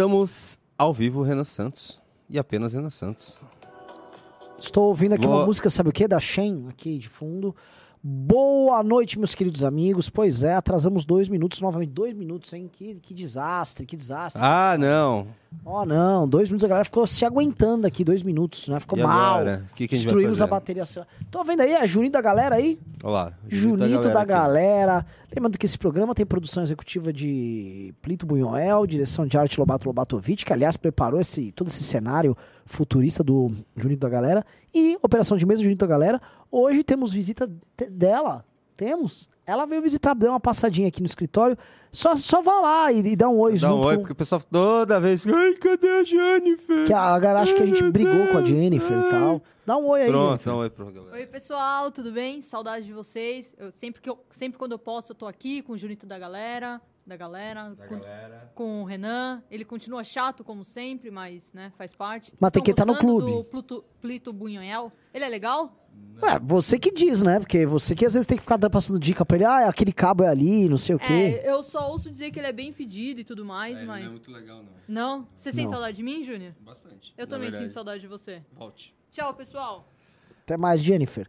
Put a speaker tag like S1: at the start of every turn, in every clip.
S1: Estamos ao vivo, Renan Santos. E apenas Renan Santos.
S2: Estou ouvindo aqui
S1: Boa.
S2: uma música, sabe o que? Da Shen, aqui de fundo. Boa noite, meus queridos amigos. Pois é, atrasamos dois minutos, novamente. Dois minutos, hein? Que, que desastre, que desastre.
S1: Ah, não.
S2: Oh, não. Dois minutos, a galera ficou se aguentando aqui, dois minutos, né? Ficou
S1: E
S2: mal.
S1: que que a
S2: Destruímos a bateria. Tô vendo aí a Juninho da galera aí?
S1: Olha lá.
S2: Junito da
S1: aqui.
S2: galera. Lembrando que esse programa tem produção executiva de Plito Bunhoel, direção de arte Lobato Lobatovic, que aliás preparou esse, todo esse cenário futurista do Junito da galera. E operação de mesa Junito da galera. Hoje temos visita dela. Temos. Ela veio visitar, deu uma passadinha aqui no escritório. Só, só vá lá e, e dá um oi
S1: Dá
S2: junto.
S1: um oi,
S2: com-
S1: porque o pessoal toda vez. Ai, cadê a Jennifer?
S2: que a galera acha que a gente brigou com a Jennifer e tal. Dá um oi aí.
S1: Pronto, dá um oi pra galera.
S3: Oi, pessoal, tudo bem? Saudade de vocês. Eu, sempre, que eu, sempre quando eu posso, eu tô aqui com o Junito da galera, da galera, com,
S1: galera.
S3: com o Renan. Ele continua chato, como sempre, mas né, faz parte.
S2: Mas tem que estar no
S3: gostando
S2: clube.
S3: do Pluto, Plito Bunhoel? Ele é legal?
S2: Ué, você que diz, né? Porque você que às vezes tem que ficar passando dica pra ele. Ah, aquele cabo é ali, não sei o quê.
S3: É, eu só ouço dizer que ele é bem fedido e tudo mais, mas...
S1: legal, não.
S3: Não? Você sente
S2: Não.
S3: saudade de mim, Júnior?
S1: Bastante.
S3: Eu também sinto saudade de você.
S1: Volte.
S3: Tchau, pessoal.
S2: Até mais, Jennifer.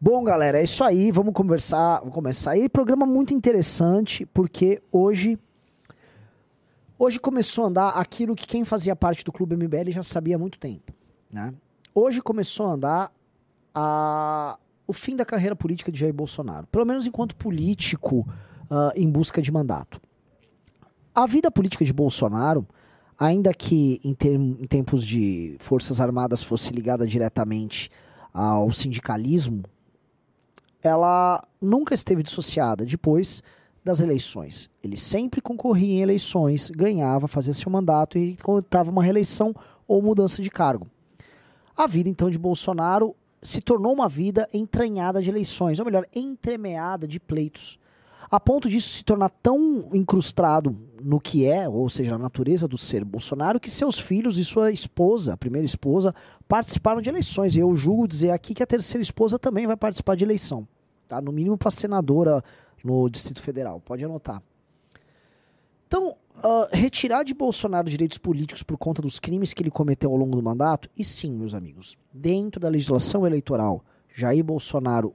S2: Bom, galera, é isso aí. Vamos conversar. Vamos começar aí. Programa muito interessante, porque hoje. Hoje começou a andar aquilo que quem fazia parte do Clube MBL já sabia há muito tempo. Né? Hoje começou a andar a- o fim da carreira política de Jair Bolsonaro. Pelo menos enquanto político ah, em busca de mandato. A vida política de Bolsonaro, ainda que em, term- em tempos de Forças Armadas fosse ligada diretamente ao sindicalismo, ela nunca esteve dissociada depois das eleições. Ele sempre concorria em eleições, ganhava, fazia seu mandato e contava uma reeleição ou mudança de cargo. A vida então de Bolsonaro se tornou uma vida entranhada de eleições, ou melhor, entremeada de pleitos. A ponto disso se tornar tão incrustado no que é, ou seja, na natureza do ser Bolsonaro, que seus filhos e sua esposa, a primeira esposa, participaram de eleições. E eu julgo dizer aqui que a terceira esposa também vai participar de eleição. Tá? No mínimo para senadora no Distrito Federal. Pode anotar. Então, ah, retirar de Bolsonaro direitos políticos por conta dos crimes que ele cometeu ao longo do mandato, e sim, meus amigos, dentro da legislação eleitoral, Jair Bolsonaro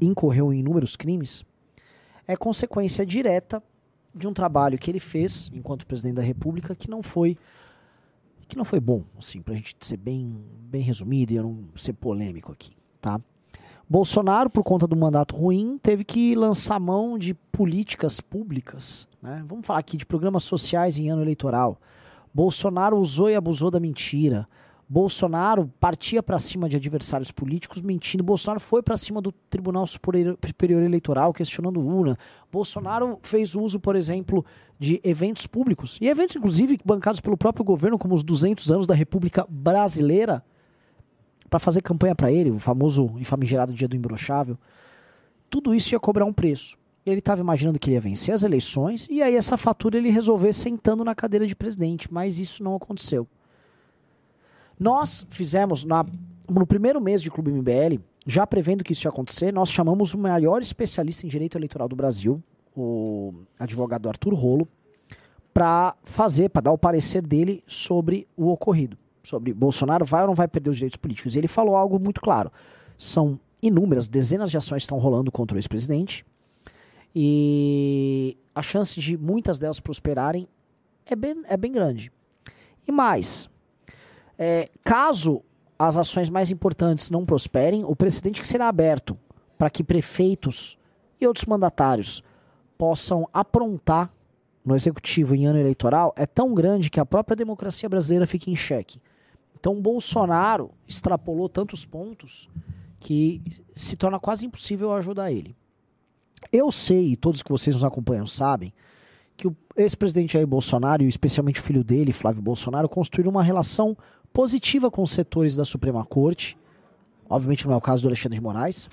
S2: incorreu em inúmeros crimes, é consequência direta de um trabalho que ele fez enquanto presidente da República que não foi que não foi bom, assim, pra gente ser bem bem resumido e eu não ser polêmico aqui, tá? Bolsonaro, por conta do mandato ruim, teve que lançar mão de políticas públicas, né? Vamos falar aqui de programas sociais em ano eleitoral. Bolsonaro usou e abusou da mentira. Bolsonaro partia para cima de adversários políticos mentindo. Bolsonaro foi para cima do Tribunal Superior Eleitoral questionando urna. Bolsonaro fez uso, por exemplo, de eventos públicos e eventos inclusive bancados pelo próprio governo, como os 200 anos da República Brasileira, para fazer campanha para ele, o famoso e famigerado Dia do Imbrochável. Tudo isso ia cobrar um preço. Ele estava imaginando que ele ia vencer as eleições e aí essa fatura ele resolver sentando na cadeira de presidente, mas isso não aconteceu. Nós fizemos, na- no primeiro mês de Clube MBL, já prevendo que isso ia acontecer, nós chamamos o maior especialista em direito eleitoral do Brasil, o advogado Arthur Rolo, para fazer, para dar o parecer dele sobre o ocorrido. Sobre Bolsonaro vai ou não vai perder os direitos políticos. E ele falou algo muito claro. São inúmeras, dezenas de ações estão rolando contra o ex-presidente. E a chance de muitas delas prosperarem é bem, é bem grande. E mais, é, caso as ações mais importantes não prosperem, o precedente que será aberto para que prefeitos e outros mandatários possam aprontar no executivo em ano eleitoral é tão grande que a própria democracia brasileira fica em xeque. Então, Bolsonaro extrapolou tantos pontos que se torna quase impossível ajudar ele. Eu sei, e todos que vocês nos acompanham sabem, que o ex-presidente Jair Bolsonaro, e especialmente o filho dele, Flávio Bolsonaro, construíram uma relação positiva com os setores da Suprema Corte. Obviamente não é o caso do Alexandre de Moraes.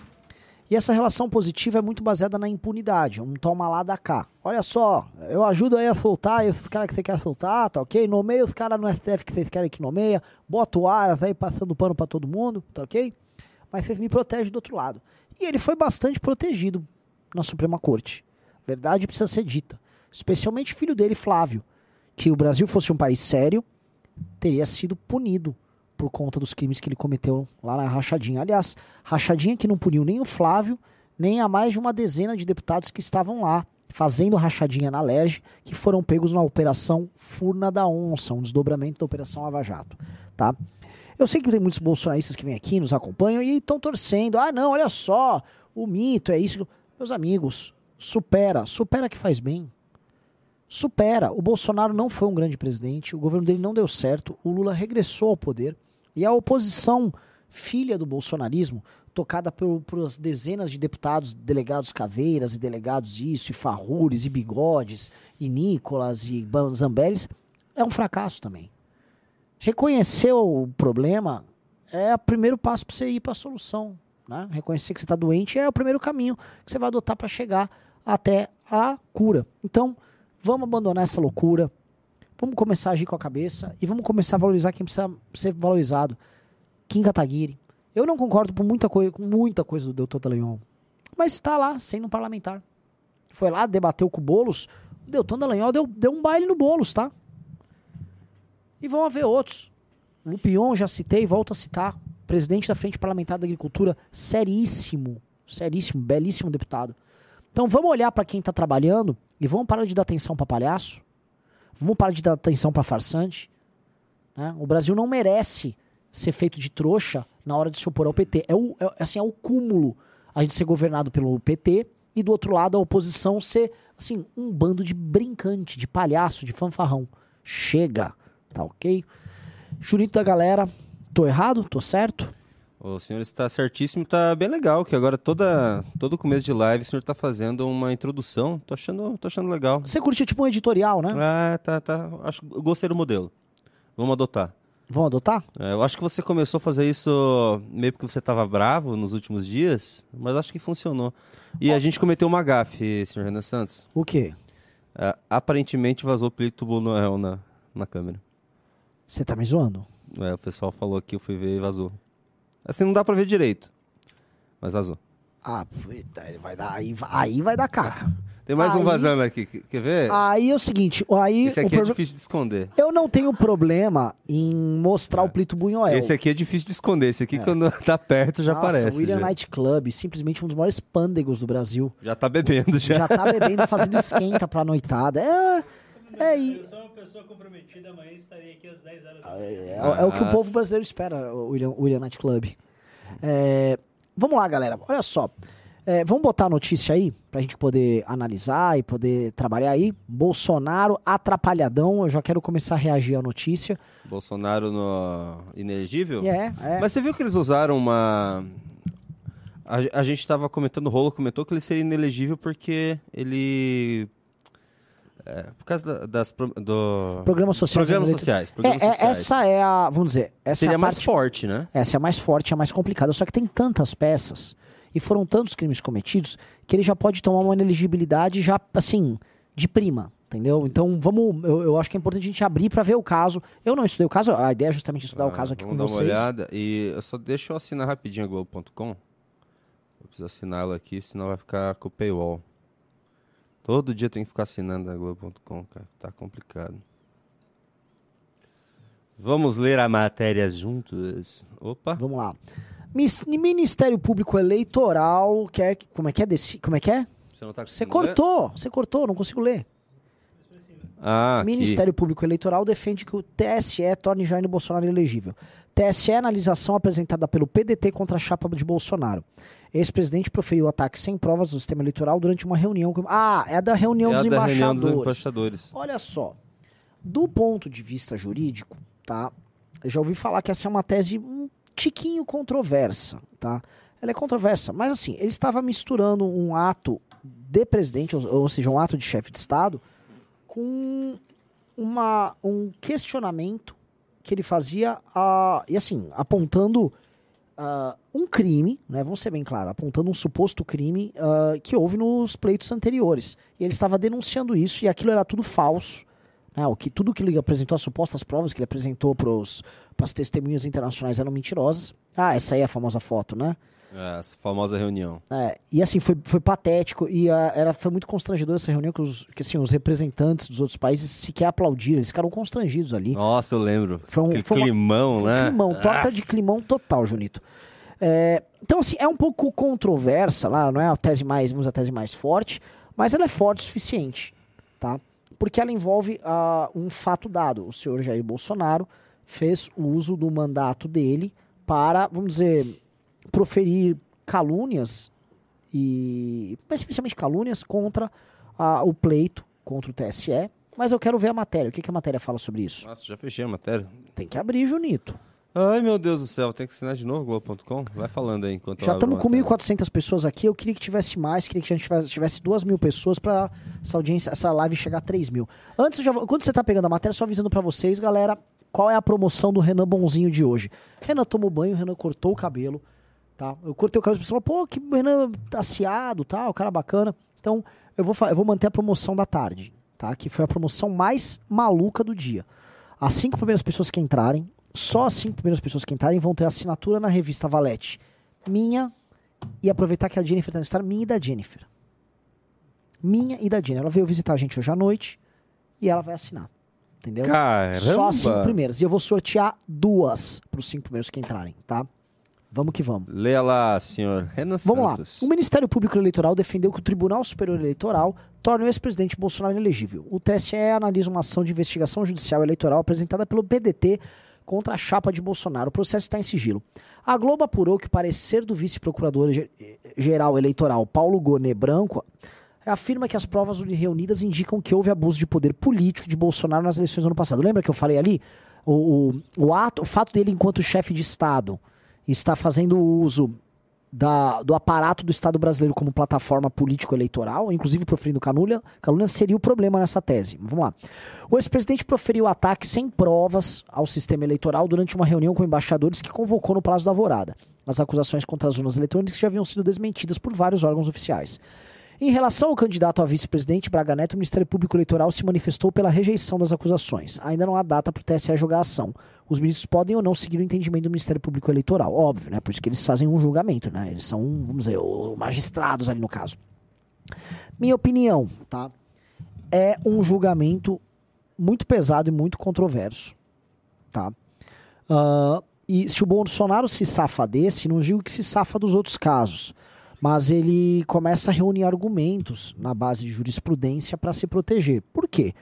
S2: E essa relação positiva é muito baseada na impunidade, um toma lá da cá. Olha só, eu ajudo aí a soltar esses caras que você quer soltar, tá ok? Nomeia os caras no STF que vocês querem que nomeia, bota o Aras aí passando pano pra todo mundo, tá ok? Mas vocês me protegem do outro lado. E ele foi bastante protegido na Suprema Corte. Verdade precisa ser dita. Especialmente filho dele, Flávio, que o Brasil fosse um país sério, teria sido punido por conta dos crimes que ele cometeu lá na rachadinha. Aliás, rachadinha que não puniu nem o Flávio, nem a mais de uma dezena de deputados que estavam lá fazendo rachadinha na LERJ, que foram pegos na Operação Furna da Onça, um desdobramento da Operação Lava Jato, tá? Eu sei que tem muitos bolsonaristas que vêm aqui, nos acompanham e estão torcendo. Ah, não, olha só, o mito é isso. Meus amigos, supera, supera que faz bem. Supera. O Bolsonaro não foi um grande presidente, o governo dele não deu certo, o Lula regressou ao poder e a oposição, filha do bolsonarismo, tocada por, por as dezenas de deputados, delegados Caveiras e delegados isso, e Farrures e Bigodes, e Nicolas e Zambelles, é um fracasso também. Reconhecer o problema é o primeiro passo para você ir para a solução. Né? Reconhecer que você está doente é o primeiro caminho que você vai adotar para chegar até a cura. Então, vamos abandonar essa loucura, vamos começar a agir com a cabeça e vamos começar a valorizar quem precisa ser valorizado. Kim Kataguiri, eu não concordo com muita, coisa, com muita coisa do Deltan Dallagnol. Mas está lá, sendo um parlamentar. Foi lá, debateu com o Boulos. O Deltan Dallagnol deu, deu um baile no Boulos, tá? E vão haver outros. Lupion, já citei, volto a citar. Presidente da Frente Parlamentar da Agricultura, seríssimo, seríssimo, belíssimo deputado. Então vamos olhar para quem está trabalhando e vamos parar de dar atenção para palhaço. Vamos parar de dar atenção para farsante. Né? O Brasil não merece ser feito de trouxa na hora de se opor ao PT. É, o, é, assim, é o cúmulo a gente ser governado pelo PT e do outro lado a oposição ser assim um bando de brincante, de palhaço, de fanfarrão. Chega, tá ok? Junito da galera, tô errado? Tô certo?
S1: O senhor está certíssimo, tá bem legal, que agora toda, todo começo de live o senhor está fazendo uma introdução, tô achando, tô achando legal.
S2: Você curtiu tipo um editorial, né?
S1: Ah, tá, tá, acho, gostei do modelo. Vamos adotar.
S2: Vão adotar?
S1: É, eu acho que você começou a fazer isso meio porque você estava bravo nos últimos dias, mas acho que funcionou. E a gente cometeu uma gafe, senhor Renan Santos.
S2: O quê?
S1: É, aparentemente vazou Plito Noel na, na câmera.
S2: Você tá me zoando?
S1: É, o pessoal falou aqui, eu fui ver e vazou. Assim não dá pra ver direito, mas vazou.
S2: Ah, vai dar, aí, aí vai dar caca.
S1: Tem mais
S2: aí,
S1: um vazando aqui, quer ver?
S2: Aí é o seguinte, aí...
S1: Esse aqui é difícil de esconder.
S2: Eu não tenho problema em mostrar é. o Plito Bunhoel.
S1: Esse aqui é difícil de esconder, esse aqui é. quando tá perto já
S2: Nossa,
S1: aparece.
S2: o William
S1: já.
S2: Night Club, simplesmente um dos maiores pândegos do Brasil.
S1: Já tá bebendo, já.
S2: Já tá bebendo, fazendo esquenta pra noitada. É... É,
S4: eu sou uma pessoa comprometida, amanhã estarei aqui às 10 horas da manhã. É,
S2: é, é, o que o povo brasileiro espera, o William, William Night Club. É, vamos lá, galera. Olha só. É, vamos botar a notícia aí pra gente poder analisar e poder trabalhar aí. Bolsonaro atrapalhadão. Eu já quero começar a reagir à notícia.
S1: Bolsonaro no inelegível?
S2: É, é.
S1: Mas você viu que eles usaram uma. A, a gente estava comentando, o Rolo comentou que ele seria inelegível porque ele é, por causa da, das do...
S2: programas sociais.
S1: Programas sociais.
S2: Programas
S1: é, sociais.
S2: Essa é a, vamos dizer, essa
S1: seria
S2: é a
S1: mais
S2: parte,
S1: forte, né?
S2: Essa é a mais forte, é a mais complicada. Só que tem tantas peças e foram tantos crimes cometidos que ele já pode tomar uma ineligibilidade já assim de prima, entendeu? Então vamos, eu, eu acho que é importante a gente abrir para ver o caso. Eu não estudei o caso, a ideia é justamente estudar
S1: ah,
S2: o caso aqui com
S1: dar
S2: vocês.
S1: Uma olhada e eu só deixa eu assinar rapidinho a Globo.com. Eu preciso assiná-lo aqui, senão vai ficar com o paywall. Todo dia tem que ficar assinando a Globo.com, cara. Tá complicado. Vamos ler a matéria juntos. Opa.
S2: Vamos lá. Ministério Público Eleitoral quer. Como é que é? Desse, como é que é?
S1: Você não tá
S2: Você cortou, ler? você cortou, não consigo ler.
S1: Ah,
S2: Ministério Público Eleitoral defende que o TSE torne Jair Bolsonaro elegível. TSE analisação apresentada pelo PDT contra a chapa de Bolsonaro. Ex-presidente proferiu ataque sem provas do sistema eleitoral durante uma reunião. Com... Ah, é da reunião,
S1: é
S2: dos,
S1: da
S2: embaixadores.
S1: reunião dos embaixadores.
S2: Olha só. Do ponto de vista jurídico, tá? Eu já ouvi falar que essa é uma tese um tiquinho controversa, tá? Ela é controversa, mas assim, ele estava misturando um ato de presidente, ou, ou seja, um ato de chefe de Estado, com uma, um questionamento que ele fazia, uh, e assim, apontando uh, um crime, né, vamos ser bem claros, apontando um suposto crime uh, que houve nos pleitos anteriores. E ele estava denunciando isso e aquilo era tudo falso. Né, o que, tudo que ele apresentou, as supostas provas que ele apresentou para as testemunhas internacionais eram mentirosas. Ah, essa aí é a famosa foto, né?
S1: É, essa famosa reunião.
S2: É, e assim, foi, foi patético e ah, era, foi muito constrangedor essa reunião que, os, que assim, os representantes dos outros países sequer aplaudiram, eles ficaram constrangidos ali.
S1: Nossa, eu lembro.
S2: Foi um- foi uma-
S1: climão,
S2: Foi um
S1: né?
S2: climão, torta
S1: Nossa.
S2: de climão total, Junito. É, então, assim, é um pouco controversa lá, não é a tese mais, vamos a tese mais forte, mas ela é forte o suficiente, tá? Porque ela envolve ah, um fato dado. O senhor Jair Bolsonaro fez o uso do mandato dele para, vamos dizer, proferir calúnias e, mas especialmente calúnias contra ah, o pleito, contra o TSE. Mas eu quero ver a matéria. O que, que a matéria fala sobre isso?
S1: Nossa, já fechei a matéria.
S2: Tem que abrir, Junito.
S1: Ai, meu Deus do céu, tem que assinar de novo Globo.com? Vai falando aí enquanto
S2: Já estamos
S1: a
S2: com
S1: matéria.
S2: 1.400 pessoas aqui. Eu queria que tivesse mais, queria que a gente tivesse, tivesse 2 mil pessoas para essa audiência, essa live chegar a 3 mil. Antes, já quando você tá pegando a matéria, só avisando para vocês, galera, qual é a promoção do Renan Bonzinho de hoje. Renan tomou banho, Renan cortou o cabelo, tá? Eu cortei o cabelo, pessoal falou, pô, que Renan aciado, tá? O cara bacana. Então, eu vou, eu vou manter a promoção da tarde, tá? Que foi a promoção mais maluca do dia. As cinco primeiras pessoas que entrarem, só as cinco primeiras pessoas que entrarem vão ter assinatura na revista Valete. Minha, e aproveitar que a Jennifer tá no estar, minha e da Jennifer. Minha e da Jennifer. Ela veio visitar a gente hoje à noite e ela vai assinar. Entendeu?
S1: Caramba!
S2: Só as cinco primeiras. E eu vou sortear duas para os cinco primeiros que entrarem, tá? Vamos que vamos.
S1: Leia lá, senhor Renan
S2: Vamos
S1: Santos.
S2: lá. O Ministério Público Eleitoral defendeu que o Tribunal Superior Eleitoral torne o ex-presidente Bolsonaro inelegível. O TSE analisa uma ação de investigação judicial eleitoral apresentada pelo PDT contra a chapa de Bolsonaro. O processo está em sigilo. A Globo apurou que o parecer do vice-procurador-geral eleitoral Paulo Gonê Branco afirma que as provas reunidas indicam que houve abuso de poder político de Bolsonaro nas eleições do ano passado. Lembra que eu falei ali? O, o, o ato, o fato dele enquanto chefe de Estado está fazendo uso da- do aparato do Estado brasileiro como plataforma político-eleitoral, inclusive proferindo calúnia, calúnia seria o problema nessa tese. Vamos lá. O ex-presidente proferiu ataque sem provas ao sistema eleitoral durante uma reunião com embaixadores que convocou no Palácio da Alvorada. As acusações contra as urnas eletrônicas já haviam sido desmentidas por vários órgãos oficiais. Em relação ao candidato a vice-presidente Braga Neto, o Ministério Público Eleitoral se manifestou pela rejeição das acusações. Ainda não há data para o TSE julgar a ação. Os ministros podem ou não seguir o entendimento do Ministério Público Eleitoral, óbvio, né? Por isso que eles fazem um julgamento, né? Eles são, vamos dizer, magistrados ali no caso. Minha opinião, tá? É um julgamento muito pesado e muito controverso, tá? Ah, e se o Bolsonaro se safa desse, não digo que se safa dos outros casos, mas ele começa a reunir argumentos na base de jurisprudência para se proteger. Por quê?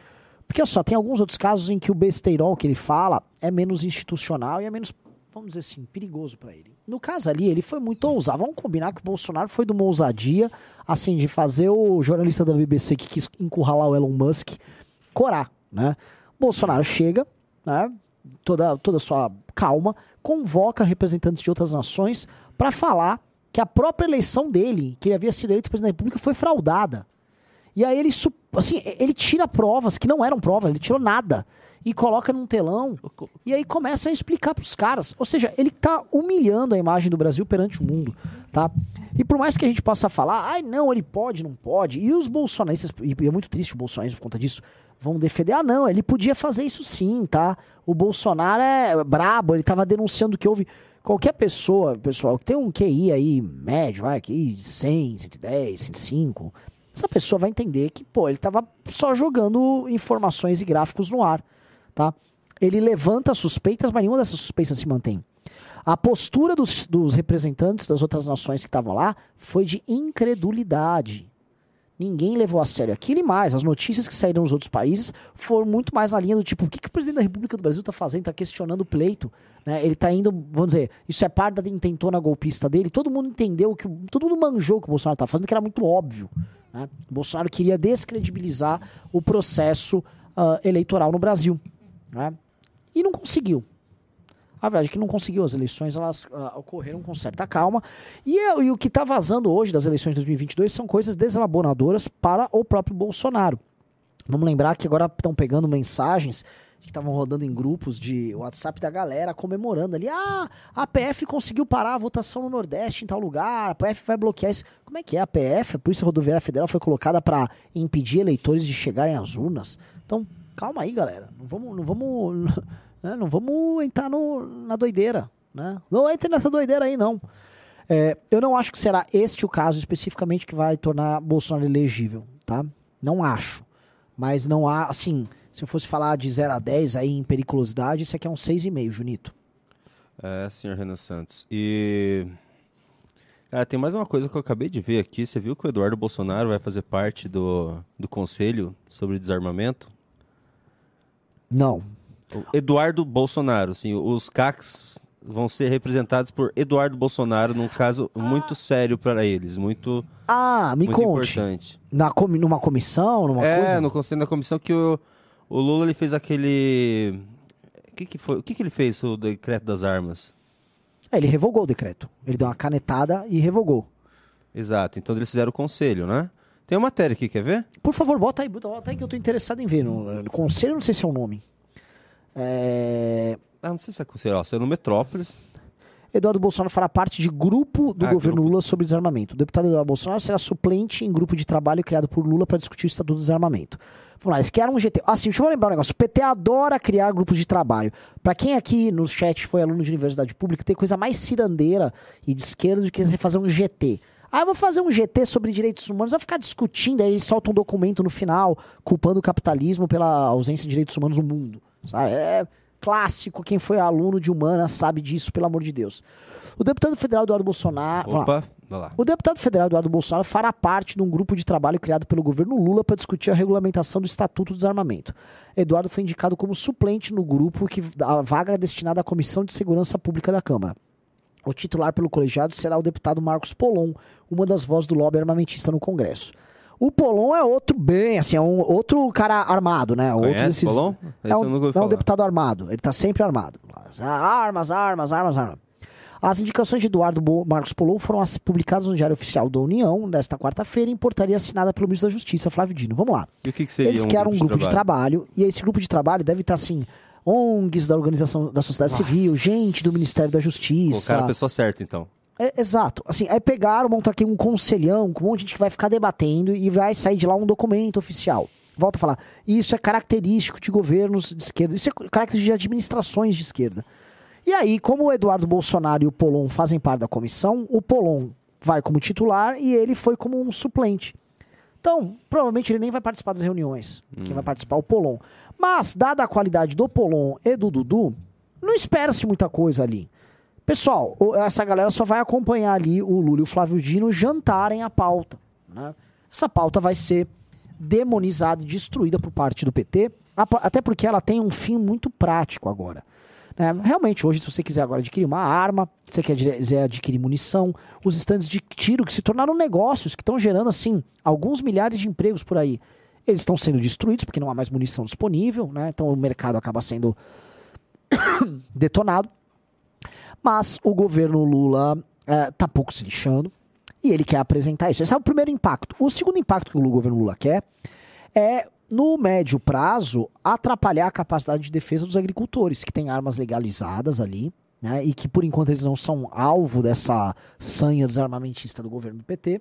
S2: Porque só tem alguns outros casos em que o besteirol que ele fala é menos institucional e é menos, vamos dizer assim, perigoso para ele. No caso ali, ele foi muito ousado. Vamos combinar que o Bolsonaro foi de uma ousadia, assim, de fazer o jornalista da BBC que quis encurralar o Elon Musk corar, né? Bolsonaro chega, né? Toda, toda a sua calma, convoca representantes de outras nações para falar que a própria eleição dele, que ele havia sido eleito presidente da República, foi fraudada. E aí ele, assim, ele tira provas que não eram provas, ele tirou nada. E coloca num telão. E aí começa a explicar pros caras. Ou seja, ele tá humilhando a imagem do Brasil perante o mundo, tá? E por mais que a gente possa falar, ai não, ele pode, não pode. E os bolsonaristas, e é muito triste o bolsonarismo por conta disso, vão defender, ah não, ele podia fazer isso sim, tá? O Bolsonaro é brabo, ele tava denunciando que houve... Qualquer pessoa, pessoal, que tem um QI aí médio, vai, de 100, 110, 105, essa pessoa vai entender que, pô, ele tava só jogando informações e gráficos no ar, tá? Ele levanta suspeitas, mas nenhuma dessas suspeitas se mantém. A postura dos, dos representantes das outras nações que estavam lá foi de incredulidade. Ninguém levou a sério aquilo e mais. As notícias que saíram nos outros países foram muito mais na linha do tipo: o que, que o presidente da República do Brasil está fazendo? Está questionando o pleito. Né? Ele está indo, vamos dizer, isso é parte da intentona golpista dele. Todo mundo entendeu, que todo mundo manjou o que o Bolsonaro está fazendo, que era muito óbvio. Né? O Bolsonaro queria descredibilizar o processo ah, eleitoral no Brasil. Né? E não conseguiu. A verdade é que não conseguiu. As eleições elas ah, ocorreram com certa calma. E, é- e o que está vazando hoje das eleições de 2022 são coisas deselaboradoras para o próprio Bolsonaro. Vamos lembrar que agora estão pegando mensagens que estavam rodando em grupos de WhatsApp da galera comemorando ali. Ah, a PF conseguiu parar a votação no Nordeste em tal lugar. A PF vai bloquear isso. Como é que é? A PF, a Polícia Rodoviária Federal, foi colocada para impedir eleitores de chegarem às urnas. Então, calma aí, galera. Não vamos, não vamos, né? não vamos entrar no, na doideira, né? Não entre nessa doideira aí, não. É, eu não acho que será este o caso especificamente que vai tornar Bolsonaro elegível, tá? Não acho. Mas não há, assim, se eu fosse falar de 0 a 10 aí em periculosidade, isso aqui é um 6,5, Junito.
S1: É, senhor Renan Santos. E. Cara, tem mais uma coisa que eu acabei de ver aqui. Você viu que o Eduardo Bolsonaro vai fazer parte do, do conselho sobre desarmamento?
S2: Não.
S1: Eduardo Bolsonaro, assim, os CACs vão ser representados por Eduardo Bolsonaro num caso muito sério para eles, muito,
S2: Ah, me
S1: muito
S2: conte.
S1: importante.
S2: Na comi numa comissão, numa
S1: é,
S2: coisa?
S1: no conselho da comissão que o, o Lula ele fez aquele o que que foi? O que que ele fez o decreto das armas?
S2: É, ele revogou o decreto. Ele deu uma canetada e revogou.
S1: Exato. Então eles fizeram o conselho, né? Tem uma matéria aqui, quer ver?
S2: Por favor, bota aí, bota aí que eu tô interessado em ver. No, no conselho, não sei se é o nome. É,
S1: Ah, não sei se é conselho, no Metrópolis.
S2: Eduardo Bolsonaro fará parte de grupo do
S1: Ah,
S2: governo
S1: grupo.
S2: Lula sobre desarmamento. O deputado Eduardo Bolsonaro será suplente em grupo de trabalho criado por Lula para discutir o Estatuto do Desarmamento. Vamos lá, eles criaram um GT. Assim, deixa eu lembrar um negócio. O PT adora criar grupos de trabalho. Para quem aqui no chat foi aluno de universidade pública, tem coisa mais cirandeira e de esquerda do que você fazer um GT. Ah, eu vou fazer um GT sobre direitos humanos, vai ficar discutindo, aí eles soltam um documento no final, culpando o capitalismo pela ausência de direitos humanos no mundo. Sabe? É clássico, quem foi aluno de humanas sabe disso, pelo amor de Deus. O deputado federal Eduardo Bolsonaro.
S1: Opa, vai lá.
S2: O deputado federal Eduardo Bolsonaro fará parte de um grupo de trabalho criado pelo governo Lula para discutir a regulamentação do Estatuto do Desarmamento. Eduardo foi indicado como suplente no grupo que a vaga é destinada à Comissão de Segurança Pública da Câmara. O titular pelo colegiado será o deputado Marcos Polon, uma das vozes do lobby armamentista no Congresso. O Polon é outro bem, assim, é um outro cara armado, né? Outro
S1: Conhece Polon? Esse
S2: É um, é um deputado armado. Ele tá sempre armado. Armas, armas, armas, armas. As indicações de Eduardo Marcos Polon foram publicadas no Diário Oficial da União nesta quarta-feira em portaria assinada pelo ministro da Justiça, Flávio Dino. Vamos lá.
S1: E o que, que seria
S2: Eles
S1: um
S2: criaram
S1: grupo
S2: um grupo de trabalho. e esse grupo de trabalho deve estar assim. ONGs da organização da sociedade
S1: Nossa.
S2: civil, gente do Ministério da Justiça.
S1: Colocaram a pessoa certa, então.
S2: É, exato. Assim, aí pegaram, montaram aqui um conselhão com um monte de gente que vai ficar debatendo e vai sair de lá um documento oficial. Volto a falar. Isso é característico de governos de esquerda. Isso é característico de administrações de esquerda. E aí, como o Eduardo Bolsonaro e o Polon fazem parte da comissão, o Polon vai como titular e ele foi como um suplente. Então, provavelmente ele nem vai participar das reuniões. Quem vai participar é o Polon. Mas, dada a qualidade do Polon e do Dudu, não espera-se muita coisa ali. Pessoal, essa galera só vai acompanhar ali o Lula e o Flávio Dino jantarem a pauta. né? Essa pauta vai ser demonizada e destruída por parte do PT, até porque ela tem um fim muito prático agora. né? realmente, hoje, se você quiser agora adquirir uma arma, se você quiser adquirir munição, os estandes de tiro que se tornaram negócios, que estão gerando, assim, alguns milhares de empregos por aí, eles estão sendo destruídos porque não há mais munição disponível, né? Então o mercado acaba sendo detonado. Mas o governo Lula eh, tá pouco se lixando e ele quer apresentar isso. Esse é o primeiro impacto. O segundo impacto que o governo Lula quer é, no médio prazo, atrapalhar a capacidade de defesa dos agricultores, que têm armas legalizadas ali, né, e que por enquanto eles não são alvo dessa sanha desarmamentista do governo do PT.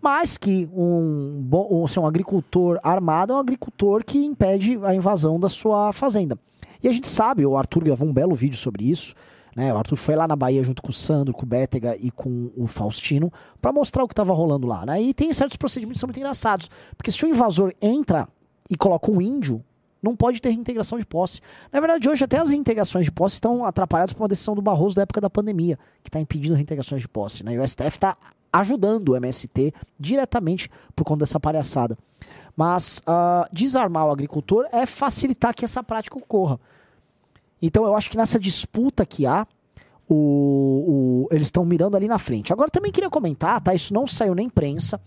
S2: Mas que um, bom, um, um agricultor armado é um agricultor que impede a invasão da sua fazenda. E a gente sabe, o Arthur gravou um belo vídeo sobre isso. Né? O Arthur foi lá na Bahia junto com o Sandro, com o Bétega e com o Faustino para mostrar o que estava rolando lá. Né? E tem certos procedimentos que são muito engraçados. Porque se o invasor entra e coloca um índio, não pode ter reintegração de posse. Na verdade, hoje até as reintegrações de posse estão atrapalhadas por uma decisão do Barroso da época da pandemia, que está impedindo reintegrações de posse. Né? E o STF está ajudando o MST diretamente por conta dessa palhaçada. Mas ah, desarmar o agricultor é facilitar que essa prática ocorra. Então eu acho que nessa disputa que há, o, o- eles estão mirando ali na frente. Agora também queria comentar, tá? Isso não saiu na imprensa,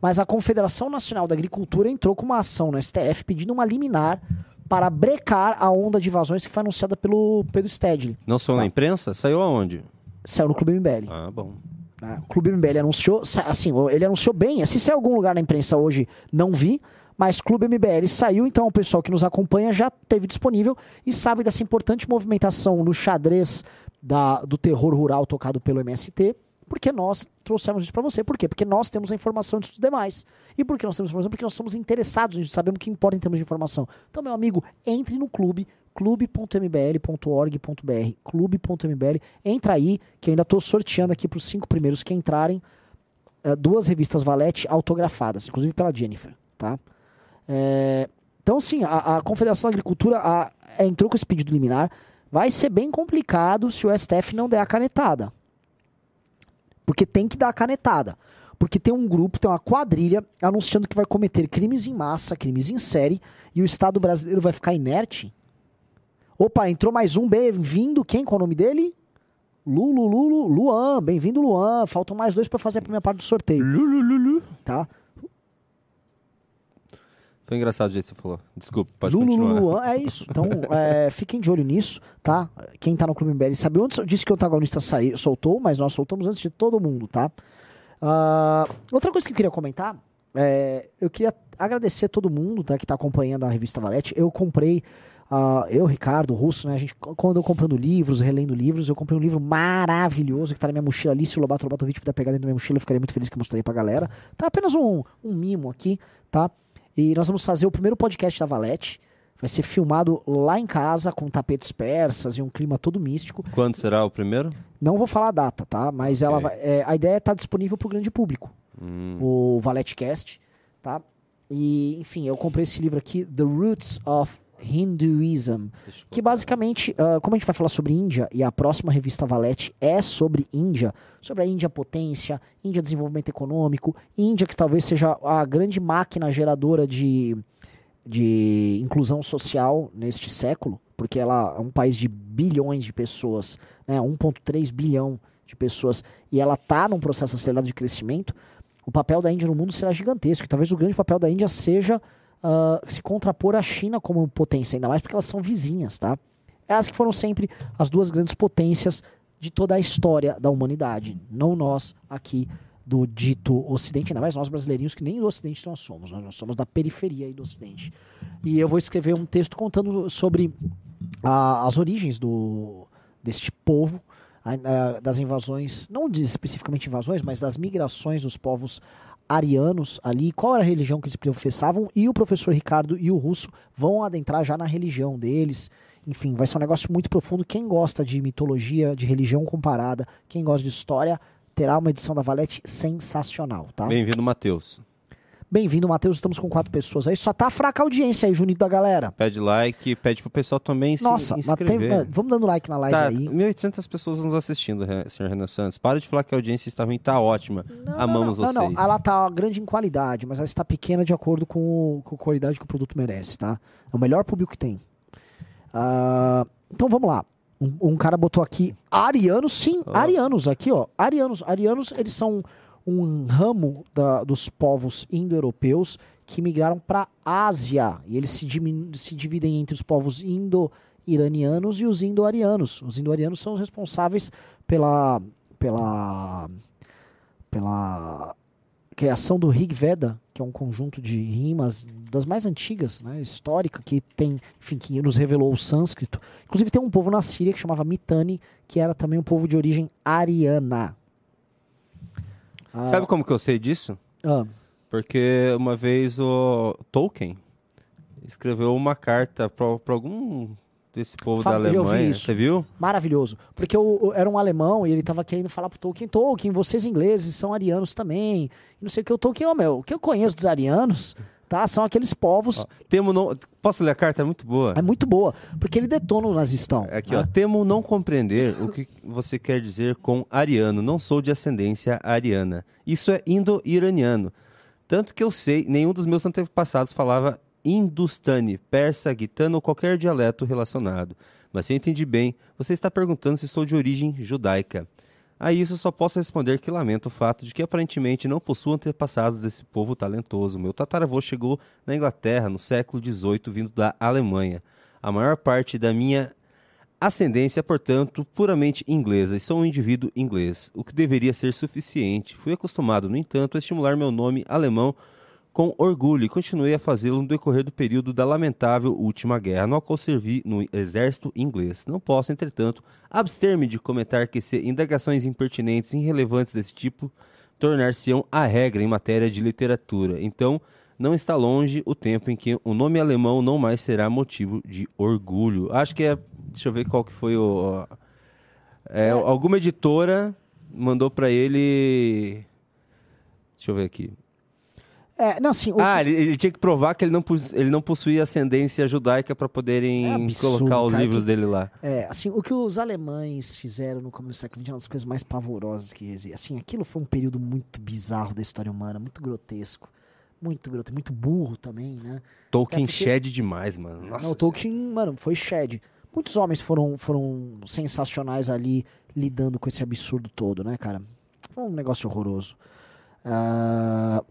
S2: mas a Confederação Nacional da Agricultura entrou com uma ação no STF pedindo uma liminar para brecar a onda de invasões que foi anunciada pelo Pedro Stedley.
S1: Não saiu
S2: Tá.
S1: na imprensa? Saiu aonde?
S2: Saiu no Clube MBL.
S1: Ah, bom.
S2: né? O Clube MBL anunciou, assim, ele anunciou bem. Se saiu em algum lugar na imprensa hoje, não vi. Mas Clube MBL saiu, então o pessoal que nos acompanha já teve disponível e sabe dessa importante movimentação no xadrez da, do terror rural tocado pelo MST, porque nós trouxemos isso para você. Por quê? Porque nós temos a informação antes dos demais. E por que nós temos informação? Porque nós somos interessados nisso, sabemos o que importa em termos de informação. Então, meu amigo, entre no clube, clube.mbl.org.br, clube.mbl. Entra aí, que eu ainda estou sorteando aqui para os cinco primeiros que entrarem eh, duas revistas Valete autografadas, inclusive pela Jennifer, tá? É, então, sim, a, a Confederação da Agricultura a- é, entrou com esse pedido liminar. Vai ser bem complicado se o STF não der a canetada. Porque tem que dar a canetada. Porque tem um grupo, tem uma quadrilha anunciando que vai cometer crimes em massa, crimes em série, e o Estado brasileiro vai ficar inerte? Opa, entrou mais um, bem-vindo. Quem? Qual é o nome dele? Lulu, Lulu, Luan, bem-vindo, Luan. Faltam mais dois para fazer a primeira parte do sorteio,
S1: Lulululu.
S2: tá?
S1: Foi engraçado o jeito que você falou. Desculpa, pode
S2: Lulu,
S1: continuar.
S2: Luan, é isso. Então, é, fiquem de olho nisso, tá? Quem tá no Clube MBL sabe onde eu disse que o antagonista saiu, soltou, mas nós soltamos antes de todo mundo, tá? Ah, outra coisa que eu queria comentar, é, eu queria agradecer a todo mundo tá, que tá acompanhando a revista Valete. Eu comprei, ah, eu, Ricardo, o Russo, né? A gente, quando eu comprando livros, relendo livros, eu comprei um livro maravilhoso que tá na minha mochila ali. Se o Lobato Lobatovich puder pegar dentro da minha mochila, eu ficaria muito feliz que eu mostrarei pra galera. Tá apenas um, um mimo aqui, tá? E nós vamos fazer o primeiro podcast da Valete. Vai ser filmado lá em casa, com tapetes persas e um clima todo místico.
S1: Quando será o primeiro?
S2: Não vou falar a data, tá? Mas ela
S1: Ok.
S2: vai, é, a ideia é estar disponível para o grande público.
S1: Hum.
S2: O ValetCast, tá? E, enfim, eu comprei esse livro aqui, The Roots of Hinduism, que basicamente, ah, como a gente vai falar sobre Índia, e a próxima revista Valete é sobre Índia, sobre a Índia potência, Índia desenvolvimento econômico, Índia que talvez seja a grande máquina geradora de, de inclusão social neste século, porque ela é um país de bilhões de pessoas, né, 1,3 bilhão de pessoas, e ela está num processo acelerado de crescimento, o papel da Índia no mundo será gigantesco. E talvez o grande papel da Índia seja ah, se contrapor à China como potência, ainda mais porque elas são vizinhas, tá? Elas que foram sempre as duas grandes potências de toda a história da humanidade. Não nós aqui do dito Ocidente, ainda mais nós brasileirinhos, que nem do Ocidente nós somos, nós nós somos da periferia aí do Ocidente. E eu vou escrever um texto contando sobre a- as origens do, deste povo, a- a- das invasões, não de especificamente invasões, mas das migrações dos povos arianos ali, qual era a religião que eles professavam, e o professor Ricardo e o Russo vão adentrar já na religião deles. Enfim, vai ser um negócio muito profundo. Quem gosta de mitologia, de religião comparada, quem gosta de história, terá uma edição da Valete sensacional, tá?
S1: Bem-vindo, Matheus.
S2: Bem-vindo, Matheus. Estamos com quatro pessoas aí. Só tá fraca a audiência aí, Junito da galera.
S1: Pede like, pede pro pessoal também se
S2: Nossa, tem-
S1: inscrever.
S2: vamos dando like na live
S1: Tá,
S2: aí.
S1: 1.800 pessoas nos assistindo, senhor Renan Santos. Para de falar que a audiência está ruim, tá ótima.
S2: Não,
S1: Amamos
S2: não, não,
S1: vocês.
S2: Não, não, ela tá grande em qualidade, mas ela está pequena de acordo com, com a qualidade que o produto merece, tá? É o melhor público que tem. Ah, então vamos lá. Um, um cara botou aqui arianos, sim,
S1: Ó.
S2: arianos aqui, ó. Arianos, arianos, eles são um ramo da- dos povos indo-europeus que migraram para Ásia e eles se, se dividem entre os povos indo-iranianos e os indo-arianos. Os indo-arianos são os responsáveis pela pela pela criação do Rig Veda, que é um conjunto de rimas das mais antigas, né, histórica, que tem, enfim, que nos revelou o sânscrito. Inclusive tem um povo na Síria que chamava Mitanni, que era também um povo de origem ariana. Ah,
S1: Sabe como que eu sei disso?
S2: ah,
S1: Porque uma vez o Tolkien escreveu uma carta para algum desse povo
S2: Fala-
S1: da
S2: eu
S1: Alemanha. Você viu?
S2: maravilhoso. Porque o, o- era um alemão e ele tava querendo falar pro Tolkien, Tolkien, vocês ingleses são arianos também. E não sei o que, o Tolkien, ô meu, o que eu conheço dos arianos, tá? São aqueles povos.
S1: Ó, temo não... Posso ler a carta? É muito boa.
S2: É muito boa, porque ele detona o nazistão.
S1: Aqui,
S2: né?
S1: ó. Temo não compreender o que você quer dizer com ariano. Não sou de ascendência ariana. Isso é indo-iraniano. Tanto que eu sei, nenhum dos meus antepassados falava hindustani, persa, guitano ou qualquer dialeto relacionado. Mas se eu entendi bem, você está perguntando se sou de origem judaica. A isso só posso responder que lamento o fato de que aparentemente não possuo antepassados desse povo talentoso. Meu tataravô chegou na Inglaterra no século XVIII, vindo da Alemanha. A maior parte da minha ascendência, portanto, puramente inglesa, e sou um indivíduo inglês, o que deveria ser suficiente. Fui acostumado, no entanto, a estimular meu nome alemão com orgulho e continuei a fazê-lo no decorrer do período da lamentável última guerra, no qual servi no exército inglês. Não posso, entretanto, abster-me de comentar que se indagações impertinentes e irrelevantes desse tipo tornar-se-ão a regra em matéria de literatura. Então, não está longe o tempo em que o nome alemão não mais será motivo de orgulho. Acho que é. Deixa eu ver qual que foi o. É, Alguma editora mandou pra ele. Deixa eu ver aqui.
S2: É, não, assim,
S1: Ah,
S2: que-
S1: ele, ele tinha que provar que ele não, ele não possuía ascendência judaica para poderem
S2: É absurdo,
S1: colocar os
S2: cara,
S1: livros
S2: que-
S1: dele lá.
S2: É, assim, o que os alemães fizeram no começo do século XX é uma das coisas mais pavorosas que existem. Assim, aquilo foi um período muito bizarro da história humana, muito grotesco. Muito grotesco, muito burro também, né?
S1: Tolkien
S2: É, porque-
S1: shed demais, mano. Nossa
S2: Não, o Tolkien, mano, foi shed. Muitos homens foram, foram sensacionais ali, lidando com esse absurdo todo, né, cara? Foi um negócio horroroso. Ah,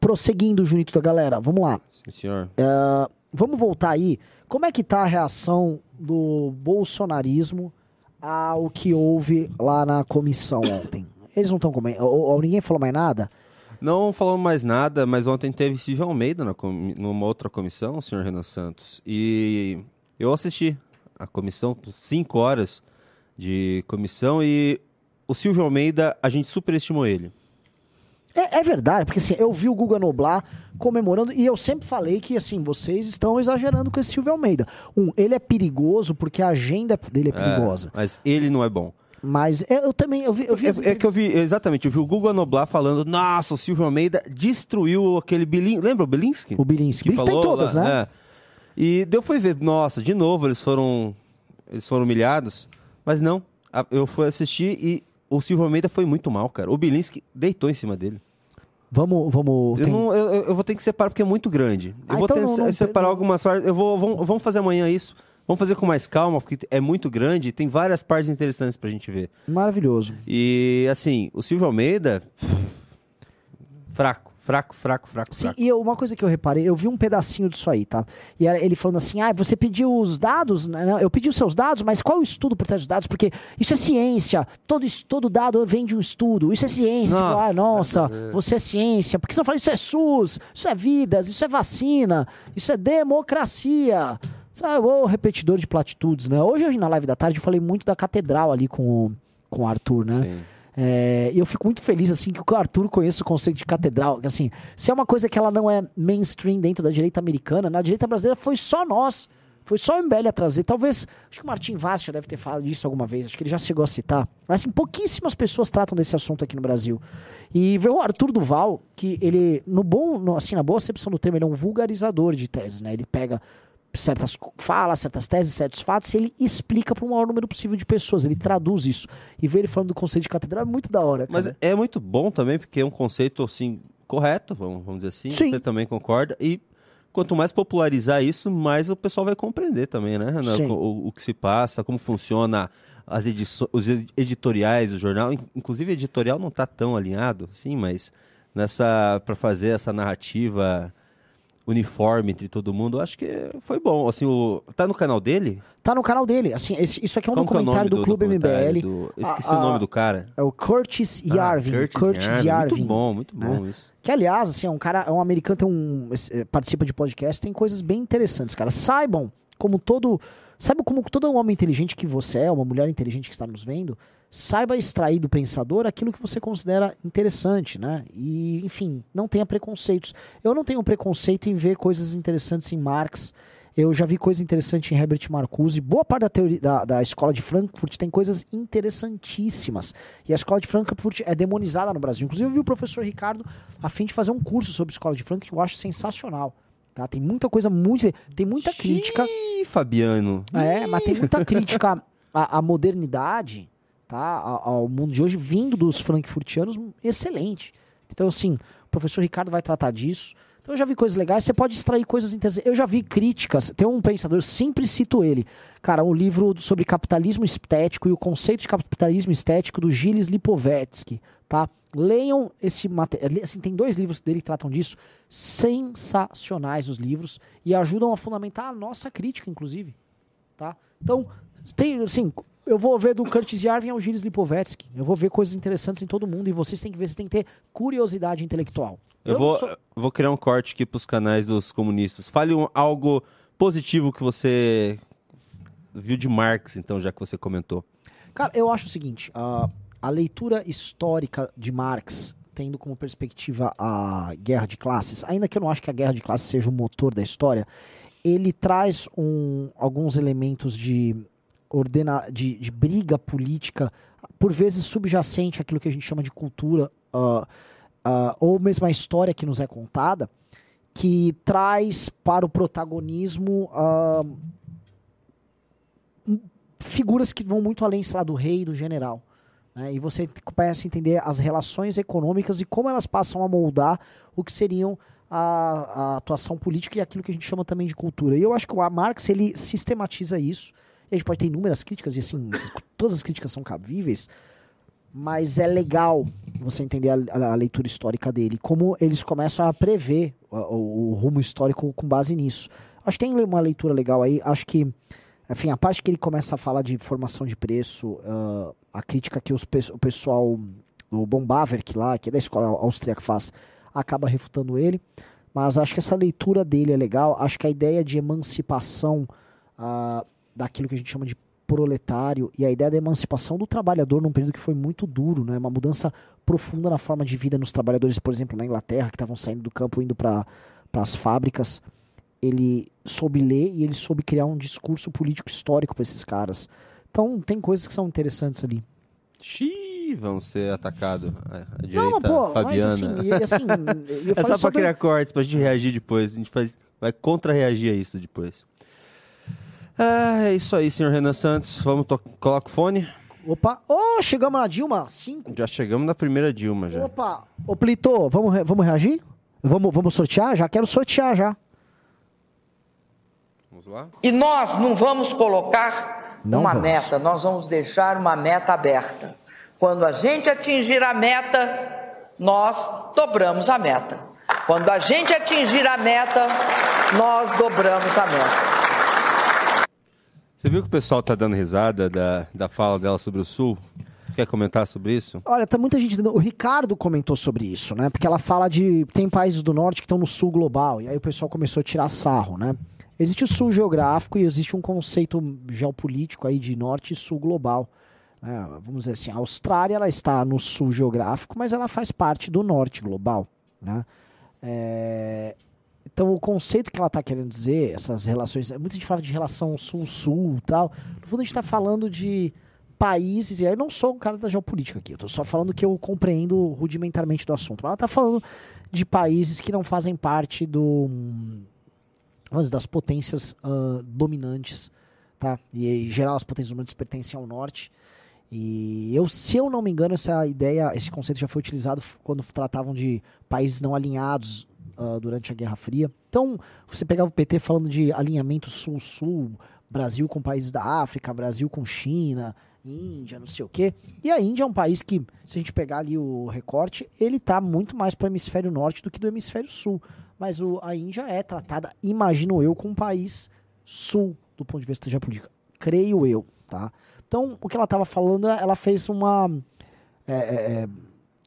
S2: prosseguindo, Junito da galera, vamos lá.
S1: Sim, senhor.
S2: Ah, vamos voltar aí. Como é que tá a reação do bolsonarismo ao que houve lá na comissão ontem? Eles não estão comendo. Ou, ou ninguém falou mais nada?
S1: Não falamos mais nada, mas ontem teve Silvio Almeida na comi- numa outra comissão, o senhor Renan Santos. E eu assisti a comissão, cinco horas de comissão, e o Silvio Almeida, a gente superestimou ele.
S2: É, é verdade, porque assim, eu vi o Guga Noblar comemorando e eu sempre falei que assim, vocês estão exagerando com esse Silvio Almeida. Um, ele é perigoso porque a agenda dele é perigosa.
S1: Mas ele não é bom.
S2: Mas eu, eu também, eu vi... Eu vi
S1: É, é que eu vi, exatamente, eu vi o Guga Noblar falando, nossa, o Silvio Almeida destruiu aquele Bilin... Lembra o Bilinski?
S2: O Bilinski. Bilinski em
S1: falou
S2: todas,
S1: lá,
S2: né?
S1: é. E eu fui ver, nossa, de novo eles foram eles foram humilhados, mas não. Eu fui assistir e o Silvio Almeida foi muito mal, cara. O Bilinski deitou em cima dele.
S2: Vamos, vamos...
S1: Eu,
S2: tem-
S1: não- eu- eu- vou ter que separar porque é muito grande. Eu
S2: Ah,
S1: vou
S2: então
S1: ter
S2: não-
S1: separar
S2: não-
S1: algumas partes. Eu vou, vamos, vamos fazer amanhã isso. Vamos fazer com mais calma, porque é muito grande e tem várias partes interessantes pra gente ver.
S2: Maravilhoso.
S1: E assim, o Silvio Almeida. Fraco, fraco, fraco, fraco,
S2: Sim,
S1: fraco.
S2: e eu- uma coisa que eu reparei, eu vi um pedacinho disso aí, tá? E era ele falando assim: ah, você pediu os dados, né? Não, eu pedi os seus dados, mas qual é o estudo por trás dos dados? Porque isso é ciência, todo, todo dado vem de um estudo, isso é ciência. Tipo,
S1: Nossa,
S2: ah, nossa,
S1: ver.
S2: você é ciência. Porque você não fala, isso é SUS, isso é vidas, isso é vacina, isso é democracia. Sabe, ô repetidor de platitudes, né? Hoje, hoje na live da tarde eu falei muito da catedral ali com o, com o Arthur, né?
S1: Sim.
S2: É, eu fico muito feliz assim que o Arthur conheça o conceito de catedral. Assim, se é uma coisa que ela não é mainstream dentro da direita americana, na direita brasileira foi só nós. Foi só o MBL a trazer. Talvez, acho que o Martin Vaz já deve ter falado disso alguma vez, acho que ele já chegou a citar. Mas assim, pouquíssimas pessoas tratam desse assunto aqui no Brasil. E ver o Arthur Duval, que ele, no bom, no- assim, na boa acepção do termo, ele é um vulgarizador de teses, né? Ele pega certas falas, certas teses, certos fatos, e ele explica para o maior número possível de pessoas. Ele traduz isso. E ver ele falando do conceito de catedral é muito da hora.
S1: Mas
S2: cara.
S1: é muito bom também, porque é um conceito assim, correto, vamos, vamos dizer assim.
S2: Sim.
S1: Você também concorda. E quanto mais popularizar isso, mais o pessoal vai compreender também, né? Renan? O, o que se passa, como funciona as edições, os ed- editoriais do jornal. In- Inclusive, o editorial não está tão alinhado, assim, mas nessa para fazer essa narrativa uniforme entre todo mundo, acho que foi bom. Assim, o, tá no canal dele?
S2: Tá no canal dele. Assim, esse- isso aqui é um
S1: Como é o
S2: documentário
S1: nome
S2: do, Clube
S1: documentário?
S2: MBL.
S1: Do- Esqueci
S2: Ah,
S1: o nome
S2: ah,
S1: do cara.
S2: É o Curtis Yarvin.
S1: Ah,
S2: Curtis, Yarvin.
S1: Muito bom, muito
S2: né?
S1: bom isso.
S2: Que, aliás, assim, é um cara, é um americano, tem um, eh, participa de podcast, tem coisas bem interessantes, cara. Saibam, como todo. Saiba como todo homem inteligente que você é, uma mulher inteligente que está nos vendo, saiba extrair do pensador aquilo que você considera interessante, né? E, enfim, não tenha preconceitos. Eu não tenho preconceito em ver coisas interessantes em Marx. Eu já vi coisas interessantes em Herbert Marcuse. Boa parte da, teoria, da, da escola de Frankfurt tem coisas interessantíssimas. E a escola de Frankfurt é demonizada no Brasil. Inclusive, eu vi o professor Ricardo a fim de fazer um curso sobre escola de Frankfurt que eu acho sensacional. Tá? Tem muita coisa muito. Tem muita crítica.
S1: Ih, Fabiano.
S2: É, mas tem muita crítica à, à modernidade, tá? Ao mundo de hoje, vindo dos frankfurtianos, excelente. Então, assim, o professor Ricardo vai tratar disso. Então, eu já vi coisas legais, você pode extrair coisas interessantes. Eu já vi críticas, tem um pensador, eu sempre cito ele. Cara, um livro sobre capitalismo estético e o conceito de capitalismo estético do Gilles Lipovetsky, tá? Leiam esse material. Assim, tem dois livros dele que tratam disso. Sensacionais os livros e ajudam a fundamentar a nossa crítica, inclusive tá? Então, tem, assim, eu vou ver do Curtis Yarvin ao Gilles Lipovetsky. Eu vou ver coisas interessantes em todo mundo e vocês têm que ver, vocês têm que ter curiosidade intelectual.
S1: Eu
S2: não
S1: vou,
S2: sou-
S1: eu vou criar um corte aqui pros canais dos comunistas. Fale um- algo positivo que você viu de Marx, então, já que você comentou.
S2: Cara, eu acho o seguinte, a- a leitura histórica de Marx tendo como perspectiva a guerra de classes, ainda que eu não acho que a guerra de classes seja o motor da história, ele traz um, alguns elementos de, ordena, de, de briga política, por vezes subjacente àquilo que a gente chama de cultura, uh, uh, ou mesmo a história que nos é contada, que traz para o protagonismo uh, figuras que vão muito além, sei lá, do rei e do general. Né? E você começa a entender as relações econômicas e como elas passam a moldar o que seriam a, a, atuação política e aquilo que a gente chama também de cultura. E eu acho que o Marx ele sistematiza isso. A gente pode ter inúmeras críticas, e assim, todas as críticas são cabíveis, mas é legal você entender a, a, a leitura histórica dele, como eles começam a prever o, o, o rumo histórico com base nisso. Acho que tem uma leitura legal aí, acho que enfim, a parte que ele começa a falar de formação de preço, uh, a crítica que os, o pessoal, o Bombaverk lá, que é da escola austríaca faz, acaba refutando ele. Mas acho que essa leitura dele é legal. Acho que a ideia de emancipação uh, daquilo que a gente chama de proletário e a ideia da emancipação do trabalhador num período que foi muito duro, né? uma mudança profunda na forma de vida nos trabalhadores, por exemplo, na Inglaterra, que estavam saindo do campo indo para as fábricas ele soube ler e ele soube criar um discurso político histórico para esses caras. Então tem coisas que são interessantes ali.
S1: Xiii, vão ser atacados. A direita
S2: Não, pô,
S1: Fabiana.
S2: mas assim, assim eu
S1: é só pra
S2: sobre...
S1: criar cortes, pra gente reagir depois. A gente faz, vai contra-reagir a isso depois. Ah, é isso aí, senhor Renan Santos. Vamos, coloca o fone.
S2: Opa, oh, chegamos na Dilma 5.
S1: Já chegamos na primeira Dilma, já.
S2: Opa, ô Plito, vamos, re vamos reagir? Vamos, vamos sortear? Já quero sortear já.
S1: Vamos lá?
S5: E nós não vamos colocar
S2: Não
S5: uma
S2: vamos.
S5: meta, nós vamos deixar uma meta aberta. Quando a gente atingir a meta, nós dobramos a meta. Quando a gente atingir a meta, nós dobramos a meta.
S1: Você viu que o pessoal tá dando risada da, da fala dela sobre o Sul? Quer comentar sobre isso?
S2: Olha, tá muita gente. O Ricardo comentou sobre isso, né? Porque ela fala de. Tem países do norte que estão no sul global. E aí o pessoal começou a tirar sarro, né? Existe o sul geográfico e existe um conceito geopolítico aí de norte e sul global. né? vamos dizer assim, a Austrália ela está no sul geográfico, mas ela faz parte do norte global. Né? É, Então o conceito que ela está querendo dizer, essas relações, muita gente fala de relação sul-sul tal. No fundo a gente está falando de países, e aí eu não sou um cara da geopolítica aqui, eu estou só falando que eu compreendo rudimentarmente do assunto. Mas ela está falando de países que não fazem parte do das potências ah, dominantes, tá? E em geral as potências dominantes pertencem ao norte. E eu, se eu não me engano, essa ideia, esse conceito já foi utilizado quando tratavam de países não alinhados ah, durante a Guerra Fria. Então, você pegava o PT falando de alinhamento sul-sul, Brasil com países da África, Brasil com China, Índia, não sei o quê. E a Índia é um país que, se a gente pegar ali o recorte, ele tá muito mais para o hemisfério norte do que do hemisfério sul. Mas o- a Índia é tratada, imagino eu, como um país sul do ponto de vista geopolítico. Creio eu, tá? Então, o que ela estava falando, ela fez uma. é, é, é,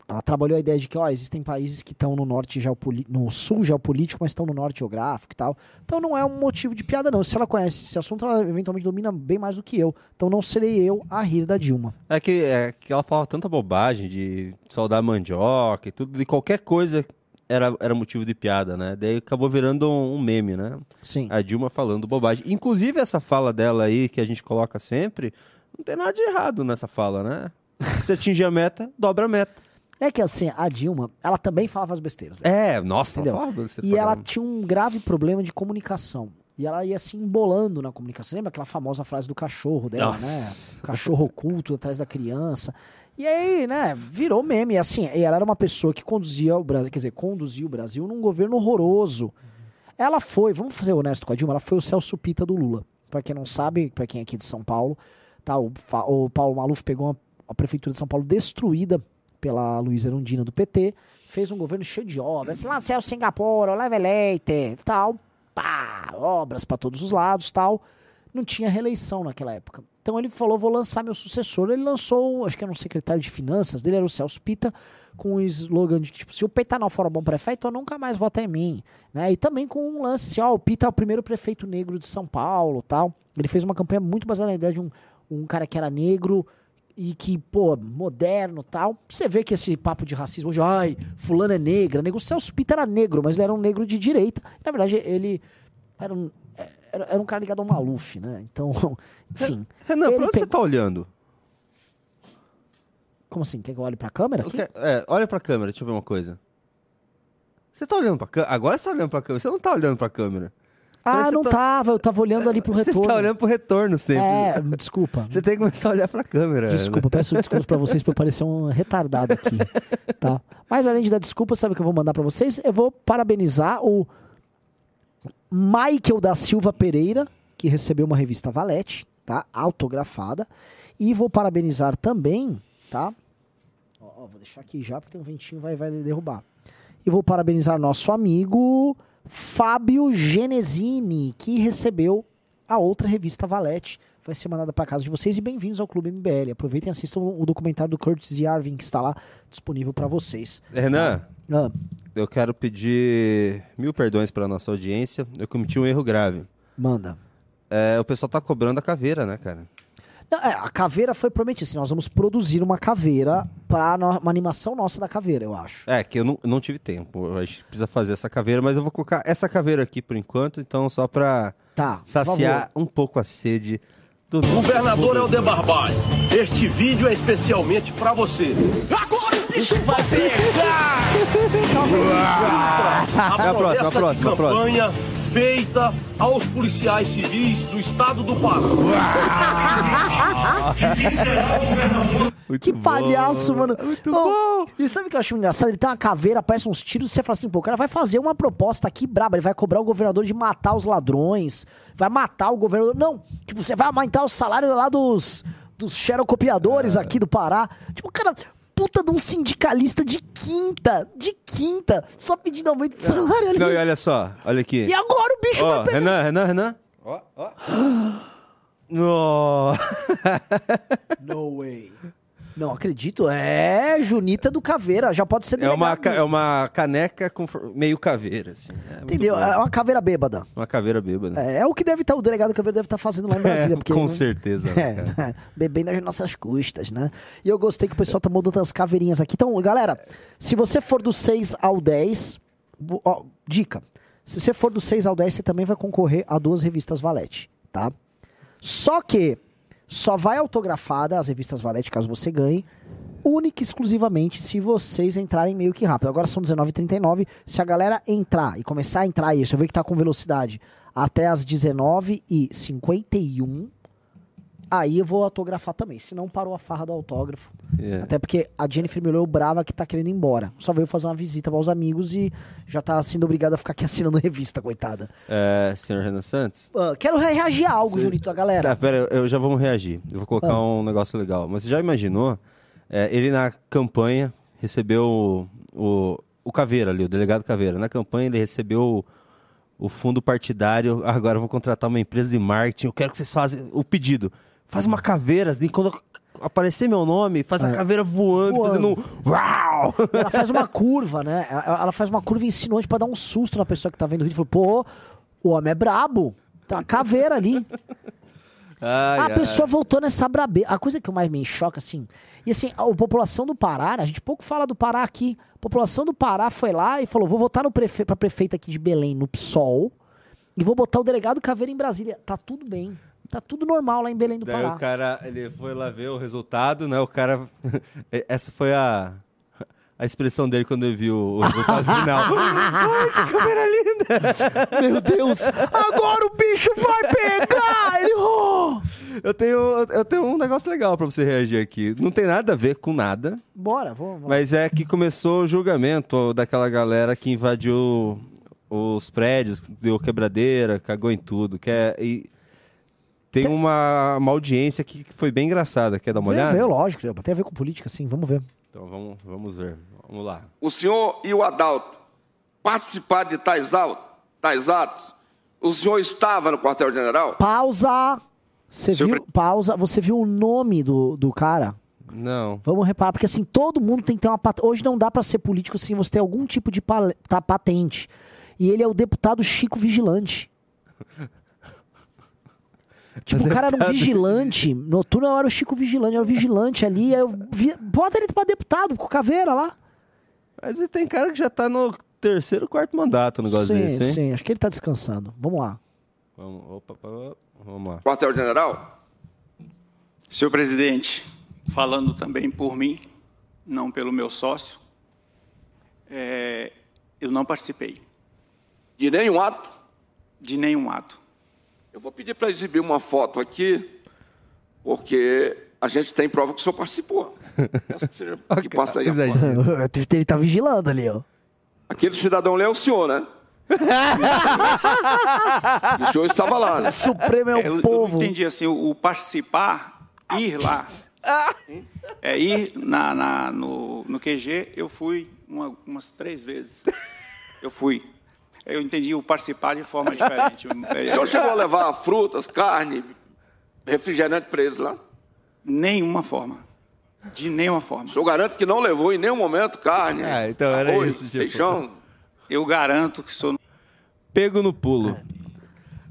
S2: ela trabalhou a ideia de que ó, existem países que estão no norte no sul geopolítico, mas estão no norte geográfico e tal. Então não é um motivo de piada, não. Se ela conhece esse assunto, ela eventualmente domina bem mais do que eu. Então não serei eu a rir da Dilma.
S1: É que, é que ela falava tanta bobagem de saudar mandioca e tudo, de qualquer coisa era, era motivo de piada, né? Daí acabou virando um, um meme, né?
S2: Sim.
S1: A Dilma falando bobagem. Inclusive, essa fala dela aí, que a gente coloca sempre, não tem nada de errado nessa fala, né? Se atingir a meta, dobra a meta.
S2: É que assim, a Dilma, ela também falava as besteiras. né?
S1: É, nossa,
S2: Entendeu?
S1: desse
S2: E ela tinha um grave problema de comunicação. E ela ia se embolando na comunicação. Lembra aquela famosa frase do cachorro dela,
S1: Nossa.
S2: né? O cachorro oculto atrás da criança. E aí, né, virou meme. E assim, ela era uma pessoa que conduzia o Brasil, quer dizer, conduzia o Brasil num governo horroroso. Ela foi, vamos fazer honesto com a Dilma, ela foi o Celso Pita do Lula. Pra quem não sabe, pra quem é aqui de São Paulo, tá, o, o Paulo Maluf pegou uma- a prefeitura de São Paulo destruída pela Luísa Erundina do PT, fez um governo cheio de obras, lanceu Singapura, leve leite, tal, pá, obras para todos os lados, tal. Não tinha reeleição naquela época. Então ele falou, vou lançar meu sucessor. Ele lançou, acho que era um secretário de finanças dele, era o Celso Pita, com o slogan de tipo, se o Pita não for um bom prefeito, eu nunca mais voto em mim. Né? E também com um lance assim, ó, o Pita é o primeiro prefeito negro de São Paulo, tal. Ele fez uma campanha muito baseada na ideia de um, um cara que era negro, e que, pô, moderno tal. Você vê que esse papo de racismo hoje, ai, fulano é negra. Nego, o Celso Pita era negro, mas ele era um negro de direita. Na verdade, ele era um, era, era um cara ligado ao Maluf, né? Então, enfim.
S1: Renan, pra onde
S2: pe-
S1: você tá olhando?
S2: Como assim? Quer que eu olhe pra câmera aqui?
S1: que- É, olha pra câmera, deixa eu ver uma coisa. Você tá olhando pra câmera? Agora você tá olhando pra câmera. Você não tá olhando pra câmera.
S2: Ah, não
S1: você tá-
S2: tava, eu tava olhando ali pro
S1: Você
S2: retorno.
S1: tá olhando pro retorno sempre.
S2: É, desculpa.
S1: Você tem que começar a olhar pra câmera. né?
S2: Desculpa, peço desculpas pra vocês por eu parecer um retardado aqui, tá? Mas além de dar desculpa, sabe o que eu vou mandar pra vocês? Eu vou parabenizar o Michael da Silva Pereira, que recebeu uma revista Valete, tá? Autografada. E vou parabenizar também, tá? Ó, ó, vou deixar aqui já, porque o ventinho vai, vai derrubar. E vou parabenizar nosso amigo Fábio Genesini, que recebeu a outra revista Valete. Vai ser mandada para casa de vocês e bem-vindos ao Clube MBL. Aproveitem e assistam o documentário do Curtis Yarvin, que está lá disponível para vocês.
S1: Renan,
S2: Ah,
S1: eu quero pedir mil perdões pra nossa audiência. Eu cometi um erro grave.
S2: manda.
S1: É, o pessoal tá cobrando a caveira, né, cara?
S2: Não, é, a caveira foi prometida. Assim, nós vamos produzir uma caveira para uma animação nossa da caveira, eu acho.
S1: É, que eu não, não tive tempo. A gente precisa fazer essa caveira, mas eu vou colocar essa caveira aqui por enquanto, então só pra
S2: Tá.
S1: saciar um pouco a sede do nosso
S6: Governador. Helder Barbalho, este vídeo é especialmente pra você. Agora o bicho vai pegar!
S1: É a próxima, a próxima, a próxima.
S6: Feita aos policiais civis do estado do Pará.
S1: Muito
S2: Que
S1: bom.
S2: palhaço, mano.
S1: Muito
S2: Ô,
S1: bom.
S2: E sabe o que eu acho engraçado? Ele tem uma caveira, parece uns tiros, e você fala assim, pô, o cara vai fazer uma proposta aqui braba, ele vai cobrar o governador de matar os ladrões, vai matar o governador. Não, tipo, você vai aumentar o salário lá dos, dos xerocopiadores aqui do Pará. Tipo, cara, puta de um sindicalista de quinta, de quinta, só pedindo aumento de salário ali.
S1: Não, e olha só, olha aqui.
S2: E agora o bicho
S1: Ó,
S2: vai pegar.
S1: Renan, Renan, Renan. Ó, ó. No.
S2: No way. Não acredito. É, Junita do Caveira. Já pode ser
S1: É uma,
S2: delegado
S1: é uma caneca com meio caveira, assim. É
S2: Entendeu? É uma caveira bêbada.
S1: Uma caveira bêbada.
S2: É, é o que deve estar, o delegado Caveira deve estar fazendo lá em Brasília.
S1: É,
S2: porque,
S1: com
S2: né?
S1: certeza.
S2: É, bebendo às nossas custas, né? E eu gostei que o pessoal tá mudando as caveirinhas aqui. Então, galera, se você for do 6 ao 10, vo- ó, dica. Se você for do 6 ao 10, você também vai concorrer a duas revistas Valete, tá? Só que só vai autografada as revistas Valete, caso você ganhe, única e exclusivamente se vocês entrarem meio que rápido. Agora são 19h39. Se a galera entrar e começar a entrar isso, eu ver que tá com velocidade até as 19h51, aí eu vou autografar também. Se não, parou a farra do autógrafo.
S1: É.
S2: Até porque a Jennifer me olhou brava que tá querendo ir embora. Só veio fazer uma visita para os amigos e já tá sendo obrigada a ficar aqui assinando revista, coitada.
S1: É, senhor Renan Santos?
S2: Ah, quero re- reagir a algo, Junito, a galera.
S1: Tá, pera, eu já vou reagir. Eu vou colocar
S2: Ah.
S1: um negócio legal. Mas você já imaginou? é, ele na campanha recebeu o, o, o Caveira ali, o delegado Caveira. Na campanha ele recebeu o, o fundo partidário. Agora eu vou contratar uma empresa de marketing. Eu quero que vocês façam o pedido. Faz uma caveira, assim, quando aparecer meu nome, faz a caveira voando,
S2: É. Voando.
S1: fazendo um uau!
S2: Ela faz uma curva, né? Ela, ela faz uma curva insinuante pra dar um susto na pessoa que tá vendo o vídeo. Falou, pô, o homem é brabo. Tem uma caveira ali.
S1: Ai,
S2: a
S1: ai.
S2: pessoa voltou nessa brabeira. A coisa que mais me choca, assim. E assim, a população do Pará, né, a gente pouco fala do Pará aqui. A população do Pará foi lá e falou: vou votar no prefe pra prefeita aqui de Belém, no PSOL, e vou botar o delegado Caveira em Brasília. Tá tudo bem. Tá tudo normal lá em Belém do
S1: Daí
S2: Pará.
S1: o cara, ele foi lá ver o resultado, né? O cara. Essa foi a. A expressão dele quando ele viu o resultado final. Ai, que câmera linda!
S2: Meu Deus! Agora o bicho vai pegar! Ele. Oh!
S1: Eu tenho, eu tenho um negócio legal pra você reagir aqui. Não tem nada a ver com nada,
S2: Bora, vamos. vamos.
S1: mas é que começou o julgamento daquela galera que invadiu os prédios, deu quebradeira, cagou em tudo. Que é, e tem uma, uma audiência que foi bem engraçada. Quer dar uma
S2: Veio,
S1: olhada?
S2: veio, lógico, tem a ver com política, sim, vamos ver.
S1: Então vamos, vamos ver. Vamos lá.
S7: o senhor e o Adalto participaram de tais, au- tais atos? O senhor estava no quartel-general?
S2: Pausa! Você viu? Pausa. Você viu o nome do, do cara?
S1: Não.
S2: Vamos reparar, porque assim, todo mundo tem que ter uma patente. Hoje não dá pra ser político sem você ter algum tipo de pal- tá, patente. E ele é o deputado Chico Vigilante. Tipo, o cara era um vigilante. Noturno eu era o Chico Vigilante, eu era o vigilante ali. Aí eu vi, bota ele pra deputado, com o caveira lá.
S1: Mas e tem cara que já tá no terceiro, quarto mandato, um negócio
S2: sim,
S1: desse, hein?
S2: sim, acho que ele tá descansando. Vamos lá.
S1: Vamos, opa, opa, vamos lá.
S7: Quartel-General,
S8: Senhor presidente, falando também por mim, não pelo meu sócio, é, eu não participei
S7: de nenhum ato.
S8: de nenhum ato.
S7: Eu vou pedir para exibir uma foto aqui, porque a gente tem prova que o senhor participou. Peço que, seja, que passa aí a
S1: é,
S7: foto.
S2: Ele tá vigilando ali, ó.
S7: Aquele cidadão ali é o senhor, né? O senhor estava lá, né?
S2: Supremo é o
S8: eu, eu
S2: povo.
S8: não entendi assim, o, o participar, ir lá. É ir na, na- no, no QG, eu fui uma- umas três vezes. Eu fui. Eu entendi o participar de forma diferente.
S7: O senhor chegou a levar frutas, carne, refrigerante eles lá?
S8: Nenhuma forma. De nenhuma forma.
S7: O senhor garante que não levou em nenhum momento carne,
S1: Ah, então era
S7: arroz,
S1: isso, tipo.
S7: feijão?
S8: Eu garanto que sou
S1: Pego no pulo.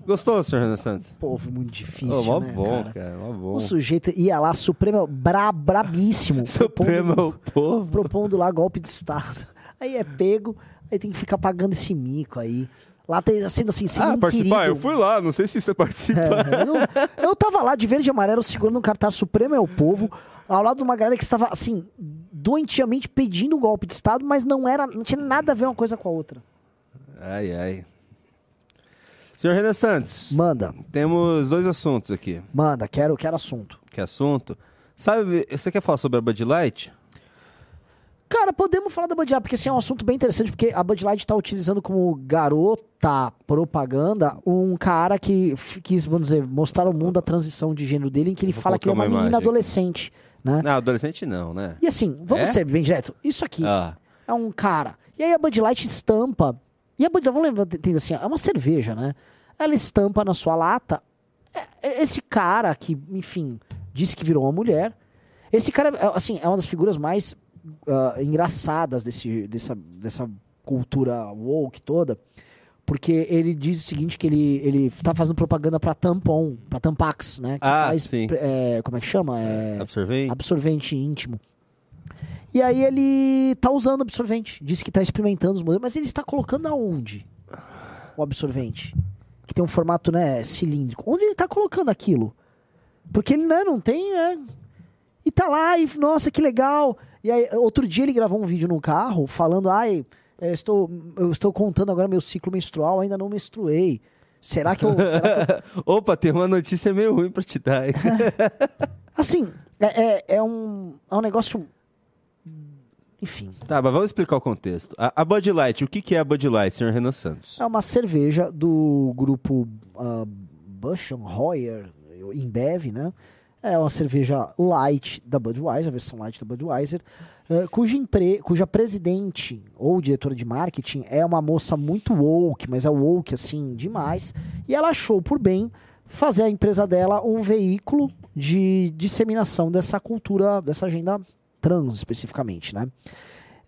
S1: Gostou, senhor Renan Santos?
S2: Povo muito difícil,
S1: Ô, mó
S2: né,
S1: bom,
S2: cara?
S1: cara, mó bom.
S2: O sujeito ia lá, Supremo, bra, brabíssimo.
S1: Supremo é
S2: propondo-
S1: o povo.
S2: propondo lá golpe de Estado. Aí é pego, aí tem que ficar pagando esse mico aí. Lá tem sendo assim, sendo
S1: Ah, participar?
S2: inquirido.
S1: Eu fui lá, não sei se você participa.
S2: É, eu, não- eu tava lá de verde e amarelo segurando um cartaz Supremo é o povo, ao lado de uma galera que estava assim, doentiamente pedindo um golpe de Estado, mas não era, não tinha nada a ver uma coisa com a outra.
S1: Ai, ai. Senhor Renan Santos,
S2: Manda,
S1: temos dois assuntos aqui.
S2: manda, quero, quero assunto.
S1: Que assunto? Sabe, você quer falar sobre a Bud Light?
S2: Cara, podemos falar da Bud Light, porque assim, é um assunto bem interessante, porque a Bud Light tá utilizando como garota propaganda um cara que quis, vamos dizer, mostrar ao mundo a transição de gênero dele, em que ele
S1: Vou
S2: fala que ele é uma
S1: uma
S2: menina
S1: imagem
S2: adolescente, né?
S1: Não, adolescente não, né?
S2: E assim, vamos
S1: É?
S2: ser bem direto, isso aqui
S1: Ah,
S2: é um cara. E aí a Bud Light estampa. E a Bud Light, vamos lembrar, tem assim, é uma cerveja, né? Ela estampa na sua lata é- é esse cara que, enfim, disse que virou uma mulher. Esse cara, é, assim, é uma das figuras mais ah, engraçadas desse, dessa, dessa cultura woke toda. Porque ele diz o seguinte, que ele, ele tá fazendo propaganda pra Tampon, pra Tampax, né? Que
S1: Ah,
S2: faz,
S1: sim.
S2: é, como é que chama? É,
S1: absorvente?
S2: absorvente íntimo. E aí ele tá usando absorvente. Diz que tá experimentando os modelos, mas ele está colocando aonde? O absorvente. Que tem um formato, né, cilíndrico. Onde ele tá colocando aquilo? Porque ele né, não tem, né? E tá lá, e nossa, que legal. E aí, outro dia ele gravou um vídeo no carro falando, ai, eu estou, eu estou contando agora meu ciclo menstrual, ainda não menstruei. Será que eu. será que eu
S1: Opa, tem uma notícia meio ruim pra te dar.
S2: Assim, é, é, é um, é um negócio. Enfim,
S1: tá, mas vamos explicar o contexto. A, a Bud Light, o que, que é a Bud Light, senhor Renan Santos?
S2: é uma cerveja do grupo uh, Bush Hoyer, Embev, né? É uma cerveja light da Budweiser, a versão light da Budweiser, eh, cuja, empre... cuja presidente ou diretora de marketing é uma moça muito woke, mas é woke assim demais, e ela achou por bem fazer a empresa dela um veículo de disseminação dessa cultura, dessa agenda trans especificamente, né?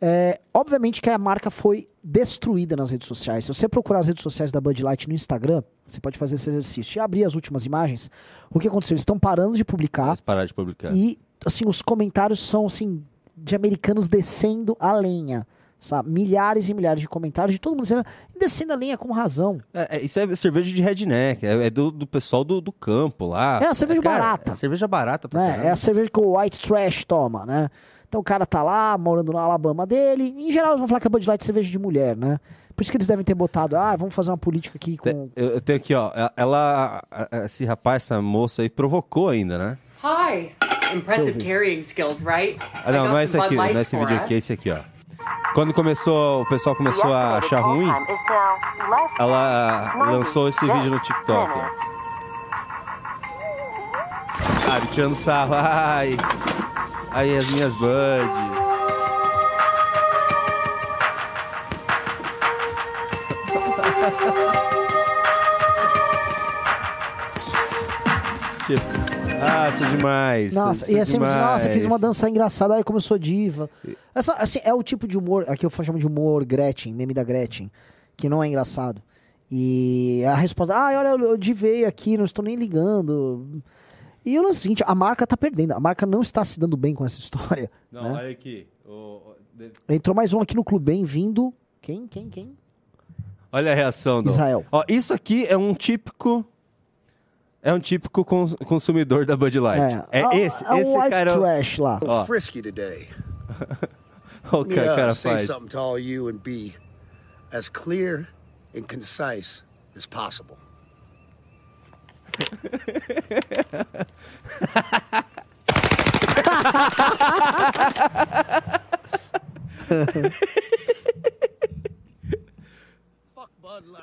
S2: É, obviamente que a marca foi destruída nas redes sociais. Se você procurar as redes sociais da Bud Light no Instagram, você pode fazer esse exercício. E abrir as últimas imagens, o que aconteceu? Eles estão parando de publicar
S1: Vamos parar de publicar.
S2: e assim os comentários são assim de americanos descendo a lenha, sabe? Milhares e milhares de comentários de todo mundo dizendo descendo a lenha com razão.
S1: É, é, isso é cerveja de redneck, é, é do, do pessoal do, do campo lá.
S2: É a cerveja
S1: cara,
S2: barata.
S1: É cerveja barata pra
S2: né? É a cerveja que o white trash toma, né? Então o cara tá lá, morando na Alabama dele. Em geral, eles vão falar que a Bud Light é cerveja de mulher, né? Por isso que eles devem ter botado, ah, vamos fazer uma política aqui com.
S1: Eu, eu tenho aqui, ó. Ela. a- a- Esse rapaz, essa moça aí, provocou ainda, né?
S9: Hi. Impressive carrying skills, right?
S1: Ah, não, não é esse aqui, não é esse vídeo aqui, é esse aqui, ó. Quando começou, o pessoal começou a achar ruim, ela lançou esse vídeo no TikTok. ó. Ah, ele tirando sarro. Ai. Aí as minhas buds. Ah, sou demais.
S2: Nossa,
S1: sou
S2: e assim, assim, nossa, fiz uma
S1: demais.
S2: dança engraçada, aí começou diva. Essa, assim, é o tipo de humor, aqui eu chamo de humor Gretchen, meme da Gretchen, que não é engraçado. E a resposta, ah, olha, eu divei aqui, não estou nem ligando. E o é seguinte, a marca tá perdendo. A marca não está se dando bem com essa história.
S1: Não,
S2: né?
S1: olha aqui. o-
S2: Entrou mais um aqui no clube, bem-vindo. Quem, quem, quem?
S1: Olha a reação do.
S2: Israel.
S1: Ó, isso aqui é um típico. É um típico cons- consumidor da Bud Light. É,
S2: é,
S1: esse.
S2: é o
S1: esse
S2: white
S1: cara.
S2: trash lá.
S1: Ó,
S10: frisky today.
S1: o que o cara
S10: say
S1: faz.
S10: something to all you and be as clear and concise as possible.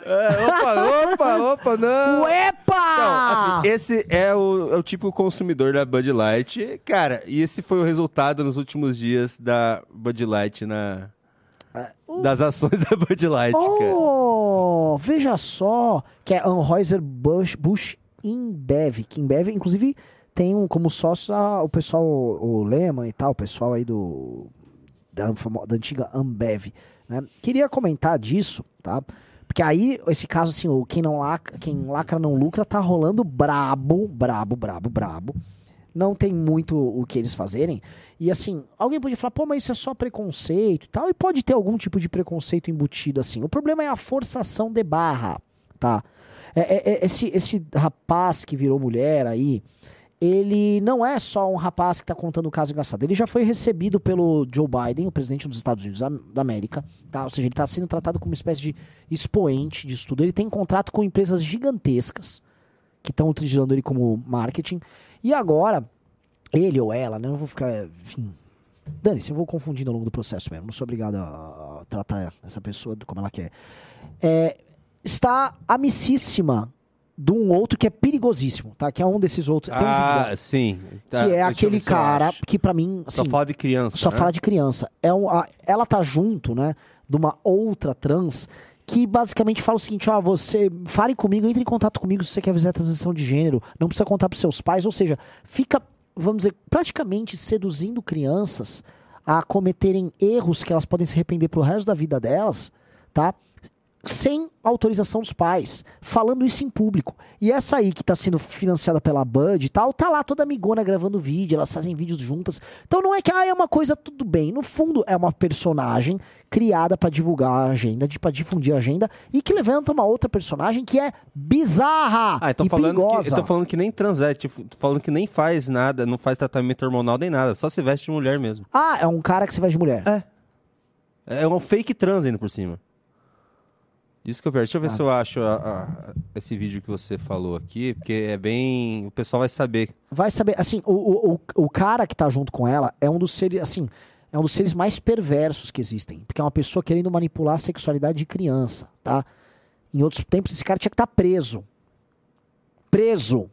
S1: É, opa, opa, opa, não!
S2: Uepa!
S1: Não, assim, esse é o, é o tipo consumidor da Bud Light. Cara, e esse foi o resultado nos últimos dias da Bud Light na. Das ações da Bud Light, cara.
S2: Oh, veja só, que é Anheuser-Busch InBev, que InBev, inclusive, tem um, como sócio o pessoal, o Lehman e tal, o pessoal aí do da, da antiga Ambev, né? Queria comentar disso, tá? Porque aí, esse caso, assim, o quem não lacra, quem lacra não lucra, tá rolando brabo, brabo, brabo, brabo. Não tem muito o que eles fazerem. E assim, alguém pode falar, pô, mas isso é só preconceito e tal. E pode ter algum tipo de preconceito embutido assim. O problema é a forçação de barra, tá? É, é- é- esse, esse rapaz que virou mulher aí, ele não é só um rapaz que tá contando um caso engraçado. Ele já foi recebido pelo Joe Biden, o presidente dos Estados Unidos da, América, tá? Ou seja, ele tá sendo tratado como uma espécie de expoente de estudo. Ele tem contrato com empresas gigantescas que estão utilizando ele como marketing. E agora, ele ou ela, né? Eu vou ficar, enfim. Dane-se, eu vou confundindo ao longo do processo mesmo. Não sou obrigado a tratar essa pessoa como ela quer. É, está amicíssima de um outro que é perigosíssimo, tá? Que é um desses outros. Tem um vídeo
S1: Ah,
S2: lá,
S1: sim. Tá,
S2: que é aquele cara que pra mim.
S1: Só
S2: assim,
S1: fala de criança.
S2: só
S1: né?
S2: fala de criança. É um, a- ela tá junto, né, de uma outra trans que basicamente fala o seguinte, ó, você fale comigo, entre em contato comigo se você quer fazer a transição de gênero, não precisa contar pros seus pais, ou seja, fica, vamos dizer, praticamente seduzindo crianças a cometerem erros que elas podem se arrepender pro resto da vida delas, tá? Sem autorização dos pais, falando isso em público. E essa aí que tá sendo financiada pela Bud e tal, tá lá toda amigona gravando vídeo, elas fazem vídeos juntas. Então não é que ah, é uma coisa tudo bem, no fundo é uma personagem criada pra divulgar a agenda, de para difundir a agenda e que levanta uma outra personagem que é bizarra
S1: Ah, então
S2: e
S1: falando que,
S2: perigosa.
S1: eu tô falando que nem transete, tipo, tô falando que nem faz nada, não faz tratamento hormonal nem nada, só se veste de mulher mesmo.
S2: Ah, é um cara que se veste de mulher.
S1: É um fake trans ainda por cima. Isso que eu vejo. Deixa eu ver
S2: Ah.
S1: se eu acho a- a- esse vídeo que você falou aqui, porque é bem. O pessoal vai saber.
S2: vai saber, assim, o, o, o, o cara que tá junto com ela é um dos seres, assim, é um dos seres mais perversos que existem, porque é uma pessoa querendo manipular a sexualidade de criança, tá? Em outros tempos esse cara tinha que estar preso. Preso.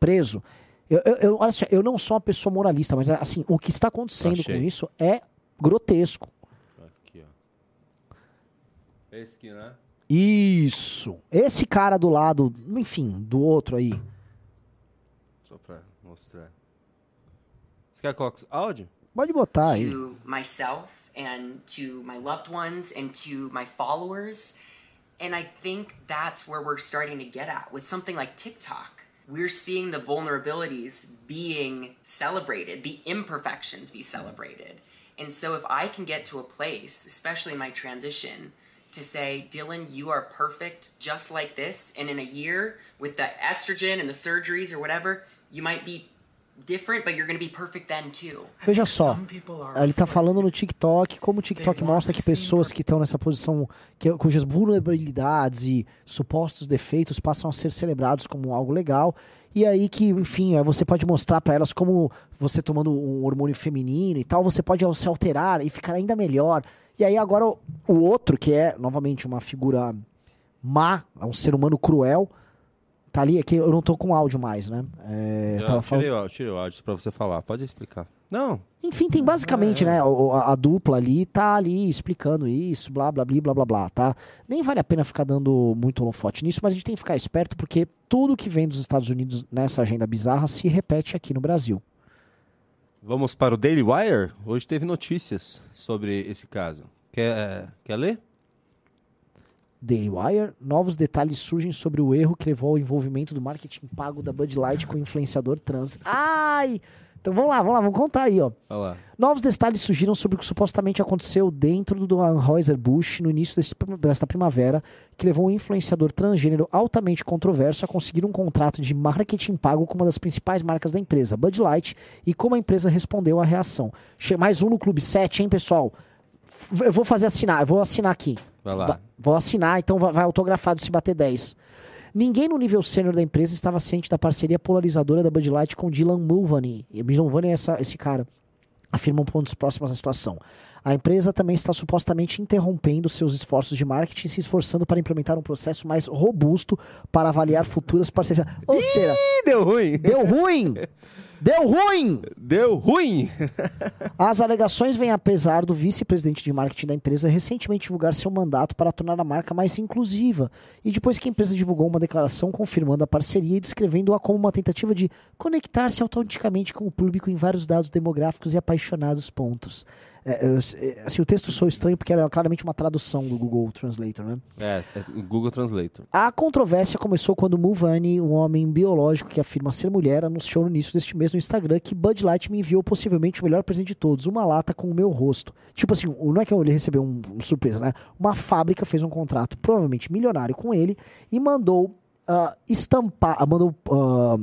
S2: Preso. Eu, eu, eu- olha só, eu não sou uma pessoa moralista, mas assim, o que está acontecendo
S1: Achei.
S2: com isso é grotesco.
S1: Aqui, ó. Esse aqui, né?
S2: Isso. Esse cara do lado, enfim, do outro aí.
S1: Só pra mostrar. Você quer colocar áudio?
S2: Pode botar aí.
S9: to myself and to my loved ones and to my followers. And I think that's where we're starting to get at with something like TikTok. We're seeing the vulnerabilities being celebrated, the imperfections be celebrated. And so if I can get to a place, especially in my transition, to say, Dylan, you are perfect just like this, and in a year with the estrogen and the surgeries or whatever, you might be different, but you're going to be perfect then too.
S2: Veja só, ele tá falando no TikTok, como o TikTok mostra que pessoas que estão nessa posição, que, cujas vulnerabilidades e supostos defeitos passam a ser celebrados como algo legal. E aí que, enfim, é, você pode mostrar pra elas como você tomando um hormônio feminino e tal, você pode se alterar e ficar ainda melhor. E aí agora o, o outro, que é, novamente, uma figura má, é um ser humano cruel, tá ali, aqui eu não tô com áudio mais, né? É, eu
S1: Eu
S2: tava falando-
S1: tirei, o áudio, tirei o áudio pra você falar. Pode explicar. Não.
S2: Enfim, tem basicamente, né, o- a, a dupla ali tá ali explicando isso, blá, blá, blá, blá, blá, blá, tá? Nem vale a pena ficar dando muito holofote nisso, mas a gente tem que ficar esperto porque tudo que vem dos Estados Unidos nessa agenda bizarra se repete aqui no Brasil.
S1: Vamos para o Daily Wire? Hoje teve notícias sobre esse caso. Quer, quer ler?
S2: Daily Wire, novos detalhes surgem sobre o erro que levou ao envolvimento do marketing pago da Bud Light com o influenciador trans. Ai! Então vamos lá, vamos lá, vamos contar aí, ó.
S1: Olha lá.
S2: Novos detalhes surgiram sobre o que supostamente aconteceu dentro do Anheuser-Busch no início desse- desta primavera, que levou um influenciador transgênero altamente controverso a conseguir um contrato de marketing pago com uma das principais marcas da empresa, Bud Light, e como a empresa respondeu à reação. Mais um no Clube 7, hein, pessoal? Eu vou fazer assinar, eu vou assinar aqui.
S1: Vai lá.
S2: Vou assinar, então vai, vai autografado se bater 10. Ninguém no nível sênior da empresa estava ciente da parceria polarizadora da Bud Light com Dylan Mulvaney. E Dylan Mulvaney é essa- esse cara. Afirmam pontos próximos à situação. A empresa também está supostamente interrompendo seus esforços de marketing e se esforçando para implementar um processo mais robusto para avaliar futuras parcerias. Ou seja,
S1: Ih, deu ruim!
S2: deu ruim! Deu ruim!
S1: Deu ruim!
S2: As alegações vêm apesar do vice-presidente de marketing da empresa recentemente divulgar seu mandato para tornar a marca mais inclusiva. E depois que a empresa divulgou uma declaração confirmando a parceria e descrevendo-a como uma tentativa de conectar-se autenticamente com o público em vários dados demográficos e apaixonados pontos. É, eu- é, assim, o texto sou estranho porque era claramente uma tradução do Google Translator, né?
S1: É, é o Google Translator.
S2: A controvérsia começou quando Mulvaney, um homem biológico que afirma ser mulher, anunciou no início deste mês no Instagram que Bud Light me enviou possivelmente o melhor presente de todos, uma lata com o meu rosto. Tipo assim, não é que ele recebeu um, uma surpresa, né? Uma fábrica fez um contrato, provavelmente milionário, com ele e mandou ah, estampar, ah, mandou ah,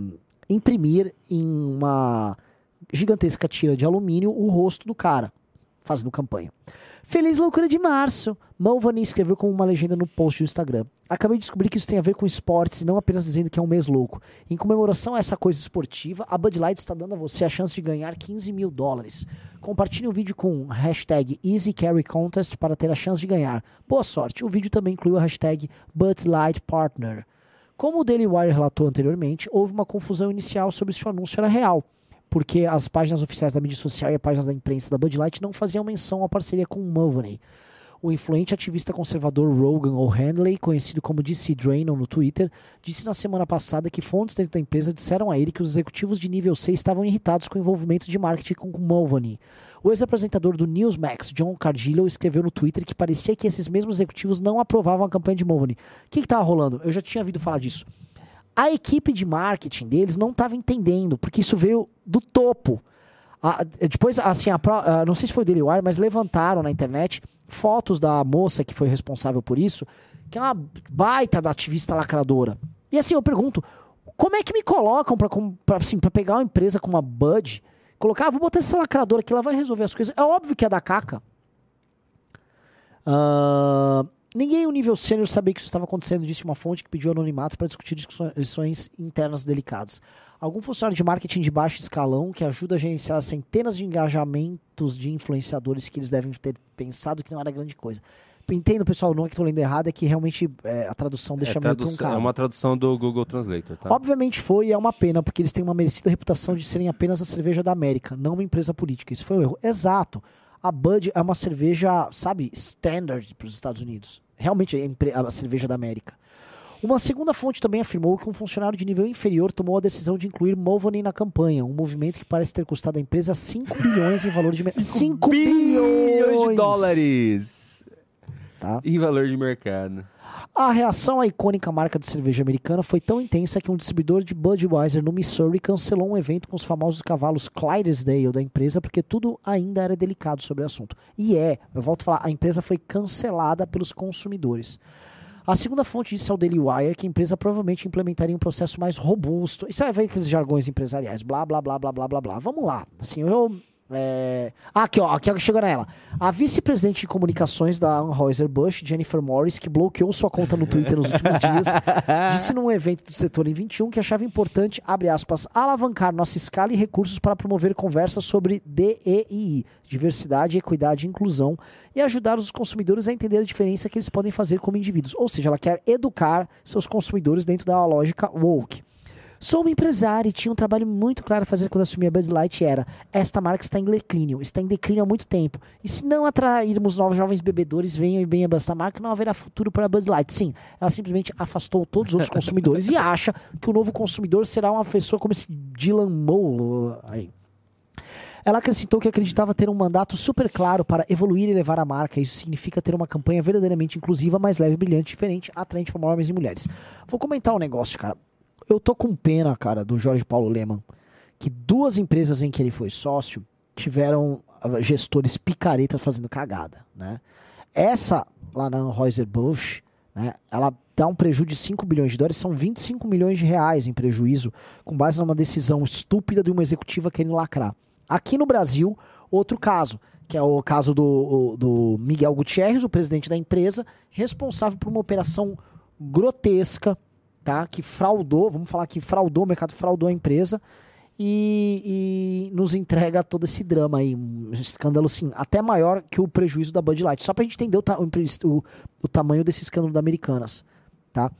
S2: imprimir em uma gigantesca tira de alumínio o rosto do cara, fazendo campanha. Feliz loucura de março! Mulvaney escreveu como uma legenda no post do Instagram. Acabei de descobrir que isso tem a ver com esportes e não apenas dizendo que é um mês louco. Em comemoração a essa coisa esportiva, a Bud Light está dando a você a chance de ganhar 15 mil dólares. Compartilhe o vídeo com hashtag EasyCarryContest para ter a chance de ganhar. Boa sorte! O vídeo também incluiu a hashtag Bud. Como o Daily Wire relatou anteriormente, houve uma confusão inicial sobre se o anúncio era real, porque as páginas oficiais da mídia social e as páginas da imprensa da Bud Light não faziam menção à parceria com Mulvaney. O influente ativista conservador Rogan O'Handley, conhecido como DC Drano no Twitter, disse na semana passada que fontes dentro da empresa disseram a ele que os executivos de nível C estavam irritados com o envolvimento de marketing com Mulvaney. O ex-apresentador do Newsmax, John Cardillo, escreveu no Twitter que parecia que esses mesmos executivos não aprovavam a campanha de Mulvaney. O que estava rolando? Eu já tinha ouvido falar disso. A equipe de marketing deles não estava entendendo, porque isso veio do topo. A- depois, assim, a a- não sei se foi o Daily Wire, mas levantaram na internet fotos da moça que foi responsável por isso, que é uma baita da ativista lacradora. E assim, eu pergunto, como é que me colocam com- pra, assim, pegar uma empresa como a Bud, colocar, ah, vou botar essa lacradora aqui, ela vai resolver as coisas. É óbvio que é da caca. Ah, ninguém no nível sênior sabia que isso estava acontecendo, disse uma fonte que pediu anonimato para discutir discussões internas delicadas. Algum funcionário de marketing de baixo escalão que ajuda a gerenciar as centenas de engajamentos de influenciadores que eles devem ter pensado que não era grande coisa. Entendo, pessoal, não é que estou lendo errado, é que realmente é, a tradução deixa
S1: é,
S2: meio
S1: tradução-
S2: truncado.
S1: é uma tradução do Google Translator, tá?
S2: Obviamente foi e é uma pena, porque eles têm uma merecida reputação de serem apenas a cerveja da América, não uma empresa política. Isso foi um erro. Exato. A Bud é uma cerveja, sabe, standard para os Estados Unidos. Realmente a cerveja da América. Uma segunda fonte também afirmou que um funcionário de nível inferior tomou a decisão de incluir Mulvaney na campanha, um movimento que parece ter custado à empresa 5 bilhões em valor de mercado. 5 bilhões
S1: de dólares!
S2: Tá.
S1: Em valor de mercado.
S2: A reação à icônica marca de cerveja americana foi tão intensa que um distribuidor de Budweiser no Missouri cancelou um evento com os famosos cavalos Clydesdale da empresa porque tudo ainda era delicado sobre o assunto. E é, eu volto a falar, a empresa foi cancelada pelos consumidores. A segunda fonte disse ao Daily Wire que a empresa provavelmente implementaria um processo mais robusto. Isso aí vem aqueles jargões empresariais, blá, blá, blá, blá, blá, blá, blá. Vamos lá. Assim, eu... é, Ah, aqui, ó, aqui chegou nela. A vice-presidente de comunicações da Anheuser-Busch, Jennifer Morris, que bloqueou sua conta no Twitter nos últimos dias, disse num evento do setor em 21 que achava importante, abre aspas, alavancar nossa escala e recursos para promover conversas sobre DEI, diversidade, equidade e inclusão, e ajudar os consumidores a entender a diferença que eles podem fazer como indivíduos. Ou seja, ela quer educar seus consumidores dentro da lógica woke. Sou uma empresária e tinha um trabalho muito claro a fazer quando assumi a Bud Light era esta marca está em declínio, está em declínio há muito tempo. E se não atrairmos novos jovens bebedores, venham e bem esta marca, não haverá futuro para a Bud Light. Sim, ela simplesmente afastou todos os outros consumidores e acha que o novo consumidor será uma pessoa como esse Dylan Moe aí. Ela acrescentou que acreditava ter um mandato super claro para evoluir e levar a marca. Isso significa ter uma campanha verdadeiramente inclusiva, mais leve, brilhante, diferente, atraente para homens e mulheres. Vou comentar um negócio, cara. Eu tô com pena, cara, do Jorge Paulo Leman, que duas empresas em que ele foi sócio tiveram ah, gestores picaretas fazendo cagada, né? Essa lá na Anheuser-Busch, né, ela dá um prejuízo de 5 bilhões de dólares, são 25 milhões de reais em prejuízo, com base numa decisão estúpida de uma executiva querendo lacrar. Aqui no Brasil, outro caso, que é o caso do, do Miguel Gutierrez, o presidente da empresa, responsável por uma operação grotesca, tá? Que fraudou, vamos falar que fraudou, o mercado fraudou a empresa e, e nos entrega todo esse drama aí, um escândalo assim, até maior que o prejuízo da Bud Light. Só pra gente entender o, ta- o, o tamanho desse escândalo da Americanas, tá?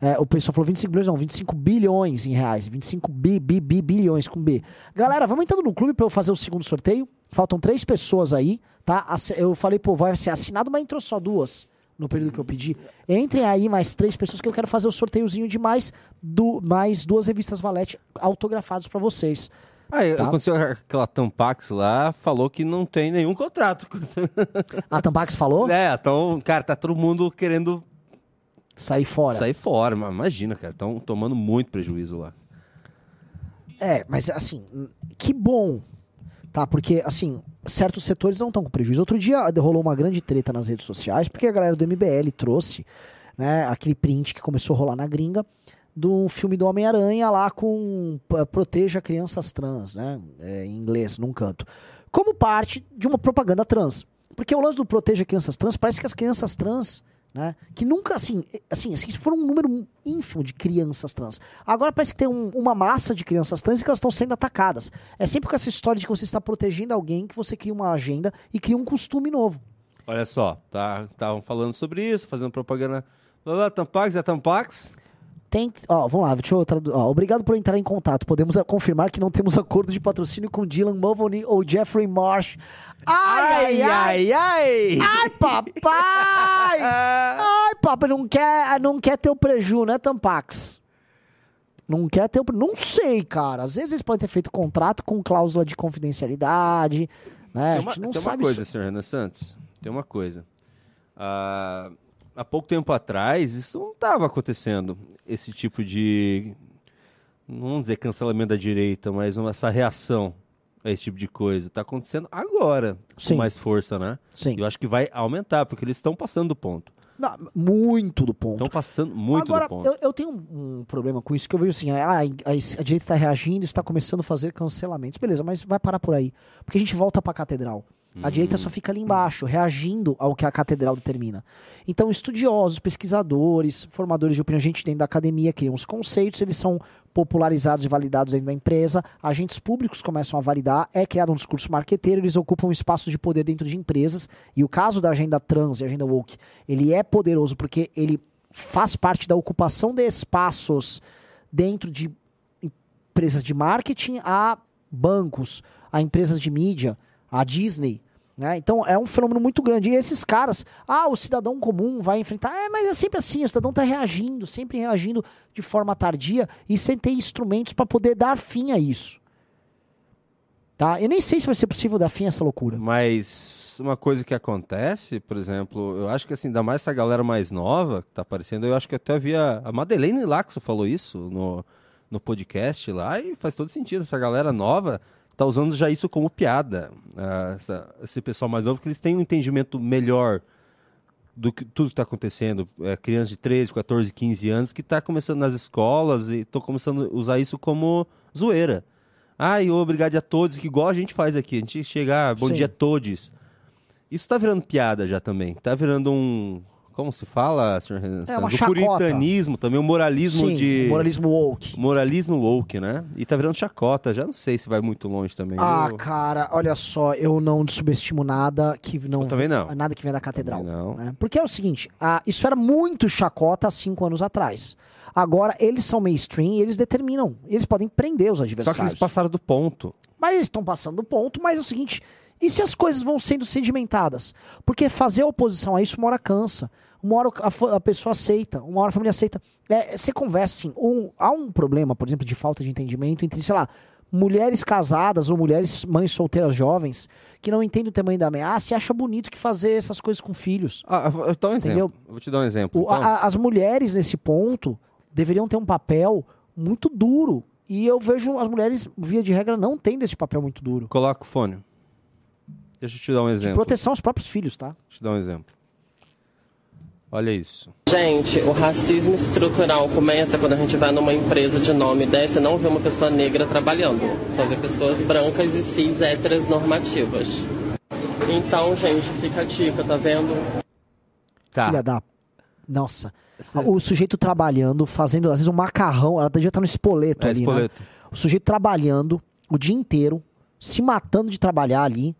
S2: É, o pessoal falou 25 bilhões, não, 25 bilhões em reais. 25 bi, bi, bi, bilhões com B. Galera, vamos entrando no clube para eu fazer o segundo sorteio. Faltam três pessoas aí, tá? Eu falei, pô, vai ser assinado, mas entrou só duas no período que eu pedi. Entrem aí mais três pessoas que eu quero fazer o sorteiozinho de mais, du mais duas revistas Valete autografadas para vocês.
S1: Aí,
S2: Tá.
S1: aconteceu aquela Tampax lá, falou que não tem nenhum contrato.
S2: A Tampax falou?
S1: É, então, cara, tá todo mundo querendo
S2: Sair fora.
S1: sair fora. Mas imagina, cara, estão tomando muito prejuízo lá.
S2: É, mas assim, que bom, tá? Porque, assim, certos setores não estão com prejuízo. Outro dia rolou uma grande treta nas redes sociais, porque a galera do MBL trouxe, né, aquele print que começou a rolar na gringa do filme do Homem-Aranha lá com p- Proteja Crianças Trans, né, é, em inglês, num canto. Como parte de uma propaganda trans. Porque o lance do Proteja Crianças Trans, parece que as crianças trans né? Que nunca, assim, assim, assim, foram um número ínfimo de crianças trans. Agora parece que tem um- uma massa de crianças trans e que elas estão sendo atacadas. É sempre com essa história de que você está protegendo alguém que você cria uma agenda e cria um costume novo.
S1: Olha só, tá, estavam falando sobre isso, fazendo propaganda. Lá, lá, Tampax, é Tampax?
S2: Tem, ó, vamos lá, deixa eu traduzir. Obrigado por entrar em contato. Podemos confirmar que não temos acordo de patrocínio com Dylan Mulvaney ou Jeffrey Marsh. Ai, ai, ai,
S1: ai!
S2: Ai, papai! Ai, papai, não quer, não quer ter o preju, né, Tampax? Não quer ter o Não sei, cara. Às vezes eles podem ter feito contrato com cláusula de confidencialidade, né?
S1: Tem uma,
S2: a gente não
S1: tem uma
S2: sabe
S1: coisa,
S2: isso.
S1: senhor Renan Santos. Tem uma coisa. Ah, há pouco tempo atrás, isso não estava acontecendo. Esse tipo de. Não vamos dizer cancelamento da direita, mas essa reação a esse tipo de coisa. Está acontecendo agora,
S2: Sim.
S1: com mais força, né?
S2: Sim.
S1: Eu acho que vai aumentar, porque eles estão passando do ponto.
S2: Não, muito do ponto.
S1: Estão passando muito
S2: Agora,
S1: do ponto.
S2: eu, eu tenho um, um problema com isso, que eu vejo assim, ah, a, a, a direita está reagindo, está começando a fazer cancelamentos. Beleza, mas vai parar por aí. Porque a gente volta para a catedral. A direita só fica ali embaixo, reagindo ao que a catedral determina. Então, estudiosos, pesquisadores, formadores de opinião, gente dentro da academia criam os conceitos, eles são popularizados e validados dentro da empresa, agentes públicos começam a validar, é criado um discurso marqueteiro, eles ocupam espaços de poder dentro de empresas, e o caso da agenda trans e agenda woke, ele é poderoso porque ele faz parte da ocupação de espaços dentro de empresas de marketing a bancos, a empresas de mídia, a Disney. Né? Então é um fenômeno muito grande. E esses caras, ah, o cidadão comum vai enfrentar. É, mas é sempre assim, o cidadão está reagindo, sempre reagindo de forma tardia e sem ter instrumentos para poder dar fim a isso. Tá? Eu nem sei se vai ser possível dar fim a essa loucura.
S1: Mas uma coisa que acontece, por exemplo, eu acho que assim, ainda mais essa galera mais nova que tá aparecendo, eu acho que até havia. A Madeleine Laxo falou isso no, no podcast lá, e faz todo sentido. Essa galera nova tá usando já isso como piada. Essa- esse pessoal mais novo, que eles têm um entendimento melhor do que tudo que está acontecendo. É, crianças de 13, 14, 15 anos que está começando nas escolas e estão começando a usar isso como zoeira. Ai, obrigado a todos, que igual a gente faz aqui. A gente chega, ah, bom
S2: Sim.
S1: dia a todos. Isso tá virando piada já também. Tá virando um. Como se fala, senhor
S2: É, uma?
S1: O puritanismo também, o moralismo
S2: Sim,
S1: de.
S2: moralismo woke.
S1: Moralismo woke, né? E tá virando chacota. Já não sei se vai muito longe também.
S2: Ah,
S1: Eu-
S2: cara, olha só, eu não subestimo nada que não,
S1: Eu também não.
S2: nada que vem da catedral.
S1: Também não.
S2: né? Porque é o seguinte, ah, isso era muito chacota há cinco anos atrás. Agora eles são mainstream e eles determinam, eles podem prender os
S1: Só
S2: adversários.
S1: que eles passaram do ponto.
S2: Mas eles estão passando do ponto, mas é o seguinte, e se as coisas vão sendo sedimentadas? Porque fazer oposição a isso uma hora cansa. Uma hora a, pessoa aceita, uma hora a família aceita. É, você conversa assim, um- há um problema, por exemplo, de falta de entendimento entre, sei lá, mulheres casadas ou mulheres mães solteiras jovens que não entendem o tamanho da ameaça e acham bonito que fazer essas coisas com filhos.
S1: Ah, eu um
S2: Entendeu?
S1: exemplo. Eu vou te dar um exemplo.
S2: O-
S1: Então,
S2: a- as mulheres, nesse ponto, deveriam ter um papel muito duro. E eu vejo as mulheres, via de regra, não tendo esse papel muito duro.
S1: Coloca o fone. Deixa eu te dar um exemplo.
S2: Proteção aos próprios filhos, tá?
S1: Deixa eu te dar um exemplo. Olha isso.
S11: Gente, o racismo estrutural começa quando a gente vai numa empresa de nome dessa e não vê uma pessoa negra trabalhando. Só vê pessoas brancas e cis héteras normativas. Então, gente, fica a dica, tá vendo?
S1: Tá.
S2: Filha da. Nossa. O sujeito trabalhando, fazendo, às vezes, um macarrão, ela devia estar no espoleto
S1: É,
S2: ali. né?
S1: espoleto.
S2: O sujeito trabalhando o dia inteiro, se matando de trabalhar ali,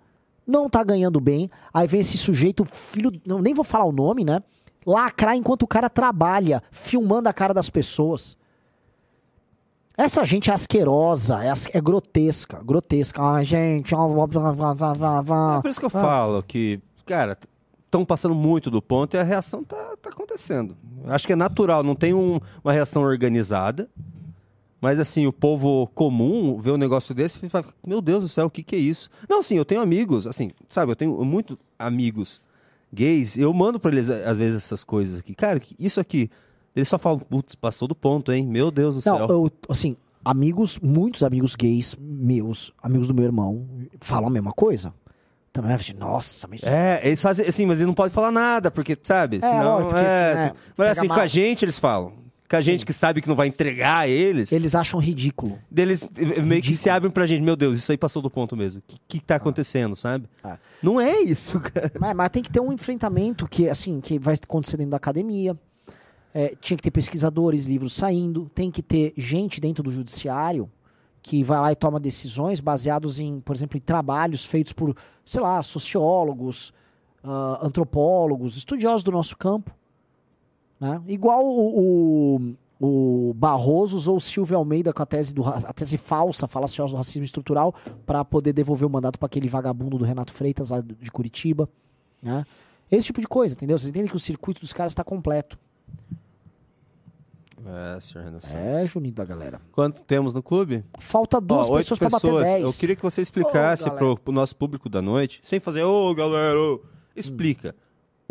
S2: não tá ganhando bem. Aí vem esse sujeito, filho. Não, nem vou falar o nome, né? Lacrar enquanto o cara trabalha, filmando a cara das pessoas. Essa gente é asquerosa, é, as- é grotesca, grotesca. Ai, gente, ó, vá, vá, vá, vá, vá, vá.
S1: É por isso que eu
S2: Ah.
S1: falo que, cara, estão passando muito do ponto e a reação tá, tá acontecendo. Acho que é natural, não tem um- uma reação organizada. Mas assim, o povo comum vê um negócio desse e fala, meu Deus do céu, o que, que é isso? Não, assim, eu tenho amigos, assim, sabe, eu tenho muito amigos gays, eu mando pra eles, às vezes, essas coisas aqui. Cara, isso aqui, eles só falam, putz, passou do ponto, hein? Meu Deus do
S2: Não,
S1: céu.
S2: eu, assim, amigos, muitos amigos gays meus, amigos do meu irmão, falam a mesma coisa. Também, nossa, mas.
S1: É, eles fazem assim, mas eles não podem falar nada, porque, sabe?
S2: É,
S1: senão,
S2: lógico, porque,
S1: é,
S2: é,
S1: mas assim, com a gente eles falam. Com a gente que sabe que não vai entregar eles.
S2: Eles acham ridículo.
S1: Eles eh, meio que se abrem pra gente. Meu Deus, isso aí passou do ponto mesmo. O que, que tá acontecendo, sabe? Não é isso, cara.
S2: Mas, mas tem que ter um enfrentamento que, assim, que vai acontecer dentro da academia. É, tinha que ter pesquisadores, livros saindo. Tem que ter gente dentro do judiciário que vai lá e toma decisões baseados em, por exemplo, em trabalhos feitos por, sei lá, sociólogos, ah, antropólogos, estudiosos do nosso campo. Né? Igual o, o, o Barroso usou o Silvio Almeida com a tese, do, a tese falsa, falaciosa do racismo estrutural, para poder devolver o mandato para aquele vagabundo do Renato Freitas, lá de Curitiba. Né? Esse tipo de coisa, entendeu? Vocês entendem que o circuito dos caras está completo.
S1: É, senhor Renan Santos.
S2: É, Juninho da galera.
S1: Quanto temos no clube?
S2: Falta duas
S1: Ó, oito
S2: pessoas para bater 10.
S1: Eu queria que você explicasse pro,
S2: galera.
S1: pro nosso público da noite, sem fazer, ô galera, ô", explica.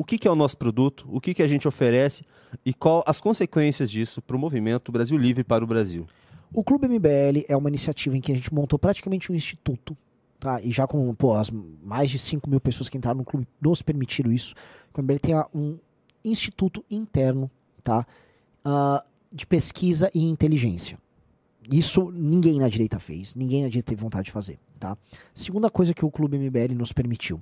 S1: O que, que é o nosso produto, o que, que a gente oferece e qual as consequências disso para o movimento Brasil Livre para o Brasil.
S2: O Clube MBL é uma iniciativa em que a gente montou praticamente um instituto, tá? E já com pô, as mais de 5 mil pessoas que entraram no clube nos permitiram isso. O MBL tem a- um instituto interno, tá? Ah, de pesquisa e inteligência. Isso ninguém na direita fez, ninguém na direita teve vontade de fazer, tá? Segunda coisa que o Clube MBL nos permitiu.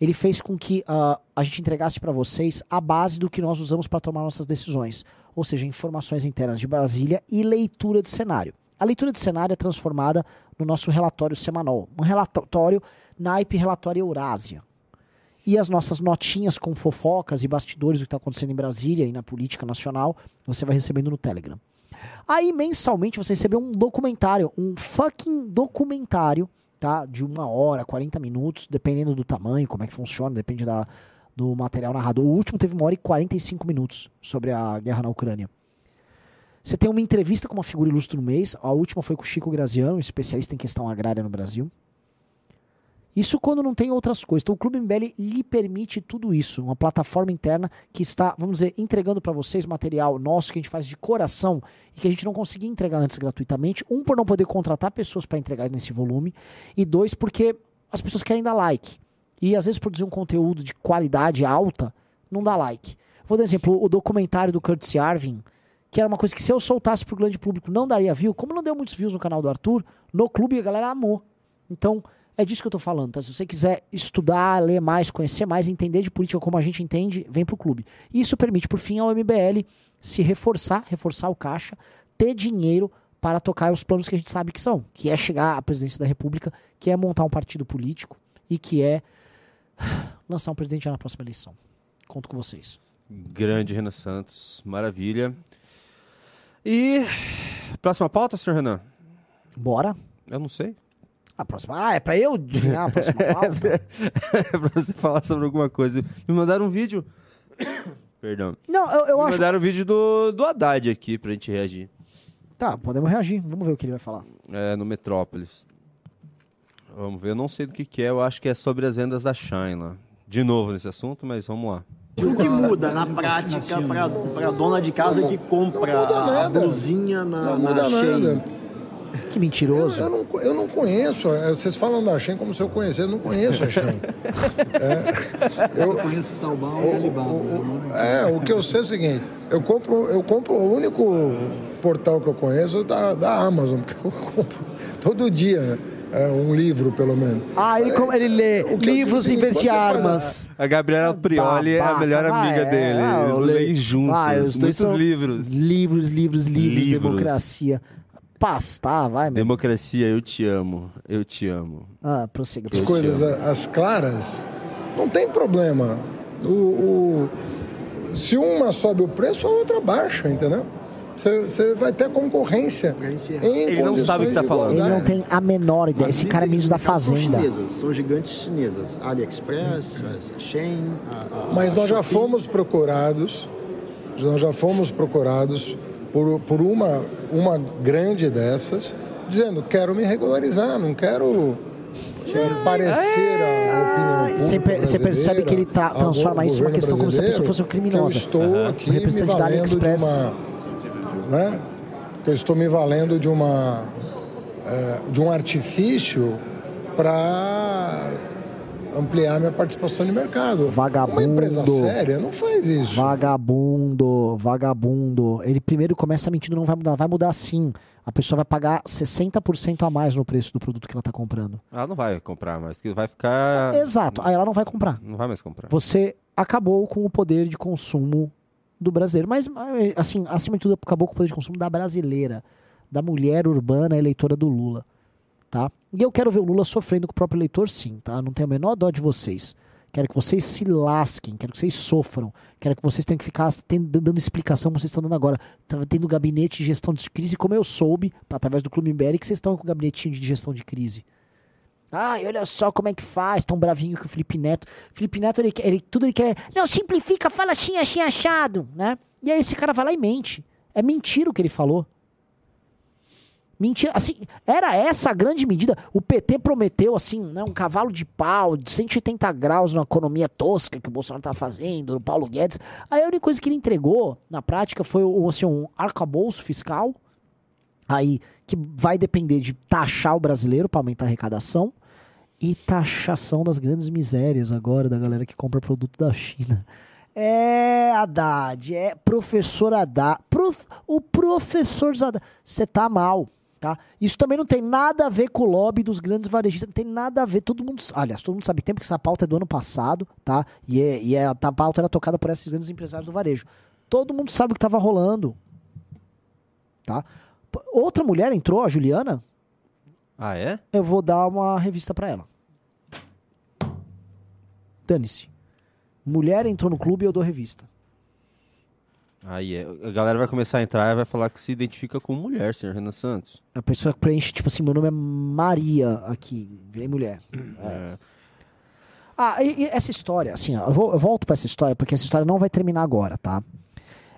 S2: Ele fez com que ah, a gente entregasse para vocês a base do que nós usamos para tomar nossas decisões, ou seja, informações internas de Brasília e leitura de cenário. A leitura de cenário é transformada no nosso relatório semanal, um relatório naipe relatório Eurásia. E as nossas notinhas com fofocas e bastidores do que está acontecendo em Brasília e na política nacional, você vai recebendo no Telegram. Aí, mensalmente, você recebeu um documentário, um fucking documentário, tá? De uma hora, 40 minutos, dependendo do tamanho, como é que funciona, depende da, do material narrado. O último teve uma hora e 45 minutos sobre a guerra na Ucrânia. Você tem uma entrevista com uma figura ilustre no mês. A última foi com o Chico Graziano, especialista em questão agrária no Brasil. Isso quando não tem outras coisas. Então o Clube MBL lhe permite tudo isso. Uma plataforma interna que está, vamos dizer, entregando para vocês material nosso que a gente faz de coração e que a gente não conseguia entregar antes gratuitamente. Um, por não poder contratar pessoas para entregar nesse volume. E dois, porque as pessoas querem dar like. E às vezes produzir um conteúdo de qualidade alta não dá like. Vou dar um exemplo, o documentário do Curtis Yarvin, que era uma coisa que se eu soltasse pro grande público não daria view, como não deu muitos views no canal do Arthur, no clube a galera amou. Então, é disso que eu tô falando, tá? Se você quiser estudar, ler mais, conhecer mais, entender de política como a gente entende, vem pro clube. E isso permite, por fim, ao MBL se reforçar, reforçar o caixa, ter dinheiro para tocar os planos que a gente sabe que são, que é chegar à presidência da República, que é montar um partido político e que é lançar um presidente já na próxima eleição. Conto com vocês.
S1: Grande Renan Santos, maravilha. E próxima pauta, senhor Renan?
S2: Bora.
S1: Eu não sei.
S2: A próxima. Ah, é pra eu adivinhar a próxima pauta?
S1: é pra você falar sobre alguma coisa. Me mandaram um vídeo. Perdão.
S2: Não, eu, eu
S1: Me
S2: acho.
S1: mandaram um vídeo do, do Haddad aqui pra gente reagir.
S2: Tá, podemos reagir. Vamos ver o que ele vai falar.
S1: É, no Metrópolis. Vamos ver, eu não sei do que, que é, eu acho que é sobre as vendas da Shine lá. De novo nesse assunto, mas vamos lá.
S12: O que muda na prática para a dona de casa que compra a blusinha na,
S13: Não
S12: na Shein?
S13: nada.
S2: Que mentiroso.
S13: Eu, eu não, eu não conheço. eh, Vocês falam da Shein como se eu conhecesse. Eu não conheço a Shein.
S12: Eu conheço o Taobao e Alibaba.
S13: É, o que eu sei é o seguinte. Eu compro, eu compro o único portal que eu conheço é da, da Amazon, porque eu compro todo dia, né? É, um livro, pelo menos.
S2: Ah, ele, ele lê
S13: O eu
S2: livros em vez de armas.
S1: A Gabriela Prioli é a
S2: Babaca,
S1: melhor amiga
S2: é,
S1: dele. Eles
S2: eu
S1: leem
S2: leio-
S1: juntos.
S2: Ah, os dois
S1: muitos
S2: são-
S1: livros.
S2: Livros, livros, livros,
S1: Livros.
S2: democracia. Pastar, vai, meu.
S1: Democracia, eu te amo. Eu te amo.
S2: Ah, prossiga.
S13: As coisas, as claras, não tem problema. O, o- se uma sobe o preço, a outra baixa, entendeu? Você vai ter concorrência. em
S1: Ele não sabe o que tá
S13: de
S1: falando.
S2: Ele não tem a menor ideia. Esse cara é ministro da
S12: São
S2: Fazenda.
S12: chinesas, são gigantes chinesas. AliExpress, a Shein, a, a
S13: Mas nós já fomos procurados, nós já fomos procurados por, por uma, uma grande dessas, dizendo, quero me regularizar, não quero eh, parecer a opinião pública
S2: Você per- você percebe que ele tra- transforma isso numa questão como se a pessoa fosse uma criminosa.
S13: Que eu estou
S2: Aham.
S13: aqui
S2: O
S13: me
S2: representante da
S13: valendo de uma... Né? Que eu estou me valendo de uma... eh, de um artifício para ampliar minha participação de mercado.
S2: Vagabundo.
S13: Uma empresa séria não faz isso.
S2: Vagabundo, vagabundo. Ele primeiro começa mentindo, não vai mudar. Vai mudar sim. A pessoa vai pagar 60% a mais no preço do produto que ela tá comprando.
S1: Ela não vai comprar mais, que vai ficar.
S2: Exato. Aí ela não vai comprar.
S1: Não vai mais comprar.
S2: Você acabou com o poder de consumo do brasileiro. Mas, assim, acima de tudo, acabou com o poder de consumo da brasileira, da mulher urbana eleitora do Lula. Tá? E eu quero ver o Lula sofrendo com o próprio eleitor, sim, tá? Não tenho a menor dó de vocês. Quero que vocês se lasquem, quero que vocês sofram, quero que vocês tenham que ficar tendo- dando explicação como vocês estão dando agora. Tava tendo gabinete de gestão de crise, como eu soube, através do Clube Imberi, que vocês estão com o gabinetinho de gestão de crise. Ai, olha só como é que faz, tão bravinho que o Felipe Neto. Felipe Neto, ele, ele, tudo ele quer. Não, simplifica, fala xinha, xinha achado, né? E aí esse cara vai lá e mente. É mentira o que ele falou. Mentira, assim, era essa a grande medida. O PT prometeu, assim, né, um cavalo de pau de 180 graus na economia tosca que o Bolsonaro tá fazendo, o Paulo Guedes. Aí a única coisa que ele entregou, na prática, foi assim, um arcabouço fiscal, aí que vai depender de taxar o brasileiro para aumentar a arrecadação e taxação das grandes misérias agora da galera que compra produto da China. É, Haddad, é professor Haddad. Prof- o professor Haddad. Você tá mal, tá? Isso também não tem nada a ver com o lobby dos grandes varejistas, não tem nada a ver. Todo mundo, aliás, todo mundo sabe que tem, porque essa pauta é do ano passado, tá? E, é, e é- a pauta era tocada por esses grandes empresários do varejo. Todo mundo sabe o que tava rolando, tá? Outra mulher entrou, a Juliana,
S1: Ah, é?
S2: eu vou dar uma revista pra ela. Dane-se. Mulher entrou no clube e eu dou revista.
S1: Aí é. A galera vai começar a entrar e vai falar que se identifica com mulher, senhor Renan Santos.
S2: A pessoa que preenche, tipo assim, meu nome é Maria aqui, virei mulher. É. Ah, e, e essa história, assim, ó, eu, vou- eu volto pra essa história, porque essa história não vai terminar agora, tá?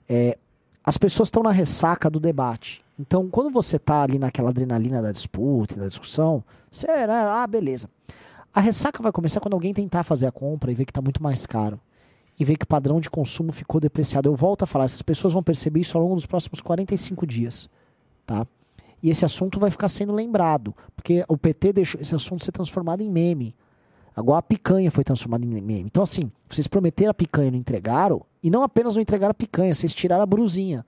S2: É, as pessoas estão na ressaca do debate. Então, quando você tá ali naquela adrenalina da disputa, da discussão, você, né, ah, beleza. A ressaca vai começar quando alguém tentar fazer a compra e ver que tá muito mais caro. E ver que o padrão de consumo ficou depreciado. Eu volto a falar, essas pessoas vão perceber isso ao longo dos próximos 45 dias, tá? E esse assunto vai ficar sendo lembrado, porque o PT deixou esse assunto ser transformado em meme. Agora a picanha foi transformada em meme. Então, assim, vocês prometeram a picanha e não entregaram, e não apenas não entregaram a picanha, vocês tiraram a brusinha.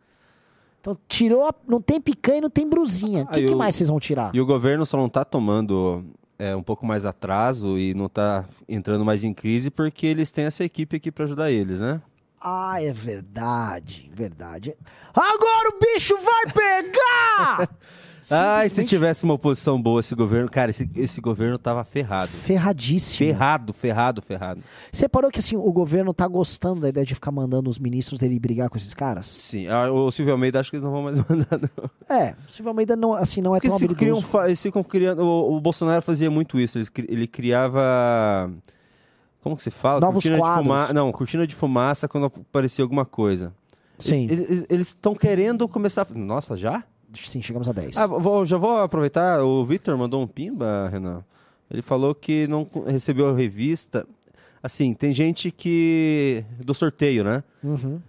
S2: Então, tirou a, não tem picanha e não tem brusinha. O que,
S1: Aí
S2: que
S1: o-
S2: mais vocês vão tirar?
S1: E o governo só não tá tomando é, um pouco mais atraso e não tá entrando mais em crise porque eles têm essa equipe aqui pra ajudar eles, né?
S2: Ah, é verdade, verdade. Agora o bicho vai pegar!
S1: Ai, se tivesse uma oposição boa esse governo, cara, esse, esse governo tava ferrado.
S2: Ferradíssimo.
S1: Ferrado, ferrado, ferrado.
S2: Você parou que assim, o governo tá gostando da ideia de ficar mandando os ministros dele brigar com esses caras?
S1: Sim, ah, o Silvio Almeida acho que eles não vão mais mandar, não.
S2: É, o Silvio Almeida não, assim, não é
S1: Porque
S2: tão
S1: eles criam, eles ficam criando. O, o Bolsonaro fazia muito isso. cri- ele criava. Como que se fala?
S2: Novos
S1: cortina
S2: quadros.
S1: De fuma... Não, cortina de fumaça quando aparecia alguma coisa.
S2: Sim.
S1: Eles estão querendo começar. a- Nossa, já?
S2: Sim, chegamos a 10.
S1: Ah, vou- já vou aproveitar. O Victor mandou um pimba, Renan. Ele falou que não recebeu a revista. Assim, tem gente que. do sorteio, né?
S2: Uhum.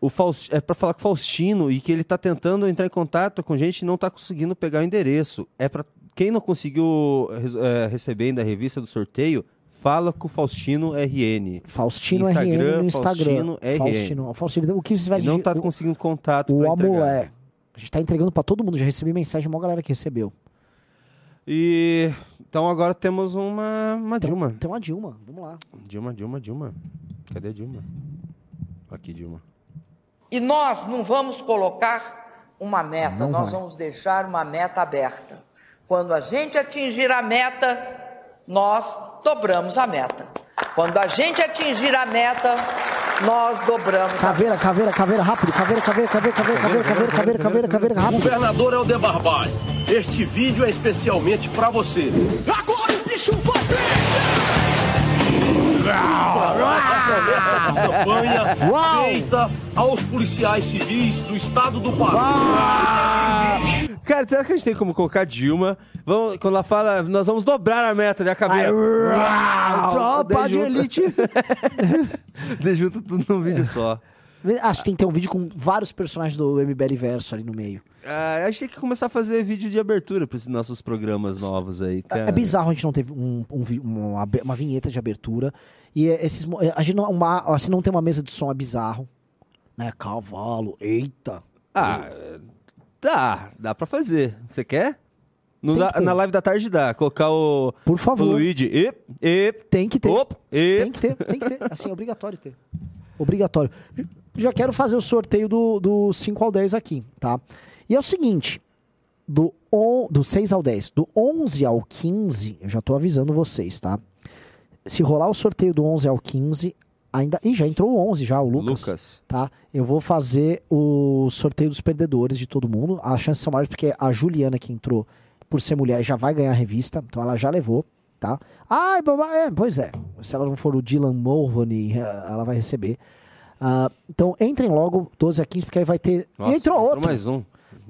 S1: O Faus- É pra falar com o Faustino e que ele tá tentando entrar em contato com gente e não tá conseguindo pegar o endereço. É para Quem não conseguiu é, receber ainda a revista do sorteio, fala com o Faustino RN.
S2: Faustino
S1: Instagram,
S2: RN no Instagram.
S1: Faustino RN.
S2: Faustino, Faustino, o que você vai
S1: não tá
S2: o-
S1: conseguindo contato
S2: O
S1: pra entregar.
S2: Amolé. A gente tá entregando pra todo mundo. Já recebi mensagem de uma galera que recebeu.
S1: E então agora temos uma, uma Dilma.
S2: Tem uma Dilma. Vamos lá.
S1: Dilma, Dilma, Dilma. Cadê a Dilma? Aqui, Dilma.
S5: E nós não vamos colocar uma meta,
S1: Não
S5: nós
S1: vai.
S5: vamos deixar uma meta aberta. Quando a gente atingir a meta, nós dobramos a meta. Quando a gente atingir a meta, nós dobramos
S2: Caveira, caveira, caveira, rápido. Caveira, caveira, caveira, caveira, caveira, caveira, caveira, caveira, caveira, rápido.
S6: Governador Helder Barbalho, este vídeo é especialmente pra você. Agora o bicho vai A promessa de campanha feita aos policiais civis do estado do Pará.
S1: Cara, será que a gente tem como colocar Dilma? Vamos, quando ela fala, nós vamos dobrar a meta, né? A caveira. Uau!
S2: Tropa de elite.
S1: Daí junta tudo num vídeo só.
S2: Acho que tem que ter um vídeo com vários personagens do MBL Verso ali no meio.
S1: Ah, a gente tem que começar a fazer vídeo de abertura para esses nossos programas novos aí, cara.
S2: É bizarro a gente não ter um, um uma, uma vinheta de abertura. E é esses, a gente não, uma, assim, não tem uma mesa de som, é bizarro. Né? Cavalo, eita.
S1: Ah, dá, dá pra fazer. Você quer? Da-
S2: que
S1: na live da tarde dá. Colocar o.
S2: Por favor.
S1: O Luigi. E, e,
S2: Tem que ter.
S1: Op, e.
S2: Tem que ter, tem que ter. Assim, é obrigatório ter. Obrigatório. Já quero fazer o sorteio do, do 5 ao 10 aqui, tá? E é o seguinte, do, on, do 6 ao 10, do 11 ao 15, eu já tô avisando vocês, tá? Se rolar o sorteio do 11 ao 15, ainda... Ih, já entrou o 11 já, o Lucas.
S1: Lucas.
S2: Tá? Eu vou fazer o sorteio dos perdedores de todo mundo. As chances são maiores porque a Juliana que entrou por ser mulher já vai ganhar a revista, então ela já levou, tá? Ai, babá, é, pois é. Se ela não for o Dylan Mulvaney, ela vai receber. Ah, então entrem logo 12 a 15, porque aí vai ter.
S1: Nossa,
S2: entrou outro.
S1: mais um.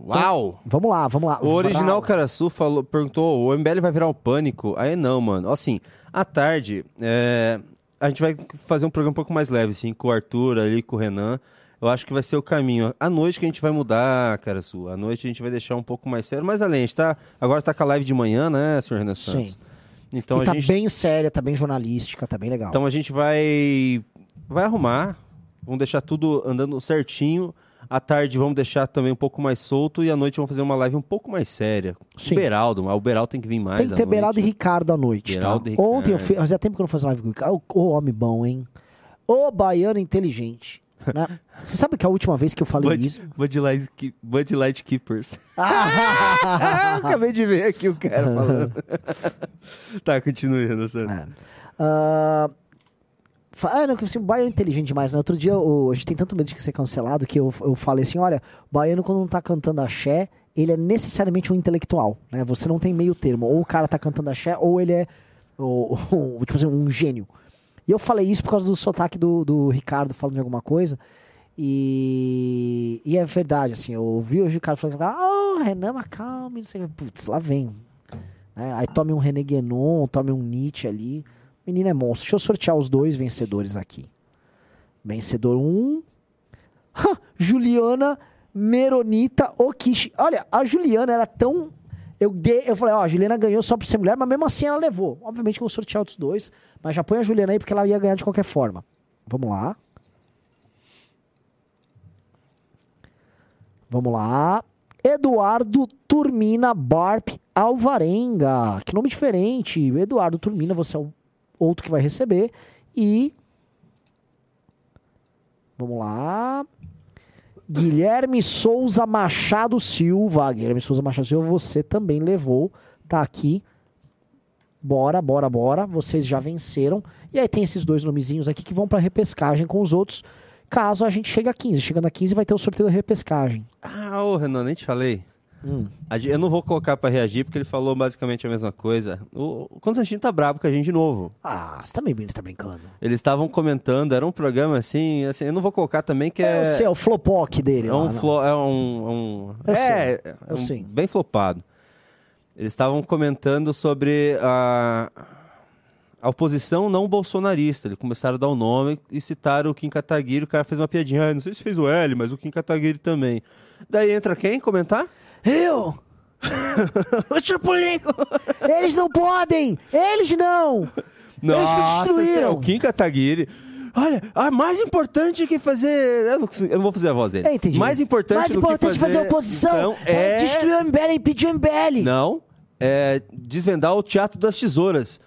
S1: Uau!
S2: Vamos lá, vamos lá.
S1: O original
S2: Vrau.
S1: Caraçu falou, perguntou: o MBL vai virar um pânico? Aí não, mano. Assim, à tarde, é, a gente vai fazer um programa um pouco mais leve, assim, com o Arthur ali, com o Renan. Eu acho que vai ser o caminho. À noite que a gente vai mudar, Caraçu. À noite a gente vai deixar um pouco mais sério. Mas além, a gente tá. Agora tá com a live de manhã, né, senhor Renan Santos?
S2: Sim.
S1: Então
S2: e
S1: a
S2: tá
S1: gente.
S2: bem séria, tá bem jornalística, tá bem legal.
S1: Então a gente vai vai arrumar, vamos deixar tudo andando certinho. À tarde vamos deixar também um pouco mais solto e à noite vamos fazer uma live um pouco mais séria.
S2: Sim.
S1: O Beraldo, o Beraldo tem que vir mais
S2: Tem que ter
S1: noite.
S2: Beraldo e Ricardo à noite,
S1: Beraldo
S2: tá? Ontem eu fiz, fazia tempo que eu não fazia live com o Ricardo. Ô, homem bom, hein? Ô, baiano inteligente. né? Você sabe que a última vez que eu falei
S1: Bud,
S2: isso...
S1: Bud, Light, Bud Light Keepers.
S2: Ah!
S1: Acabei de ver aqui o cara falando. tá, continue, Renan Santos.
S2: Ah, fa- ah, não, que assim, o baiano é inteligente demais, né? Outro dia o- a gente tem tanto medo de ser cancelado que eu, eu falei assim: olha, o baiano quando não tá cantando axé, ele é necessariamente um intelectual, né? Você não tem meio termo. Ou o cara tá cantando axé, ou ele é o- o- tipo assim, um gênio. E eu falei isso por causa do sotaque do, do Ricardo falando de alguma coisa. E, e é verdade, assim, eu ouvi hoje o Ricardo falando, ah, Renan Macalme, não sei. Putz, lá vem. né? Aí tome um René Guénon, tome um Nietzsche ali. Menino é monstro. Deixa eu sortear os dois vencedores aqui. Vencedor 1. Um. Juliana Meronita Okishi. Olha, a Juliana era tão. Eu, eu falei, ó, a Juliana ganhou só por ser mulher, mas mesmo assim ela levou. Obviamente que eu vou sortear outros dois, mas já põe a Juliana aí porque ela ia ganhar de qualquer forma. Vamos lá. Vamos lá. Eduardo Turmina Barp Alvarenga. Que nome diferente. Eduardo Turmina, você é o outro que vai receber. E. Vamos lá. Guilherme Souza Machado Silva. Guilherme Souza Machado Silva, você também levou. Tá aqui. Bora, bora, bora. Vocês já venceram. E aí tem esses dois nomezinhos aqui que vão pra repescagem com os outros. Caso a gente chegue a 15. Chegando a 15 vai ter o sorteio da repescagem.
S1: Ah, ô Renan, nem te falei.
S2: Hum.
S1: Eu não vou colocar pra reagir, porque ele falou basicamente a mesma coisa. O Constantino tá brabo com a gente de novo.
S2: Ah, você tá, meio, você tá brincando.
S1: Eles estavam comentando, era um programa assim, assim, eu não vou colocar também que é.
S2: Eu sei, é o flopock dele
S1: É um,
S2: não.
S1: flo, é um, um-
S2: Eu
S1: é,
S2: sei,
S1: é
S2: eu
S1: um-
S2: sei.
S1: bem flopado. Eles estavam comentando sobre a, a oposição não bolsonarista. Eles começaram a dar o nome e citaram o Kim Kataguiri. O cara fez uma piadinha. Ah, não sei se fez o L, mas o Kim Kataguiri também. Daí entra quem comentar?
S2: Eu! o Chupulico! Eles não podem! Eles não! Eles me
S1: é
S2: destruíram!
S1: o Kim Kataguiri. Olha, a mais importante que fazer. Eu não, eu não vou fazer a voz dele.
S2: Entendi.
S1: Mais importante
S2: Mais importante
S1: que
S2: fazer
S1: fazer
S2: oposição
S1: então,
S2: é
S1: é
S2: destruir o MBL, impedir o MBL.
S1: Não. É desvendar o Teatro das Tesouras.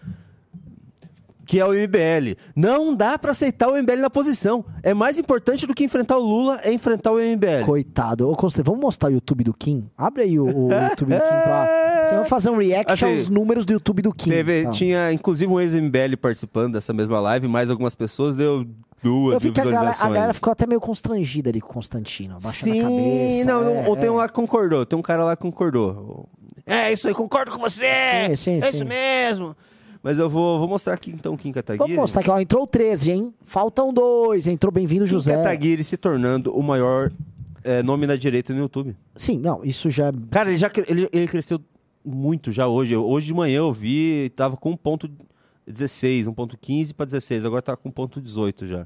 S1: Que é o MBL. Não dá pra aceitar o MBL na posição. É mais importante do que enfrentar o Lula é enfrentar o MBL.
S2: Coitado. Ô, Constantino, vamos mostrar o YouTube do Kim? Abre aí o, o YouTube do Kim pra... Você vai fazer um react
S1: Assim,
S2: aos números do YouTube do Kim.
S1: Teve,
S2: Tá.
S1: Tinha inclusive um ex-MBL participando dessa mesma live, mais algumas pessoas, deu duas
S2: Eu vi que a
S1: visualizações.
S2: a galera ficou até meio constrangida ali com o Constantino. Abaixando
S1: Sim,
S2: a cabeça.
S1: não,
S2: é,
S1: ou tem um
S2: é.
S1: lá que concordou, tem um cara lá que concordou. É, isso aí, concordo com você!
S2: Sim, sim,
S1: é
S2: sim.
S1: isso mesmo! Mas eu vou, vou mostrar aqui então Kim Kataguiri.
S2: Vamos mostrar aqui, ó. Entrou 13, hein? Faltam dois. Entrou bem-vindo,
S1: Kim
S2: José.
S1: Kataguiri se tornando o maior é, nome na direita no YouTube.
S2: Sim, não, isso já.
S1: Cara, ele já ele, ele cresceu muito já hoje. Hoje de manhã eu vi, tava com 1.16, 1.15 para 16, agora tá com 1.18 já.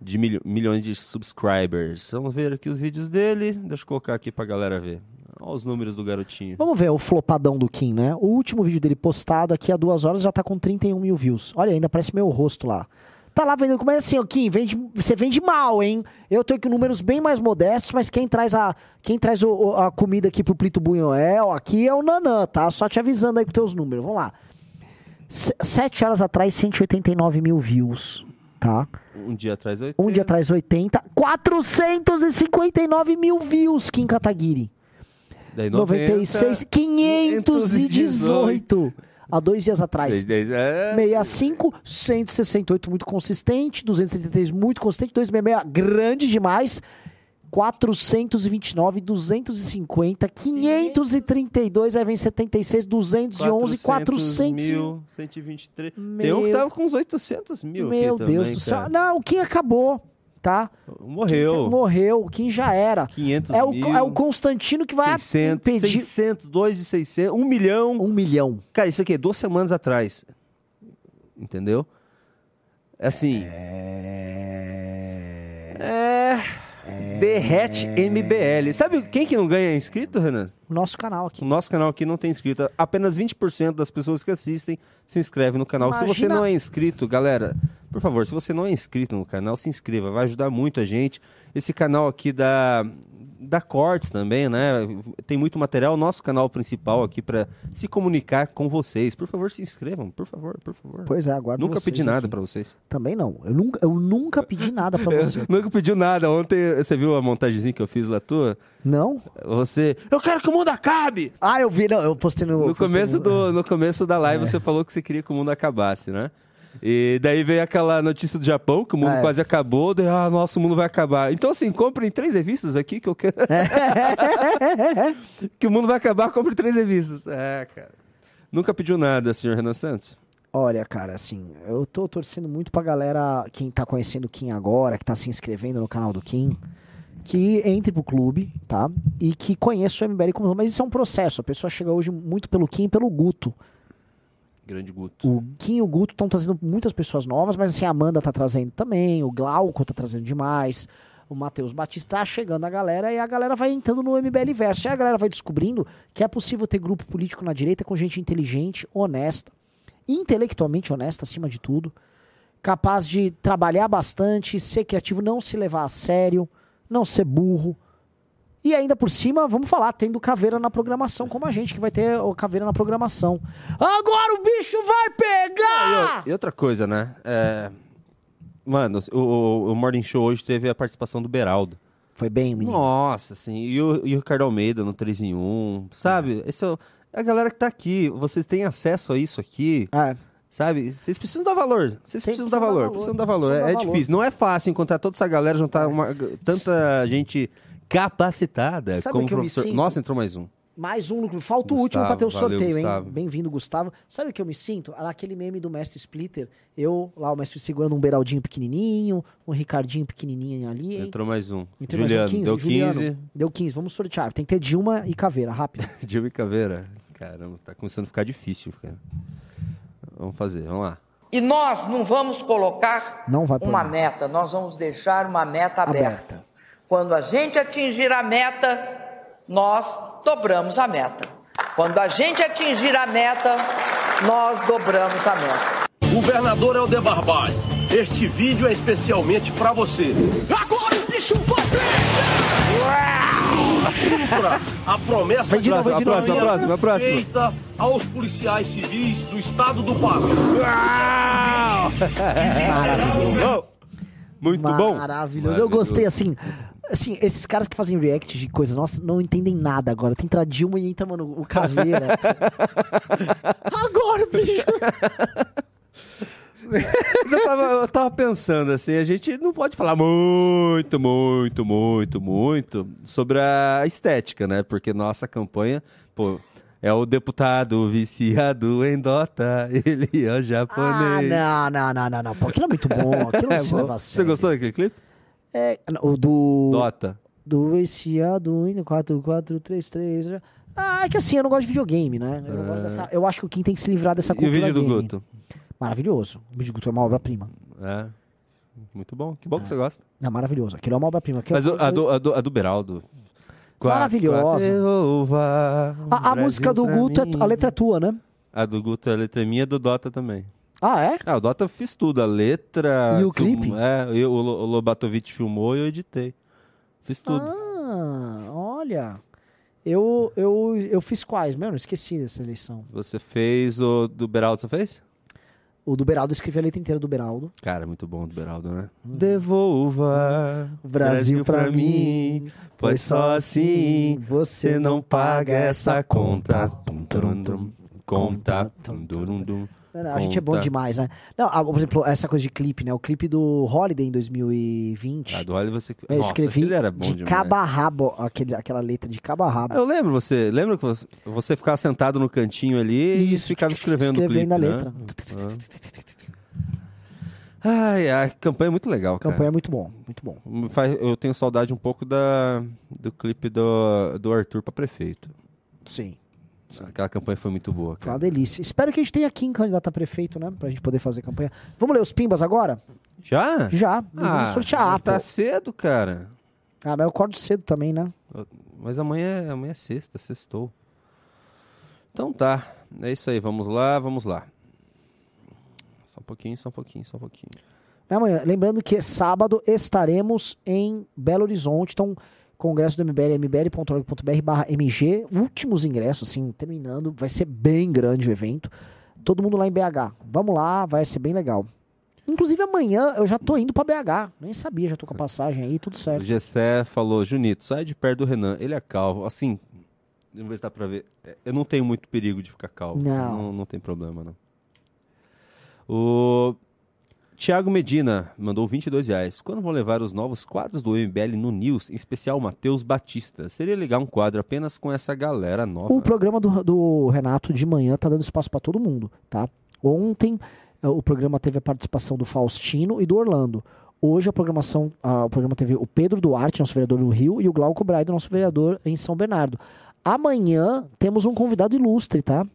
S1: De milho- milhões de subscribers. Vamos ver aqui os vídeos dele. Deixa eu colocar aqui pra galera ver. Olha os números do garotinho.
S2: Vamos ver o flopadão do Kim, né? O último vídeo dele postado aqui há duas horas já tá com 31 mil views. Olha, ainda parece meu rosto lá. Tá lá vendendo, como é assim, ó, Kim, vende, você vende mal, hein? Eu tô aqui com números bem mais modestos, mas quem traz a, quem traz o- o- a comida aqui pro Plito Bunhoel, aqui é o Nanã, tá? Só te avisando aí com teus números. Vamos lá. Se- Sete horas atrás, 189 mil views, tá?
S1: Um dia atrás, eu...
S2: Um dia atrás, 80. 459 mil views, Kim Kataguiri.
S1: Daí 90,
S2: 96, 518. Há dois dias atrás.
S1: Dez- dez- é.
S2: 65, 168 muito consistente, 233 muito consistente, 266 grande demais, 429, 250, 532, aí vem 76, 211, 400.
S1: mil, 123. Tem
S2: Meu-
S1: um que tava com uns 800 mil
S2: Meu Deus
S1: também,
S2: do céu.
S1: cara.
S2: Não, o Kim acabou, tá?
S1: Morreu.
S2: Morreu, Kim já era.
S1: 500
S2: É o,
S1: mil.
S2: é o Constantino que vai
S1: 600,
S2: impedir...
S1: 600, 2 de 600, 1 milhão.
S2: Um milhão.
S1: Cara, isso aqui é duas semanas atrás. Entendeu? É Assim. É. Derrete MBL. Sabe quem que não ganha inscrito, Renan?
S2: O nosso canal aqui.
S1: O nosso canal aqui não tem inscrito. Apenas 20% das pessoas que assistem se inscrevem no canal. Se você
S2: Imagina-
S1: não é inscrito, galera, por favor, se você não é inscrito no canal, se inscreva. Vai ajudar muito a gente. Esse canal aqui dá, dá cortes também, né? Tem muito material. Nosso canal principal aqui para se comunicar com vocês. Por favor, se inscrevam. Por favor, por favor.
S2: Pois é, aguardo
S1: Nunca
S2: vocês
S1: pedi nada para vocês.
S2: Também não. Eu nunca, eu nunca pedi nada pra você.
S1: Nunca pediu nada. Ontem você viu a montagemzinha que eu fiz lá tua?
S2: Não?
S1: Você. Eu quero que o mundo acabe!
S2: Ah, eu vi, não, eu postei no.
S1: No
S2: postei
S1: começo,
S2: no-
S1: do, no começo da live
S2: É.
S1: você falou que você queria que o mundo acabasse, né? E daí veio aquela notícia do Japão, que o mundo
S2: É.
S1: quase acabou, daí, ah, nossa, o mundo vai acabar. Então, assim, comprem três revistas aqui que eu quero. que o mundo vai acabar, compre três revistas. É, cara. Nunca pediu nada, senhor Renan Santos?
S2: Olha, cara, assim, eu tô torcendo muito pra galera, quem tá conhecendo o Kim agora, que tá se inscrevendo no canal do Kim, que entre pro clube, tá? E que conheça o MBL como. Mas isso é um processo. A pessoa chega hoje muito pelo Kim e pelo Guto.
S1: Grande Guto.
S2: O Kim e o Guto estão trazendo muitas pessoas novas, mas assim, a Amanda tá trazendo também, o Glauco tá trazendo demais, o Matheus Batista tá chegando a galera e a galera vai entrando no MBL Verso. E a galera vai descobrindo que é possível ter grupo político na direita com gente inteligente, honesta, intelectualmente honesta acima de tudo, capaz de trabalhar bastante, ser criativo, não se levar a sério, não ser burro. E ainda por cima, vamos falar, tendo caveira na programação, como a gente que vai ter o caveira na programação. Agora o bicho vai pegar!
S1: E outra coisa, né? É, Mano, o, o, Morning Show hoje teve a participação do Beraldo.
S2: Foi bem, menino.
S1: Nossa, assim. E o, e o Ricardo Almeida no 3 em 1. Sabe? Esse é, o- é a galera que tá aqui. Vocês têm acesso a isso aqui.
S2: É.
S1: Sabe? Vocês precisam dar valor. Vocês precisam dar valor. Precisam dar valor.
S2: precisam
S1: É,
S2: dar
S1: é difícil. Não é fácil encontrar toda essa galera, juntar uma, tanta gente capacitada.
S2: Sabe
S1: como
S2: que eu me
S1: professor.
S2: sinto?
S1: Nossa, entrou mais um.
S2: Mais um no clube. Falta o último
S1: Gustavo,
S2: pra ter o
S1: valeu,
S2: sorteio,
S1: Gustavo.
S2: hein? Bem-vindo, Gustavo. Sabe o que eu me sinto? Aquele meme do mestre Splitter. Eu, lá, o mestre segurando um Beraldinho pequenininho, um Ricardinho pequenininho ali, hein?
S1: Entrou mais um.
S2: Entrou mais um
S1: Juliano,
S2: 15,
S1: deu
S2: Juliano.
S1: 15.
S2: Deu 15. Vamos sortear. Tem que ter Dilma e Caveira, rápido.
S1: Dilma e Caveira. Caramba, tá começando a ficar difícil, cara. Vamos fazer, vamos lá.
S5: E nós não vamos colocar
S2: Não
S5: uma
S2: nada.
S5: meta, nós vamos deixar uma meta aberta.
S2: Aberta.
S5: Quando a gente atingir a meta, nós dobramos a meta. Quando a gente atingir a meta, nós dobramos a meta.
S6: Governador Helder Barbalho, este vídeo é especialmente pra você.
S14: Agora o bicho vai
S6: Cumpra a promessa
S1: de novo, vai de novo, a próxima, a próxima.
S6: feita aos policiais civis do estado do Pará.
S1: Muito bom.
S2: Maravilhoso. Eu gostei, assim. Assim, esses caras que fazem react de coisas, nossa, não entendem nada agora. Tem entrar Dilma e entra, mano, o Caveira. agora, bicho!
S1: Eu tava, eu tava pensando assim, a gente não pode falar muito, muito, muito, muito sobre a estética, né? Porque nossa campanha, pô, é o deputado viciado em Dota, ele é o
S2: Ah,
S1: japonês.
S2: não, não, não, não, não. Pô, aquilo é muito bom. Aquilo
S1: É bom. Você gostou daquele clipe?
S2: É, o do.
S1: Dota.
S2: Do viciado indo 4433. Ah, é que assim, eu não gosto de videogame, né? Eu, não gosto dessa- eu acho que o Kim tem que se livrar dessa
S1: E o
S2: cultura
S1: vídeo do
S2: game.
S1: Guto?
S2: Maravilhoso. O vídeo do Guto é uma obra-prima.
S1: É. Muito bom. Que bom que você gosta.
S2: É maravilhoso. Aquilo é uma obra-prima.
S1: Mas
S2: eu-
S1: o- a do, a do, a do Beraldo.
S2: Maravilhosa. A, a música do Guto, é- a letra é tua, né?
S1: A do Guto, a letra é minha, do Dota também.
S2: Ah, é?
S1: Ah, o Dota eu fiz tudo, a letra.
S2: E o
S1: film-
S2: clipe?
S1: É, eu, o Lo- o Lobatovich filmou e eu editei. Fiz tudo.
S2: Ah, olha. Eu, eu, eu fiz quais? Eu esqueci dessa eleição.
S1: Você fez o do Beraldo, você fez?
S2: O do Beraldo, eu escrevi a letra inteira do Beraldo.
S1: Cara, muito bom o do Beraldo, né? Devolva
S2: O Brasil pra mim,
S1: pois só assim você não paga essa conta. Tum, turum, tum, Conta. tum, turum, tum,
S2: Não, a gente é bom demais, né? Não, por exemplo, essa coisa de clipe, né? O clipe do Holiday em 2020.
S1: Ah, do Olha você.
S2: eu
S1: Nossa,
S2: escrevi
S1: era bom
S2: de
S1: demais.
S2: cabo a rabo, aquele, aquela letra de cabo a rabo.
S1: Ah, Eu lembro você, lembra que você, você ficava sentado no cantinho ali e ficava escrevendo, o
S2: escrevendo a
S1: clipe,
S2: letra.
S1: Né? Ah. Ai, a campanha é muito legal, cara.
S2: Campanha é muito bom, muito bom.
S1: Eu tenho saudade um pouco da, do clipe do, do Arthur pra prefeito.
S2: Sim.
S1: Aquela campanha foi muito boa,
S2: Foi
S1: cara.
S2: uma delícia. Espero que a gente tenha aqui em candidato a prefeito, né? Pra gente poder fazer campanha. Vamos ler os pimbas agora?
S1: Já?
S2: Já.
S1: Ah,
S2: Vamos sortear.
S1: mas tá cedo, cara.
S2: Ah, mas eu acordo cedo também, né?
S1: Mas amanhã, amanhã é sexta, sextou. Então tá, é isso aí, vamos lá, vamos lá. Só um pouquinho, só um pouquinho, só um pouquinho.
S2: Né, amanhã. Lembrando que sábado estaremos em Belo Horizonte. Então, congresso do MBL, mbl.org.br barra MG. Últimos ingressos, assim, terminando. Vai ser bem grande o evento. Todo mundo lá em BH. Vamos lá, vai ser bem legal. Inclusive, amanhã eu já tô indo pra BH. Nem sabia, já tô com a passagem aí, tudo
S1: O
S2: certo.
S1: Gessé falou, Junito, sai de perto do Renan, ele é calvo. Assim, vamos ver se dá pra ver. É, Eu não tenho muito perigo de ficar calvo.
S2: Não.
S1: Não, não tem problema, não. O Tiago Medina mandou 22 reais. Quando vão levar os novos quadros do MBL no News, em especial o Matheus Batista? Seria legal um quadro apenas com essa galera nova.
S2: O programa do, do Renato de manhã tá dando espaço pra todo mundo, tá? Ontem eh, o programa teve a participação do Faustino e do Orlando. Hoje a programação, ah, o programa teve o Pedro Duarte, nosso vereador do Rio, e o Glauco Braido, nosso vereador em São Bernardo. Amanhã temos um convidado ilustre, tá?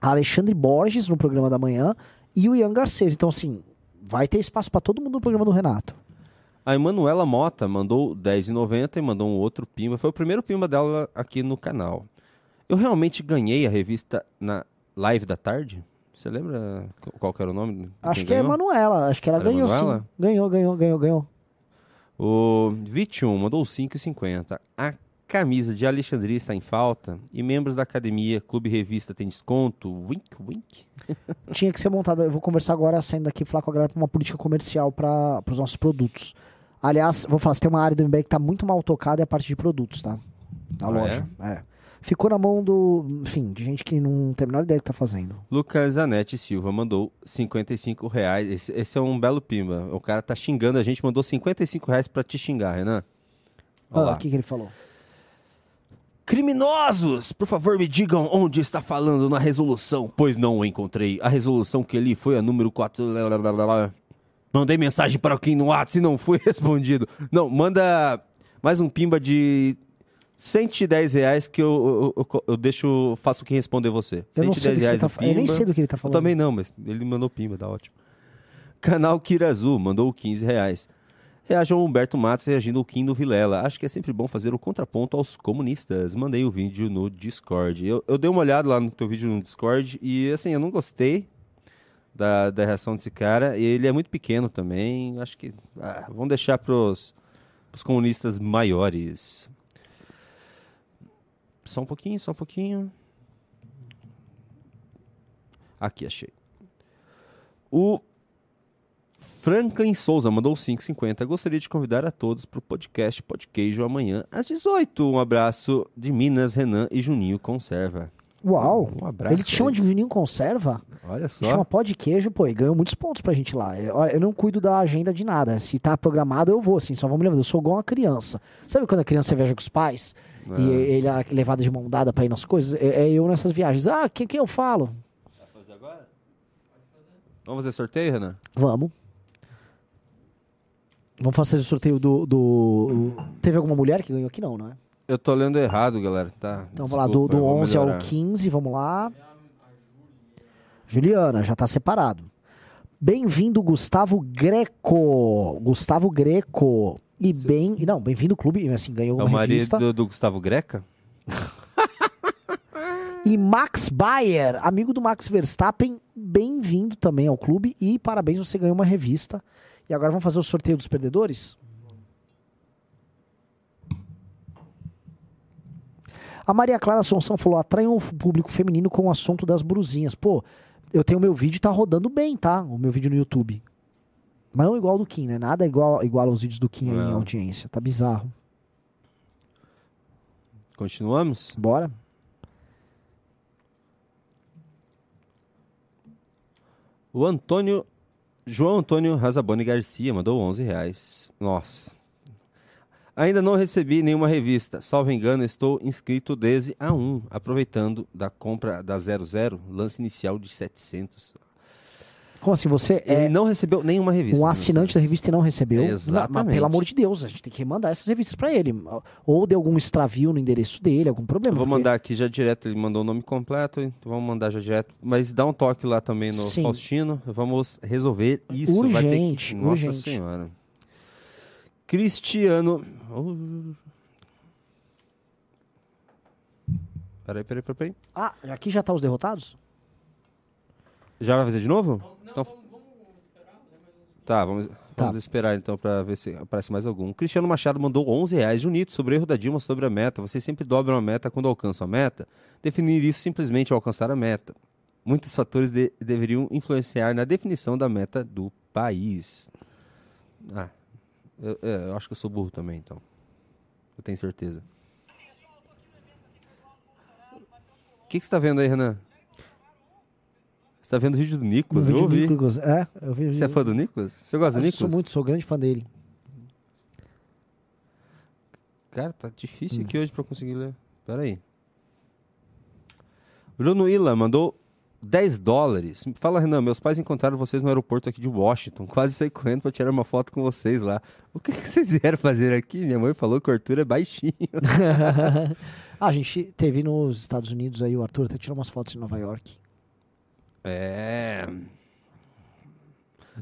S2: Alexandre Borges no programa da manhã e o Ian Garcês. Então, assim, vai ter espaço pra todo mundo no programa do Renato.
S1: A Emanuela Mota mandou 10,90 e mandou um outro pimba. Foi o primeiro pimba dela aqui no canal. Eu realmente ganhei a revista na live da tarde? Você lembra qu- qual que era o nome?
S2: Acho que é a
S1: ganhou?
S2: Emanuela, acho que ela
S1: Era
S2: ganhou
S1: Emanuela?
S2: sim. Ganhou, ganhou, ganhou, ganhou.
S1: O 21 mandou 5,50. A camisa de Alexandria está em falta e membros da academia, Clube Revista tem desconto. Wink, wink.
S2: tinha que ser montada. Eu vou conversar agora, saindo daqui, falar com a galera pra uma política comercial para os nossos produtos. Aliás, vou falar, se tem uma área do MBL que tá muito mal tocada é a parte de produtos, tá? Da
S1: Ah,
S2: loja. É? Ficou na mão do. Enfim, de gente que não tem a menor ideia do que tá fazendo.
S1: Lucas Zanetti Silva mandou 55 reais. Esse, esse é um belo pimba. O cara tá xingando a gente, mandou 55 reais pra te xingar, Renan.
S2: Ah,
S1: Olha lá.
S2: o que, que ele falou?
S1: Criminosos, por favor me digam onde está falando na resolução, pois não o encontrei. A resolução que li foi a número 4. Mandei mensagem para quem no WhatsApp e não foi respondido. Não, manda mais um pimba de 110 reais que eu, eu, eu- eu deixo, faço quem responder você.
S2: Eu não sei
S1: 110
S2: você
S1: reais
S2: tá fa- eu nem
S1: pimba.
S2: sei do que ele tá
S1: Eu
S2: falando.
S1: também não, mas ele mandou pimba, tá ótimo. Canal Kira Azul mandou 15 reais. Reaja ao Humberto Matos reagindo ao Kim do Vilela. Acho que é sempre bom fazer o contraponto aos comunistas. Mandei o vídeo no Discord. Eu, eu dei uma olhada lá no teu vídeo no Discord e, assim, eu não gostei da, da reação desse cara. E ele é muito pequeno também. Acho que. ah, vamos deixar pros comunistas maiores. Só um pouquinho, só um pouquinho. Aqui, achei. O Franklin Souza mandou 5,50. Gostaria de convidar a todos para o podcast Podqueijo amanhã às 18. Um abraço de Minas, Renan e Juninho Conserva.
S2: Uau!
S1: Um abraço
S2: Ele te chama de Juninho Conserva?
S1: Olha só.
S2: Chama pó de queijo, pô, e ganhou muitos pontos pra gente lá. Eu, eu não cuido da agenda de nada. Se tá programado, eu vou, assim, só vamos lembrar. Eu sou igual uma criança. Sabe quando a criança viaja com os pais?
S1: É.
S2: E ele é levada de mão dada pra ir nas coisas? É, é eu nessas viagens. Ah, quem, quem eu falo?
S1: Vamos fazer sorteio, Renan?
S2: Vamos. Vamos fazer o sorteio do, do. Teve alguma mulher que ganhou aqui? Não, não é?
S1: Eu tô lendo errado, galera. Tá.
S2: Então vamos lá, do, do
S1: eu vou
S2: 11 ao
S1: melhorar.
S2: 15, vamos lá. Juliana, já tá separado. Bem-vindo, Gustavo Greco. Gustavo Greco. E bem. Não, bem-vindo ao clube. Assim, ganhou
S1: É
S2: uma
S1: o marido
S2: revista.
S1: do, do Gustavo Greca?
S2: E Max Bayer, amigo do Max Verstappen, bem-vindo também ao clube. E parabéns, você ganhou uma revista. E agora vamos fazer o sorteio dos perdedores? A Maria Clara Assunção falou: atraiam o público feminino com o assunto das brusinhas. Pô, eu tenho meu vídeo, tá rodando bem, tá? O meu vídeo no YouTube. Mas não igual do Kim, né? Nada igual, igual aos vídeos do Kim aí em audiência. Tá bizarro.
S1: Continuamos?
S2: Bora.
S1: O Antônio. João Antônio Razaboni Garcia mandou 11 reais. Nossa. Ainda não recebi nenhuma revista. Salvo engano, estou inscrito desde a 1, aproveitando da compra da 00, lance inicial de 700.
S2: Como assim? Você
S1: Ele
S2: é
S1: não recebeu nenhuma revista.
S2: um assinante da revista e não recebeu?
S1: Exatamente.
S2: Mas, pelo amor de Deus, a gente tem que remandar essas revistas pra ele. Ou deu algum extravio no endereço dele, algum problema.
S1: Eu vou
S2: porque-
S1: mandar aqui já direto, ele mandou o nome completo, então vamos mandar já direto. Mas dá um toque lá também no
S2: Sim.
S1: Faustino, vamos resolver isso. Vai ter
S2: Urgente,
S1: que... Nossa
S2: urgente.
S1: Senhora. Cristiano... Oh. Peraí, peraí, peraí, peraí.
S2: Ah, aqui já tá os derrotados?
S1: Já vai fazer de novo? Tá, vamos, vamos esperar então pra ver se aparece mais algum. Cristiano Machado mandou 11 reais. Junito, sobre o erro da Dilma sobre a meta. Vocês sempre dobram a meta quando alcançam a meta? Definir isso simplesmente ao alcançar a meta. Muitos fatores de- deveriam influenciar na definição da meta do país. Ah, eu, é, eu acho que eu sou burro também, então. Eu tenho certeza. O que, que você tá vendo aí, Renan? Você tá vendo o vídeo do Nicolas? Eu
S2: do
S1: ouvi.
S2: Nicolas, É, eu vi.
S1: Você é fã do Nicolas? Você gosta do
S2: Eu
S1: Nicolas?
S2: Sou muito, sou grande fã dele.
S1: Cara, tá difícil
S2: Hum.
S1: aqui hoje pra conseguir ler. Pera aí. Bruno Ila mandou 10 dólares. Fala, Renan, meus pais encontraram vocês no aeroporto aqui de Washington. Quase saí correndo pra tirar uma foto com vocês lá. O que, que vocês vieram fazer aqui? Minha mãe falou que o Arthur é baixinho.
S2: Ah, a gente teve nos Estados Unidos aí, o Arthur até tirou umas fotos em Nova York.
S1: É.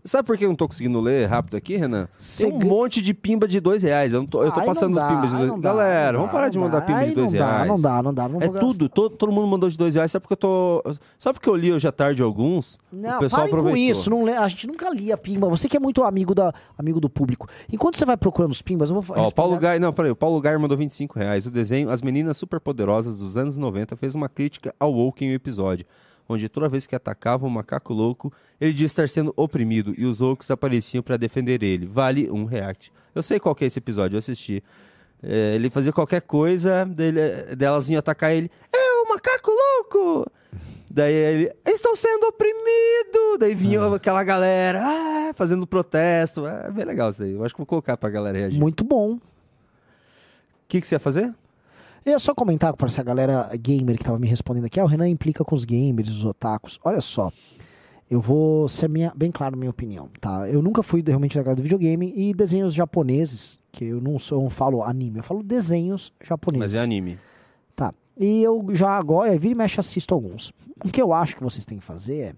S1: Sabe por que eu não tô conseguindo ler rápido aqui, Renan? Tem um monte de pimba de dois reais. Eu, não tô, eu tô
S2: Aí
S1: passando
S2: não
S1: os
S2: dá,
S1: pimbas de dois
S2: não dá,
S1: Galera,
S2: não
S1: vamos
S2: dá,
S1: parar de
S2: não
S1: mandar
S2: dá.
S1: pimba de
S2: Aí
S1: dois
S2: não dá,
S1: reais.
S2: não dá, não dá, não
S1: é
S2: vou
S1: tudo, todo, todo mundo mandou de dois reais. Só porque eu tô. Só porque eu li hoje à tarde alguns.
S2: Não,
S1: o pessoal
S2: parem com
S1: aproveitou.
S2: isso. Não, lê- a gente nunca lia pimba. Você que é muito amigo, da, amigo do público. Enquanto você vai procurando os pimbas, eu vou
S1: Ó, o Paulo Gai, não, peraí, o Paulo Gai mandou 25 reais. O desenho As Meninas Superpoderosas dos anos 90 fez uma crítica ao woke em um episódio, onde toda vez que atacava um macaco louco, ele dizia estar sendo oprimido e os woke apareciam para defender ele. Vale um react. Eu sei qual que é esse episódio, eu assisti. É, ele fazia qualquer coisa, dele, delas vinham atacar ele. É o macaco louco! Daí ele, estou sendo oprimido! Daí vinha aquela galera, ah, fazendo protesto. É bem legal isso aí. Eu acho que vou colocar pra galera reagir.
S2: Muito bom.
S1: que, que você ia fazer?
S2: Eu ia só comentar para essa galera gamer que tava me respondendo aqui. Ah, o Renan implica com os gamers, os otakus. Olha só. Eu vou ser minha, bem claro na minha opinião, tá? Eu nunca fui realmente da galera do videogame e desenhos japoneses, que eu não sou, eu não falo anime, eu falo desenhos japoneses.
S1: Mas é anime.
S2: Tá. E eu já agora, vira e mexe, assisto alguns. O que eu acho que vocês têm que fazer é.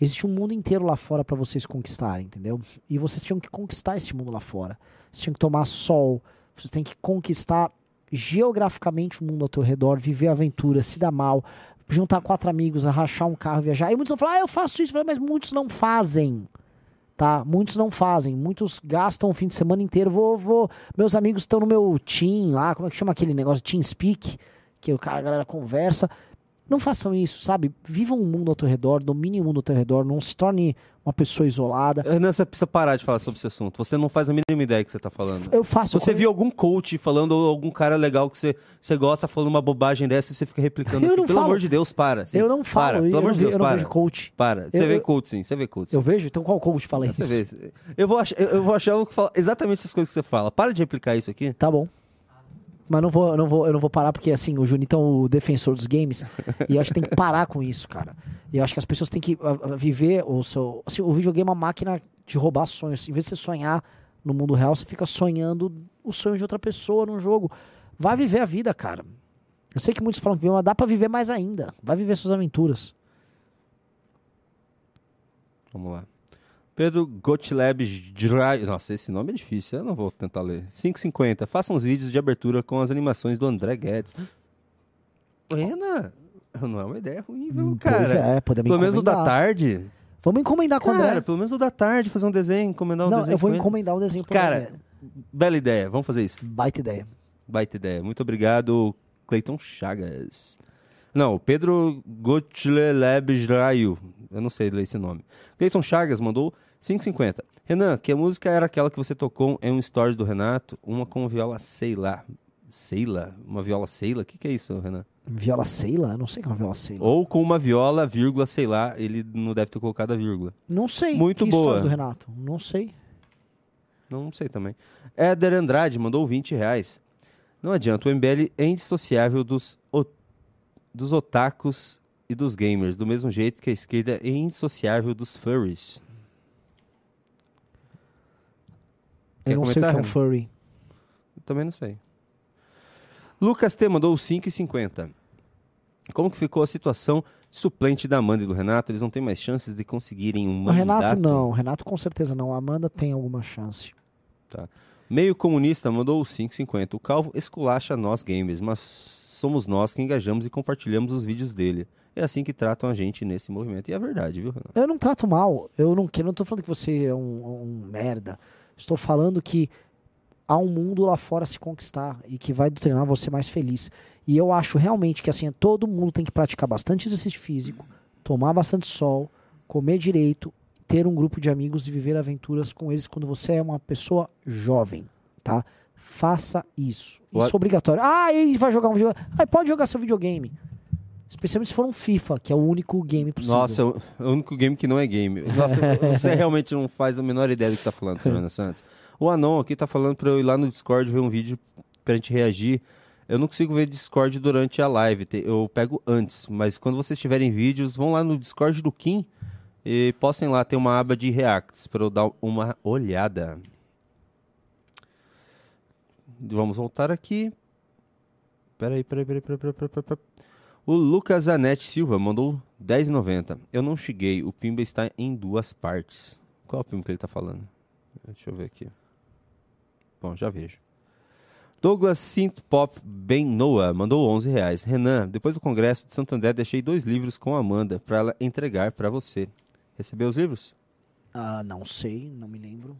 S2: Existe um mundo inteiro lá fora para vocês conquistarem, entendeu? E vocês tinham que conquistar esse mundo lá fora. Vocês tinham que tomar sol, vocês têm que conquistar geograficamente o mundo ao teu redor, viver aventura, se dar mal, juntar quatro amigos, rachar um carro, viajar. E muitos vão falar, ah, eu faço isso, mas muitos não fazem. Tá? Muitos não fazem, muitos gastam o fim de semana inteiro. Vou, vou. Meus amigos estão no meu team lá, como é que chama aquele negócio? Team Speak, que o cara, a galera conversa. Não façam isso, sabe? Vivam o mundo ao teu redor, dominem o mundo ao teu redor, não se torne uma pessoa isolada.
S1: Renan, você precisa parar de falar sobre esse assunto. Você não faz a mínima ideia que você está falando.
S2: Eu faço.
S1: Você viu algum coach falando, ou algum cara legal que você, você gosta falando uma bobagem dessa e você fica replicando.
S2: Eu não
S1: Pelo
S2: falo.
S1: amor de Deus, para.
S2: Eu não falo,
S1: Para,
S2: eu
S1: pelo amor
S2: não
S1: de Deus,
S2: eu
S1: para.
S2: vejo coach.
S1: Para. Você
S2: Eu-
S1: vê
S2: eu-
S1: coach, sim. Você vê coach. sim.
S2: Eu vejo? Então qual coach fala isso?
S1: Você vê. Eu vou, achar, eu, eu vou achar eu exatamente essas coisas que você fala. Para de replicar isso aqui.
S2: Tá bom. Mas não vou, não vou, eu não vou parar porque assim, o Junito é o defensor dos games e eu acho que tem que parar com isso, cara. E eu acho que as pessoas têm que ah, ah, viver o seu, assim, o videogame é uma máquina de roubar sonhos. Em vez de você sonhar no mundo real, você fica sonhando o sonho de outra pessoa num jogo. Vai viver a vida, cara. Eu sei que muitos falam que mas dá pra viver mais ainda. Vai viver suas aventuras.
S1: Vamos lá. Pedro Gottlieb Dry. Nossa, esse nome é difícil, eu não vou tentar ler. 550. Faça uns vídeos de abertura com as animações do André Guedes. Ô, Renan, não é uma ideia ruim, viu, cara?
S2: Pois é, podemos
S1: Pelo menos o da tarde.
S2: Vamos encomendar com o
S1: Cara, pelo menos o da tarde, fazer um desenho, encomendar um
S2: Não,
S1: desenho.
S2: eu vou encomendar um desenho
S1: Cara,
S2: André.
S1: bela ideia, vamos fazer isso.
S2: Baita ideia.
S1: Baita ideia. Muito obrigado, Cleiton Chagas. Não, Pedro Gottlieb Israel. Eu não sei ler esse nome. Cleiton Chagas mandou 5,50. Renan, que a música era aquela que você tocou em um stories do Renato? Uma com viola sei lá. Sei lá? Uma viola sei lá? O que, que é isso, Renan?
S2: Viola Seila? Não sei o que é uma viola Seila.
S1: Ou com uma viola, vírgula, sei lá. Ele não deve ter colocado a vírgula.
S2: Não sei.
S1: Muito
S2: que
S1: boa.
S2: do Renato? Não sei.
S1: Não sei também. Éder Andrade mandou 20 reais. Não adianta, o MBL é indissociável dos, o- dos otakus e dos gamers, do mesmo jeito que a esquerda é indissociável dos furries.
S2: Eu
S1: Quer
S2: não sei o que é um
S1: comentar,
S2: furry.
S1: Também não sei. Lucas T mandou 5,50. Como que ficou a situação suplente da Amanda e do Renato? Eles não têm mais chances de conseguirem um
S2: O
S1: mandato?
S2: Renato não. O Renato com certeza não. A Amanda tem alguma chance.
S1: Tá. Meio comunista mandou 5,50. O Calvo esculacha nós gamers, mas somos nós que engajamos e compartilhamos os vídeos dele. É assim que tratam a gente nesse movimento. E é verdade, viu, Renato?
S2: Eu não trato mal. Eu não, que- não tô falando que você é um, um merda. Estou falando que há um mundo lá fora a se conquistar e que vai treinar você mais feliz. E eu acho realmente que assim, todo mundo tem que praticar bastante exercício físico, tomar bastante sol, comer direito, ter um grupo de amigos e viver aventuras com eles quando você é uma pessoa jovem, tá? Faça isso. Isso
S1: What?
S2: é obrigatório. Ah, e vai jogar um videogame. Ah, pode jogar seu videogame. Especialmente se for um FIFA, que é o único game possível.
S1: Nossa, é o, é o único game que não é game. Nossa, você realmente não faz a menor ideia do que tá falando, Sabrina Santos. O Anon aqui tá falando pra eu ir lá no Discord ver um vídeo pra gente reagir. Eu não consigo ver Discord durante a live, eu pego antes. Mas quando vocês tiverem vídeos, vão lá no Discord do Kim e postem lá, tem uma aba de reacts pra eu dar uma olhada. Vamos voltar aqui. Peraí, peraí, peraí, peraí, peraí, peraí, peraí. O Lucas Anete Silva mandou 10,90. Eu não cheguei, o Pimba está em duas partes. Qual é o Pimba que ele está falando? Deixa eu ver aqui. Bom, já vejo. Douglas Synth Pop Ben Noah mandou 11 reais. Renan, depois do congresso de Santo André, deixei dois livros com a Amanda para ela entregar para você. Recebeu os livros?
S2: Ah, não sei, não me lembro.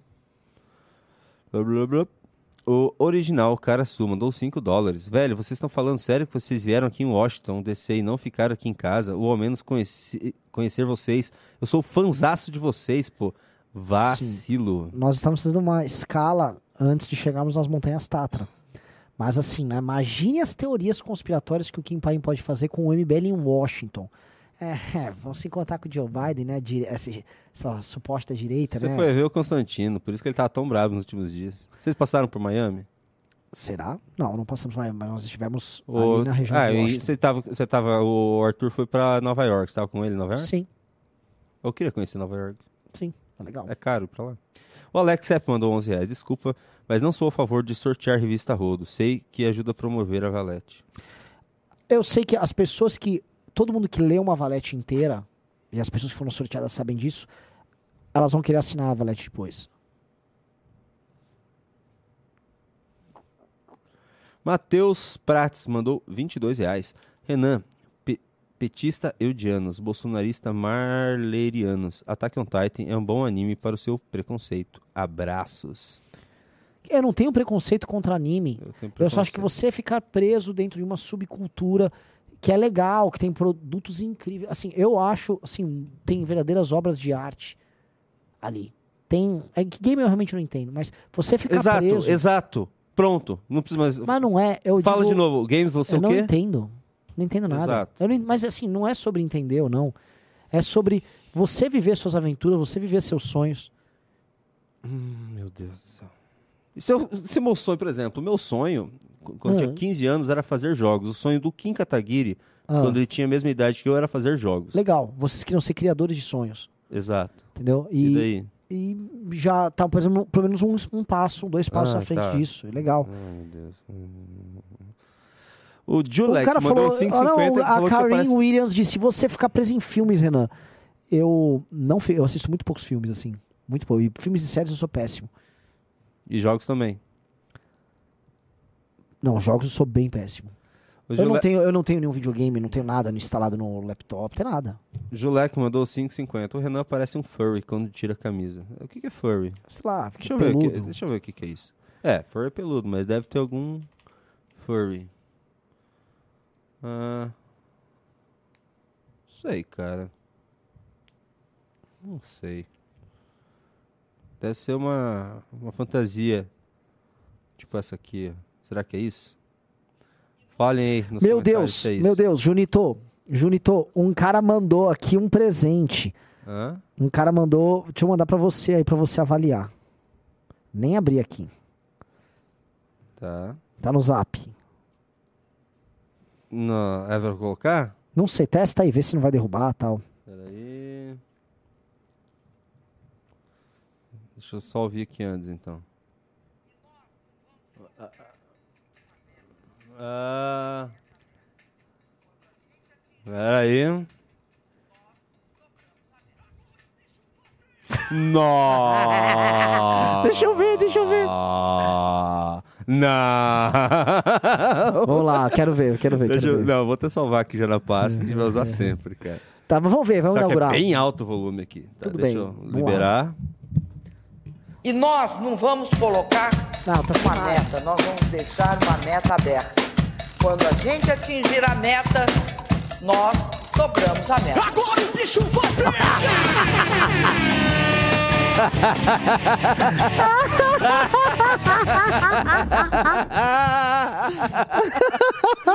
S1: Blá, blá, blá. O original Caraçu mandou 5 dólares. Velho, vocês estão falando sério que vocês vieram aqui em Washington, DC e não ficaram aqui em casa, ou ao menos conheci- conhecer vocês. Eu sou fanzaço de vocês, pô. Vacilo.
S2: Nós estamos fazendo uma escala antes de chegarmos nas montanhas Tatra. Mas assim, né? Imagine as teorias conspiratórias que o Kim Payne pode fazer com o MBL em Washington. É, é, vão se encontrar com o Joe Biden, né? Dire essa, essa suposta direita,
S1: Você
S2: né?
S1: foi ver o Constantino, por isso que ele tava tão bravo nos últimos dias. Vocês passaram por Miami?
S2: Será? Não, não passamos mais, mas nós estivemos
S1: O-
S2: ali na região
S1: ah,
S2: de Washington.
S1: você tava, você tava. O Arthur foi pra Nova York. Você tava com ele em Nova York?
S2: Sim.
S1: Eu queria conhecer Nova York.
S2: Sim, é legal.
S1: É caro pra lá. O Alex Sepp mandou 11 reais. Desculpa, mas não sou a favor de sortear revista Rodo. Sei que ajuda a promover a Valete.
S2: Eu sei que as pessoas que. Todo mundo que lê uma valete inteira, e as pessoas que foram sorteadas sabem disso, elas vão querer assinar a valete depois.
S1: Matheus Prates mandou 22 reais. Renan, pe- petista eudianos, bolsonarista marlerianos. Attack on Titan é um bom anime para o seu preconceito. Abraços.
S2: Eu não tenho preconceito contra anime.
S1: tenho
S2: Eu só acho que você ficar preso dentro de uma subcultura que é legal, que tem produtos incríveis. Assim, eu acho, assim, tem verdadeiras obras de arte ali. Tem. É que game eu realmente não entendo, mas você ficar
S1: Exato,
S2: preso.
S1: exato. Pronto. Não precisa mais.
S2: Mas não é. Eu
S1: Fala
S2: digo-
S1: de novo. Games, você
S2: eu
S1: o
S2: não
S1: quê?
S2: entendo. Não entendo nada.
S1: Exato.
S2: Eu não- mas assim, não é sobre entender ou não. É sobre você viver suas aventuras, você viver seus sonhos.
S1: Hum, meu Deus do céu. E se, eu, se meu sonho, por exemplo, o meu sonho, qu- quando eu
S2: Ah.
S1: tinha 15 anos, era fazer jogos. O sonho do Kim Kataguiri,
S2: Ah.
S1: quando ele tinha a mesma idade que eu, era fazer jogos.
S2: Legal. Vocês queriam ser criadores de sonhos.
S1: Exato.
S2: Entendeu?
S1: E, daí?
S2: E já tá, por exemplo, pelo menos um, um passo, dois passos
S1: Ah,
S2: à frente
S1: tá.
S2: disso. É legal.
S1: Ai, meu Deus. O
S2: O cara falou, ah,
S1: 5,50
S2: não,
S1: e falou
S2: a Karen
S1: parece...
S2: Williams disse, se você ficar preso em filmes, Renan, eu não eu assisto muito poucos filmes, assim. Muito pouco. E filmes e séries eu sou péssimo.
S1: E jogos também.
S2: Não, jogos eu sou bem péssimo.
S1: O
S2: Eu não, tenho, eu não tenho nenhum videogame, não tenho nada instalado no laptop, tem nada.
S1: Julek mandou 5,50. O Renan parece um furry quando tira a camisa. O que, que é furry?
S2: Sei lá,
S1: deixa eu, ver o que,
S2: peludo.
S1: deixa eu ver o que, que é isso. É, furry é peludo, mas deve ter algum furry. Ah, sei, cara. Não sei. Deve ser uma, uma fantasia. Tipo essa aqui. Será que é isso? Falem aí nos
S2: Meu Deus,
S1: é
S2: meu Deus, Junito, Junito, um cara mandou aqui um presente.
S1: Hã?
S2: Um cara mandou, deixa eu mandar pra você aí, pra você avaliar. Nem abri aqui.
S1: Tá.
S2: Tá no zap.
S1: Não, é pra colocar?
S2: Não sei, testa aí, vê se não vai derrubar tal.
S1: Peraí. Deixa eu só ouvir aqui antes, então. Ah. Peraí. Nossa!
S2: Deixa eu ver, deixa eu ver.
S1: Não!
S2: Vamos lá, quero ver, quero ver, quero
S1: eu-
S2: ver.
S1: Não, vou até salvar aqui já na pasta, a gente vai usar sempre, cara.
S2: Tá, mas vamos ver, vamos
S1: Só
S2: inaugurar.
S1: que é bem alto o volume aqui. Tá,
S2: Tudo
S1: deixa
S2: bem,
S1: eu liberar.
S5: E nós não vamos colocar
S2: tá
S5: uma meta, nós vamos deixar uma meta aberta. Quando a gente atingir a meta, nós dobramos a meta.
S14: Agora o bicho vai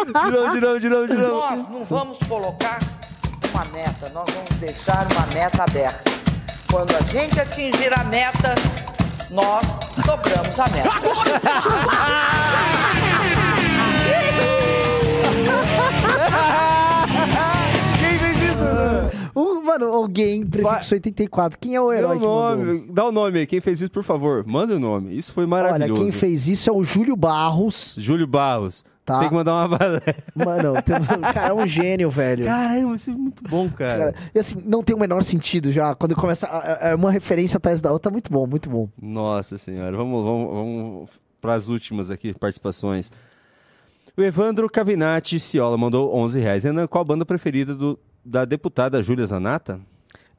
S1: De novo, de novo, de novo, de novo.
S5: Nós não vamos colocar uma meta, nós vamos deixar uma meta aberta. Quando a gente atingir a meta, nós dobramos a meta.
S1: Quem fez isso?
S2: Um, mano, alguém, prefixo 84. Quem é o
S1: Dá
S2: herói
S1: o
S2: que mandou?
S1: nome, dá o nome aí. Quem fez isso, por favor, manda o nome. Isso foi
S2: Olha,
S1: maravilhoso.
S2: quem fez isso é o Júlio Barros.
S1: Júlio Barros.
S2: Tá.
S1: Tem que mandar uma valé.
S2: Mano, tem- o cara é um gênio, velho.
S1: Caramba, isso é muito bom, cara.
S2: Cara, e assim, não tem o menor sentido já. Quando começa. É uma referência atrás da outra, muito bom, muito bom.
S1: Nossa senhora, vamos, vamos, vamos para as últimas aqui, participações. O Evandro Cavinati Ciola mandou 11 reais. Renan, qual a banda preferida do, da deputada Júlia Zanata?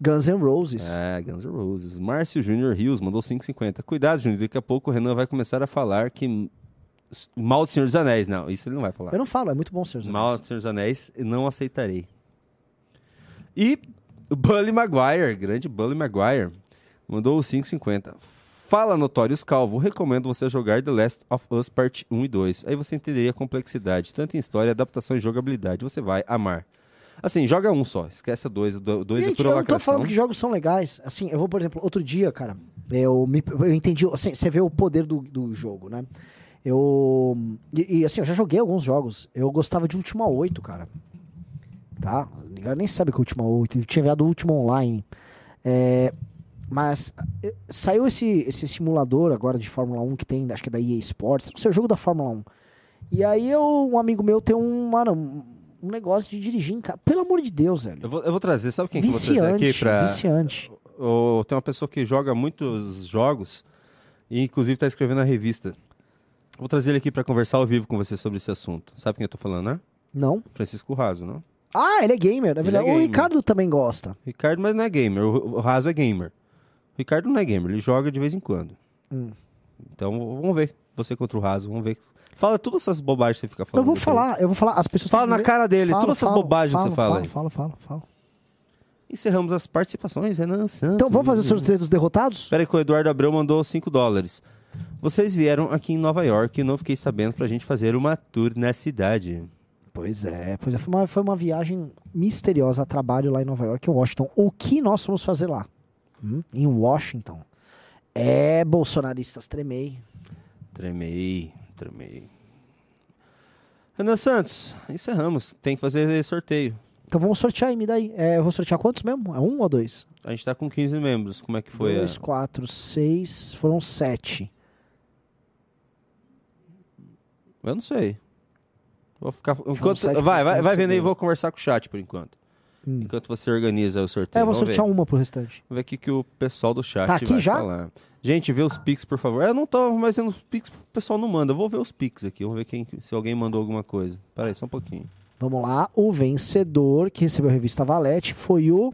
S2: Guns N' Roses.
S1: É, Guns N' Roses. Márcio Júnior Rios mandou 5,50. Cuidado, Júnior, daqui a pouco o Renan vai começar a falar que mal do Senhor dos Anéis. Não, isso ele não vai falar.
S2: Eu não falo, é muito bom, senhor.
S1: Mal do Senhor dos Anéis, não aceitarei. E o Bully Maguire, grande Bully Maguire, mandou 5,50. Fala, Notorious Calvo, recomendo você jogar The Last of Us Part 1 e 2. Aí você entenderia a complexidade, tanto em história, adaptação e jogabilidade. Você vai amar. Assim, joga um só, esquece dois. O dois é
S2: Gente,
S1: pura
S2: eu não tô
S1: lacração.
S2: falando que jogos são legais. Assim, eu vou, por exemplo, outro dia, cara, eu, me, eu entendi. Assim, você vê o poder do, do jogo, né? Eu. E, e, assim, eu já joguei alguns jogos. Eu gostava de Ultima 8, cara. Tá? A galera nem sabe que é Ultima 8. Eu tinha enviado o Ultima Online. É, mas eh, saiu esse, esse simulador agora de Fórmula 1 que tem, acho que é da EA Sports. O seu jogo da Fórmula 1. E aí eu, um amigo meu tem um, mano, um- negócio de dirigir em casa. Pelo amor de Deus, velho.
S1: Eu vou, eu vou trazer, sabe quem que eu vou trazer
S2: Viciante,
S1: aqui pra.
S2: viciante.
S1: O- tem uma pessoa que joga muitos jogos e inclusive está escrevendo a revista. Vou trazer ele aqui para conversar ao vivo com você sobre esse assunto. Sabe quem eu tô falando, né?
S2: Não.
S1: Francisco Raso, não?
S2: Ah, ele é gamer, é
S1: Ele
S2: verdade.
S1: é
S2: O
S1: gamer.
S2: Ricardo também gosta.
S1: Ricardo, mas não é gamer. O, o Raso é gamer. O Ricardo não é gamer, ele joga de vez em quando.
S2: Hum.
S1: Então vamos ver. Você contra o Raso, vamos ver. Fala todas essas bobagens que você fica falando.
S2: Eu vou falar, eu vou falar. As pessoas
S1: Fala na
S2: ver-
S1: cara dele,
S2: Fala,
S1: todas essas
S2: fala,
S1: bobagens que você fala
S2: Fala, fala, fala, fala.
S1: Encerramos as participações, Renan Santos.
S2: Então vamos fazer o sorteio dos derrotados?
S1: Espera aí que o Eduardo Abreu mandou 5 dólares. Vocês vieram aqui em Nova York e não fiquei sabendo pra gente fazer uma tour na cidade.
S2: Pois é, pois é. Foi uma, foi uma viagem misteriosa a trabalho lá em Nova York, em Washington. O que nós fomos fazer lá? Hum? Em Washington. É, bolsonaristas, tremei.
S1: Tremei, tremei. Renan Santos, encerramos. Tem que fazer sorteio.
S2: Então vamos sortear aí, me dá aí. É, eu vou sortear quantos mesmo? É um ou dois?
S1: A gente tá com 15 membros. Como é que foi?
S2: dois,
S1: a...
S2: quatro, seis. Foram sete.
S1: Eu não sei. Vou ficar. Enquanto... Vai, vai, vai vendo aí, vou conversar com o chat por enquanto.
S2: Hum.
S1: Enquanto você organiza o sorteio.
S2: É, eu vou
S1: Vamos
S2: sortear
S1: ver.
S2: uma pro restante.
S1: Vamos ver o que, que o pessoal do chat
S2: Tá aqui
S1: vai
S2: já?
S1: falar. Gente, vê os pics, por favor. Eu não tô mais vendo os pics, o pessoal não manda. Eu vou ver os pics aqui. Vamos ver quem, se alguém mandou alguma coisa. Pera aí, só um pouquinho.
S2: Vamos lá. O vencedor que recebeu a revista Valete foi o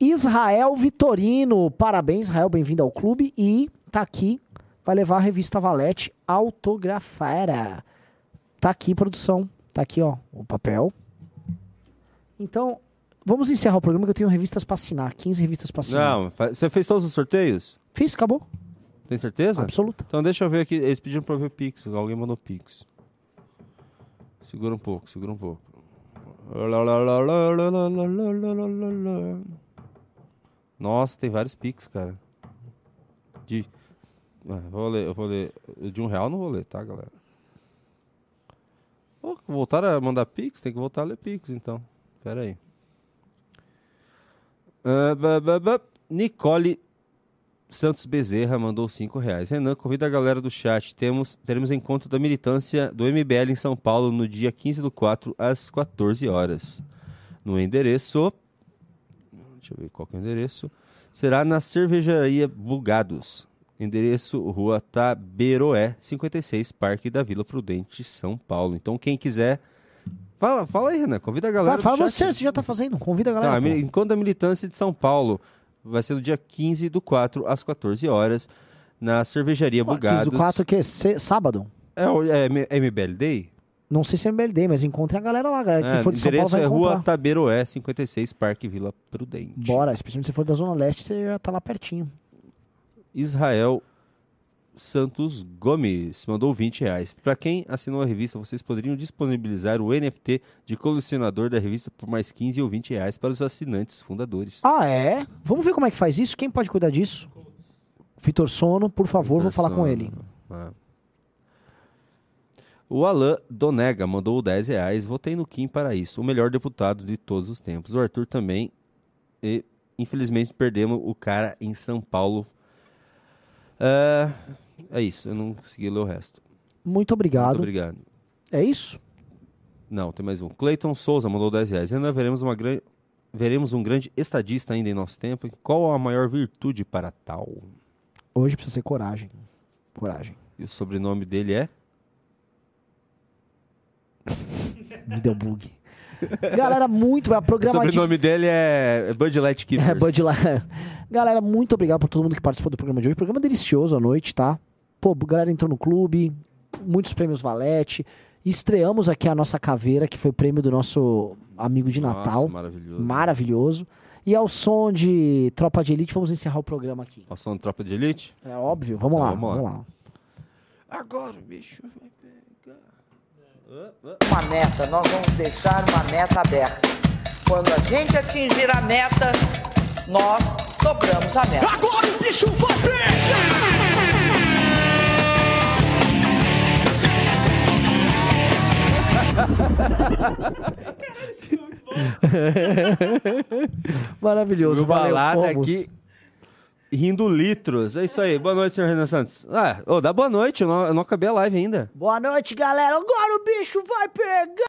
S2: Israel Vitorino. Parabéns, Israel. Bem-vindo ao clube. E tá aqui. Vai levar a revista Valete autografada. Tá aqui, produção. Tá aqui, ó, o papel. Então, vamos encerrar o programa que eu tenho revistas pra assinar. 15 revistas pra assinar.
S1: Não, você fez todos os sorteios?
S2: Fiz, acabou.
S1: Tem certeza?
S2: Absoluta.
S1: Então deixa eu ver aqui. Eles pediram pra eu ver Pix. Alguém mandou Pix. Segura um pouco, segura um pouco. Nossa, tem vários Pix, cara. De. Ah, vou ler, eu vou ler. De um real não vou ler, tá, galera? Pô, voltaram a mandar Pix? Tem que voltar a ler Pix, então. Pera aí. Ba. Nicole Santos Bezerra mandou 5 reais. Renan, convida a galera do chat. Temos, teremos encontro da militância do MBL em São Paulo no dia 15 do 4, às 14 horas. No endereço. Deixa eu ver qual é o endereço. Será na cervejaria Bugados. Endereço Rua Taberoé, 56, Parque da Vila Prudente, São Paulo. Então, quem quiser. Fala, fala aí, Renan. Convida a galera.
S2: Vai, fala você, você já tá fazendo. Convida a galera.
S1: Tá, encontro da militância de São Paulo vai ser no dia 15 do 4 às 14 horas na cervejaria
S2: Ó, 15
S1: Bugados.
S2: do 4 que é sábado?
S1: É, é M- MBL Day?
S2: Não sei se é MBLD, mas encontrem a galera lá, galera.
S1: É,
S2: Que for de São Paulo
S1: endereço
S2: vai
S1: é
S2: encontrar.
S1: Rua Taberoé, 56, Parque Vila Prudente.
S2: Bora, especialmente se for da Zona Leste, você já tá lá pertinho.
S1: Israel Santos Gomes mandou 20 reais. Para quem assinou a revista, vocês poderiam disponibilizar o NFT de colecionador da revista por mais 15 ou 20 reais para os assinantes fundadores.
S2: Ah, é? Vamos ver como é que faz isso? Quem pode cuidar disso? Vitor Sono, por favor, vou falar com
S1: Sono.
S2: ele.
S1: Ah. O Alain Donega mandou 10 reais. Votei no Kim para isso. O melhor deputado de todos os tempos. O Arthur também. E, infelizmente, perdemos o cara em São Paulo. Ah, é isso. Eu não consegui ler o resto.
S2: Muito obrigado.
S1: Muito obrigado.
S2: É isso?
S1: Não, tem mais um. Cleiton Souza mandou 10 reais. Ainda veremos, uma gran... veremos um grande estadista ainda em nosso tempo. Qual a maior virtude para tal?
S2: Hoje precisa ser coragem. Coragem.
S1: E o sobrenome dele é?
S2: Me deu bug. Galera, muito. A
S1: O
S2: programa de-
S1: sobrenome dele é Bud Light Keepers.
S2: É, Bud Light. Galera, muito obrigado por todo mundo que participou do programa de hoje. Programa delicioso à noite, tá? Pô, a galera entrou no clube, muitos prêmios Valete. Estreamos aqui a nossa caveira, que foi o prêmio do nosso amigo de
S1: Nossa,
S2: Natal.
S1: maravilhoso.
S2: Maravilhoso. E ao som de Tropa de Elite, vamos encerrar o programa aqui.
S1: Ao som de Tropa de Elite?
S2: É óbvio, vamos
S1: Então,
S2: lá,
S1: vamos lá.
S2: vamos lá.
S1: Agora, bicho.
S5: Uma meta, nós vamos deixar uma meta aberta. Quando a gente atingir a meta, nós dobramos a meta.
S14: Agora o bicho vai prender! Caralho, esse é muito bom.
S2: Maravilhoso.
S1: Viu,
S2: valeu,
S1: balada aqui rindo litros. É isso aí. Boa noite, senhor Renan Santos. Ah, ô, dá boa noite. Eu não, eu não acabei a live ainda.
S2: Boa noite, galera. Agora o bicho vai pegar.